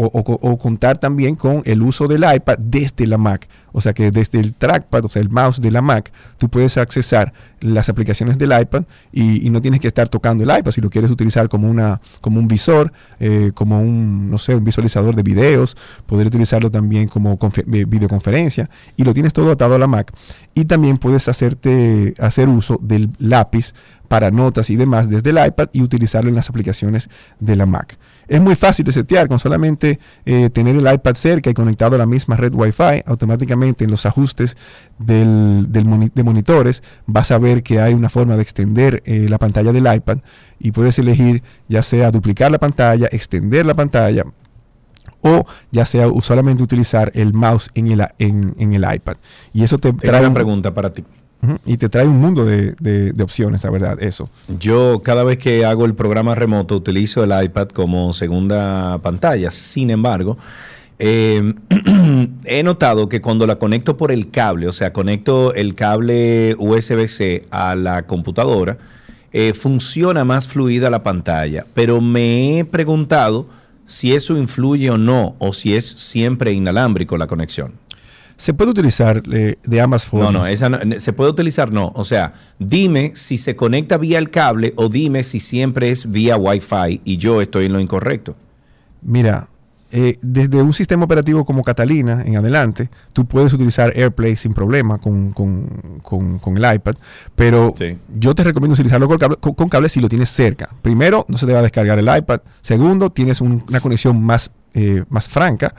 Z: o, contar también con el uso del iPad desde la Mac. O sea que desde el trackpad, o sea, el mouse de la Mac, tú puedes accesar las aplicaciones del iPad y, no tienes que estar tocando el iPad. Si lo quieres utilizar como, una, como un visor, eh, como un, no sé, un visualizador de videos, poder utilizarlo también como eh, videoconferencia y lo tienes todo atado a la Mac. Y también puedes hacerte, hacer uso del lápiz para notas y demás desde el iPad y utilizarlo en las aplicaciones de la Mac. Es muy fácil de setear, con solamente eh, tener el iPad cerca y conectado a la misma red Wi-Fi, automáticamente en los ajustes del, del moni- de monitores vas a ver que hay una forma de extender eh, la pantalla del iPad y puedes elegir ya sea duplicar la pantalla, extender la pantalla o ya sea solamente utilizar el mouse en el, en, en el iPad. Y eso te trae
B: una
Z: un-
B: pregunta para ti.
Z: Y te trae un mundo de, opciones, la verdad, eso.
B: Yo cada vez que hago el programa remoto utilizo el iPad como segunda pantalla. Sin embargo, eh, he notado que cuando la conecto por el cable, o sea, conecto el cable USB-C a la computadora, eh, funciona más fluida la pantalla. Pero me he preguntado si eso influye o no, o si es siempre inalámbrico la conexión.
Z: Se puede utilizar eh, de ambas formas.
B: No, no, esa no- se puede utilizar, no. O sea, dime si se conecta vía el cable o dime si siempre es vía Wi-Fi y yo estoy en lo incorrecto.
Z: Mira, eh, desde un sistema operativo como Catalina en adelante, tú puedes utilizar AirPlay sin problema con, con- con- con el iPad, pero yo te recomiendo utilizarlo con cable, con- con cable si lo tienes cerca. Primero, no se te va a descargar el iPad. Segundo, tienes un- una conexión más, eh, más franca,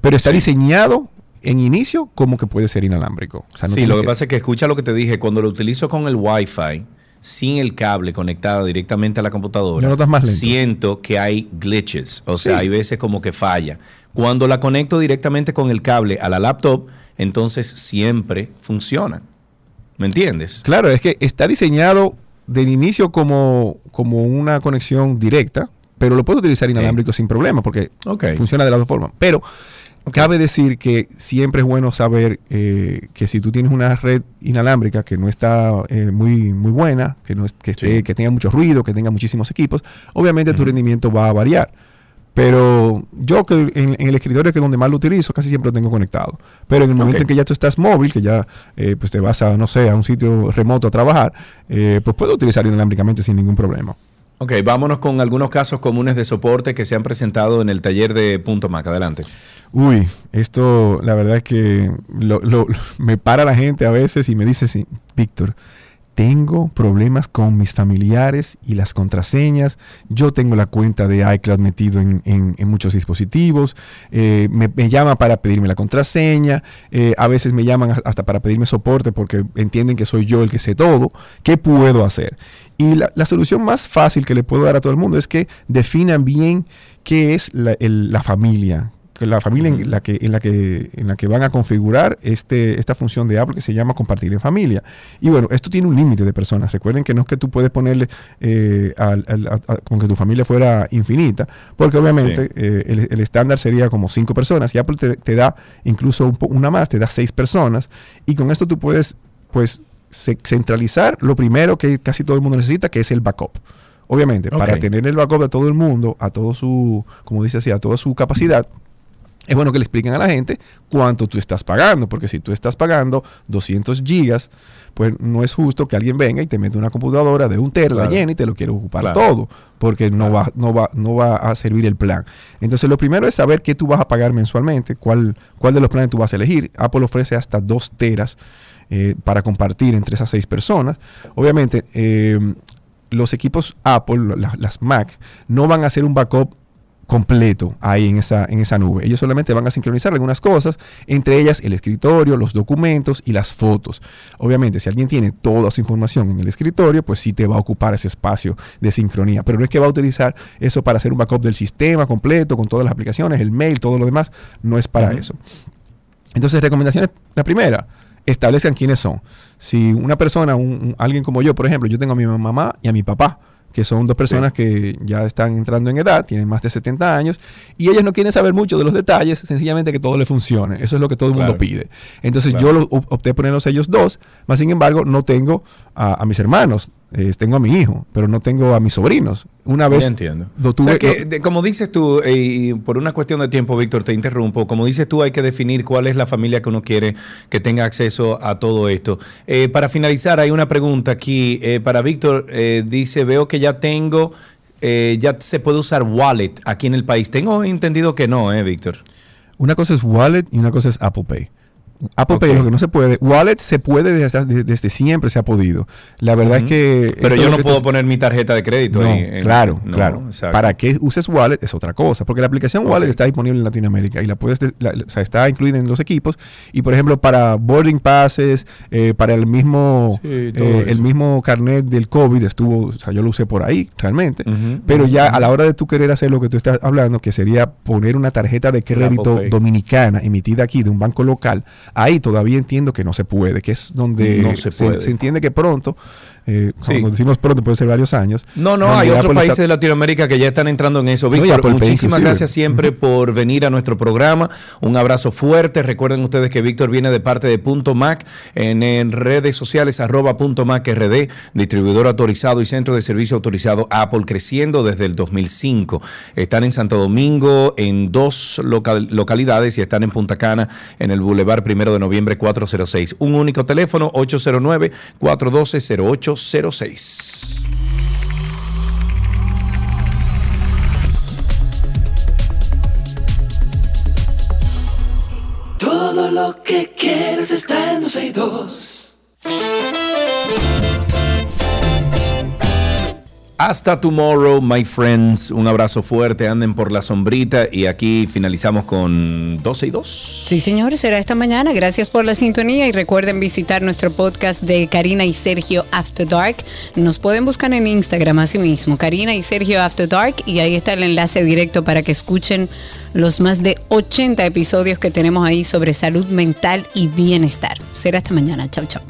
Z: pero está diseñado en inicio como que puede ser inalámbrico. O sea, no
B: sí, lo que pasa es que escucha lo que te dije, cuando lo utilizo con el Wi-Fi, sin el cable conectado directamente a la computadora,
Z: más
B: siento que hay glitches, o sea,
Z: Sí.
B: hay veces como que falla. Cuando la conecto directamente con el cable a la laptop, entonces siempre funciona. ¿Me entiendes?
Z: Claro, es que está diseñado del inicio como, como una conexión directa, pero lo puedes utilizar inalámbrico sin problema porque funciona de las dos formas. Pero cabe decir que siempre es bueno saber eh, que si tú tienes una red inalámbrica que no está eh, muy, muy buena, que, no es- que, esté- que tenga mucho ruido, que tenga muchísimos equipos, obviamente tu rendimiento va a variar. Pero yo que en, en el escritorio que es donde más lo utilizo, casi siempre lo tengo conectado. Pero en el momento en que ya tú estás móvil, que ya eh, pues te vas a, no sé, a un sitio remoto a trabajar, eh, pues puedo utilizar inalámbricamente sin ningún problema.
B: Ok, vámonos con algunos casos comunes de soporte que se han presentado en el taller de Punto Mac. Adelante.
Z: Uy, esto la verdad es que lo- lo- me para la gente a veces y me dice, sí, Víctor, tengo problemas con mis familiares y las contraseñas. Yo tengo la cuenta de iCloud metido en, muchos dispositivos. eh, me, me llama para pedirme la contraseña. eh, a veces me llaman hasta para pedirme soporte porque entienden que soy yo el que sé todo. ¿Qué puedo hacer? Y la, la solución más fácil que le puedo dar a todo el mundo es que definan bien qué es la, el- la familia, la familia en la que en la que en la que van a configurar este esta función de Apple que se llama compartir en familia. Y bueno esto tiene un límite de personas. Recuerden que no es que tú puedes ponerle eh, al- al- a- a- como que tu familia fuera infinita porque obviamente
B: Sí.
Z: eh, el, el estándar sería como cinco personas. Y Apple te, te da incluso un po- una más te da seis personas. Y con esto tú puedes pues centralizar lo primero que casi todo el mundo necesita que es el backup obviamente para tener el backup de todo el mundo a todo su como dice así a toda su capacidad es bueno que le expliquen a la gente cuánto tú estás pagando, porque si tú estás pagando 200 gigas, pues no es justo que alguien venga y te mete una computadora de un tera, la
B: Claro.
Z: llena y te lo quiere ocupar
B: Claro.
Z: todo, porque no, va, no, va, no va a servir el plan. Entonces, lo primero es saber qué tú vas a pagar mensualmente, cuál, cuál de los planes tú vas a elegir. Apple ofrece hasta 2 teras eh, para compartir entre esas seis personas. Obviamente, eh, los equipos Apple, la- las Mac, no van a hacer un backup completo ahí en esa, en esa nube. Ellos solamente van a sincronizar algunas cosas, entre ellas el escritorio, los documentos y las fotos. Obviamente, si alguien tiene toda su información en el escritorio, pues sí te va a ocupar ese espacio de sincronía. Pero no es que va a utilizar eso para hacer un backup del sistema completo, con todas las aplicaciones, el mail, todo lo demás. No es para eso. Entonces, recomendaciones, la primera, establezcan quiénes son. Si una persona, un- un- alguien como yo, por ejemplo, yo tengo a mi mamá y a mi papá, que son dos personas que ya están entrando en edad, tienen más de 70 años, y ellos no quieren saber mucho de los detalles, sencillamente que todo les funcione. Eso es lo que todo el mundo pide. Entonces
B: Claro.
Z: yo lo, opté por ponerlos ellos dos, más sin embargo no tengo a, a mis hermanos, eh, tengo a mi hijo, pero no tengo a mis sobrinos. Una vez
B: Ya entiendo.
Z: lo
B: O
Z: tuve...
B: sea que,
Z: lo-
B: de- como dices tú, eh, y por una cuestión de tiempo, Víctor, te interrumpo. Como dices tú, hay que definir cuál es la familia que uno quiere que tenga acceso a todo esto. Eh, para finalizar, hay una pregunta aquí. para Víctor, eh, dice, veo que ya tengo, eh, ya se puede usar wallet aquí en el país. Tengo entendido que no, ¿eh, Víctor?
Z: Una cosa es Wallet y una cosa es Apple Pay. Apple Pay es lo que no se puede. Wallet se puede desde, desde- desde siempre, se ha podido. La verdad es que...
B: Pero yo no puedo
Z: estás-
B: poner mi tarjeta de crédito
Z: No,
B: ahí. en-
Z: claro,
B: no,
Z: claro.
B: exacto.
Z: Para que uses Wallet es otra cosa, porque la aplicación Wallet está disponible en Latinoamérica y la puedes, des- la- o sea, está incluida en los equipos. Y por ejemplo, para boarding passes, eh, para el mismo,
B: Sí,
Z: eh, el mismo carnet del COVID estuvo, o sea, yo lo usé por ahí realmente. Pero ya a la hora de tú querer hacer lo que tú estás hablando, que sería poner una tarjeta de crédito dominicana emitida aquí de un banco local, ahí todavía entiendo que no se puede, que es donde
B: No se puede.
Z: se entiende que pronto, eh,
B: Sí.
Z: cuando decimos pronto puede ser varios años.
B: No, no, hay otros países
Z: está-
B: de Latinoamérica que ya están entrando en eso. Víctor, muchísimas gracias siempre por venir a nuestro programa. Un abrazo fuerte. Recuerden ustedes que Víctor viene de parte de Punto Mac en, en redes sociales, arroba Punto Mac RD, distribuidor autorizado y centro de servicio autorizado Apple, creciendo desde el 2005. Están en Santo Domingo en dos local- localidades y están en Punta Cana en el Boulevard Primero de Noviembre 406. Un único teléfono, 809-412-0806.
F: Todo lo que quieres está en 262.
B: Hasta tomorrow, my friends. Un abrazo fuerte. Anden por la sombrita. Y aquí finalizamos con 12 y 2.
A: Sí, señores, será esta mañana. Gracias por la sintonía y recuerden visitar nuestro podcast de Karina y Sergio After Dark. Nos pueden buscar en Instagram así mismo, Karina y Sergio After Dark, y ahí está el enlace directo para que escuchen los más de 80 episodios que tenemos ahí sobre salud mental y bienestar. Será esta mañana. Chau, chau.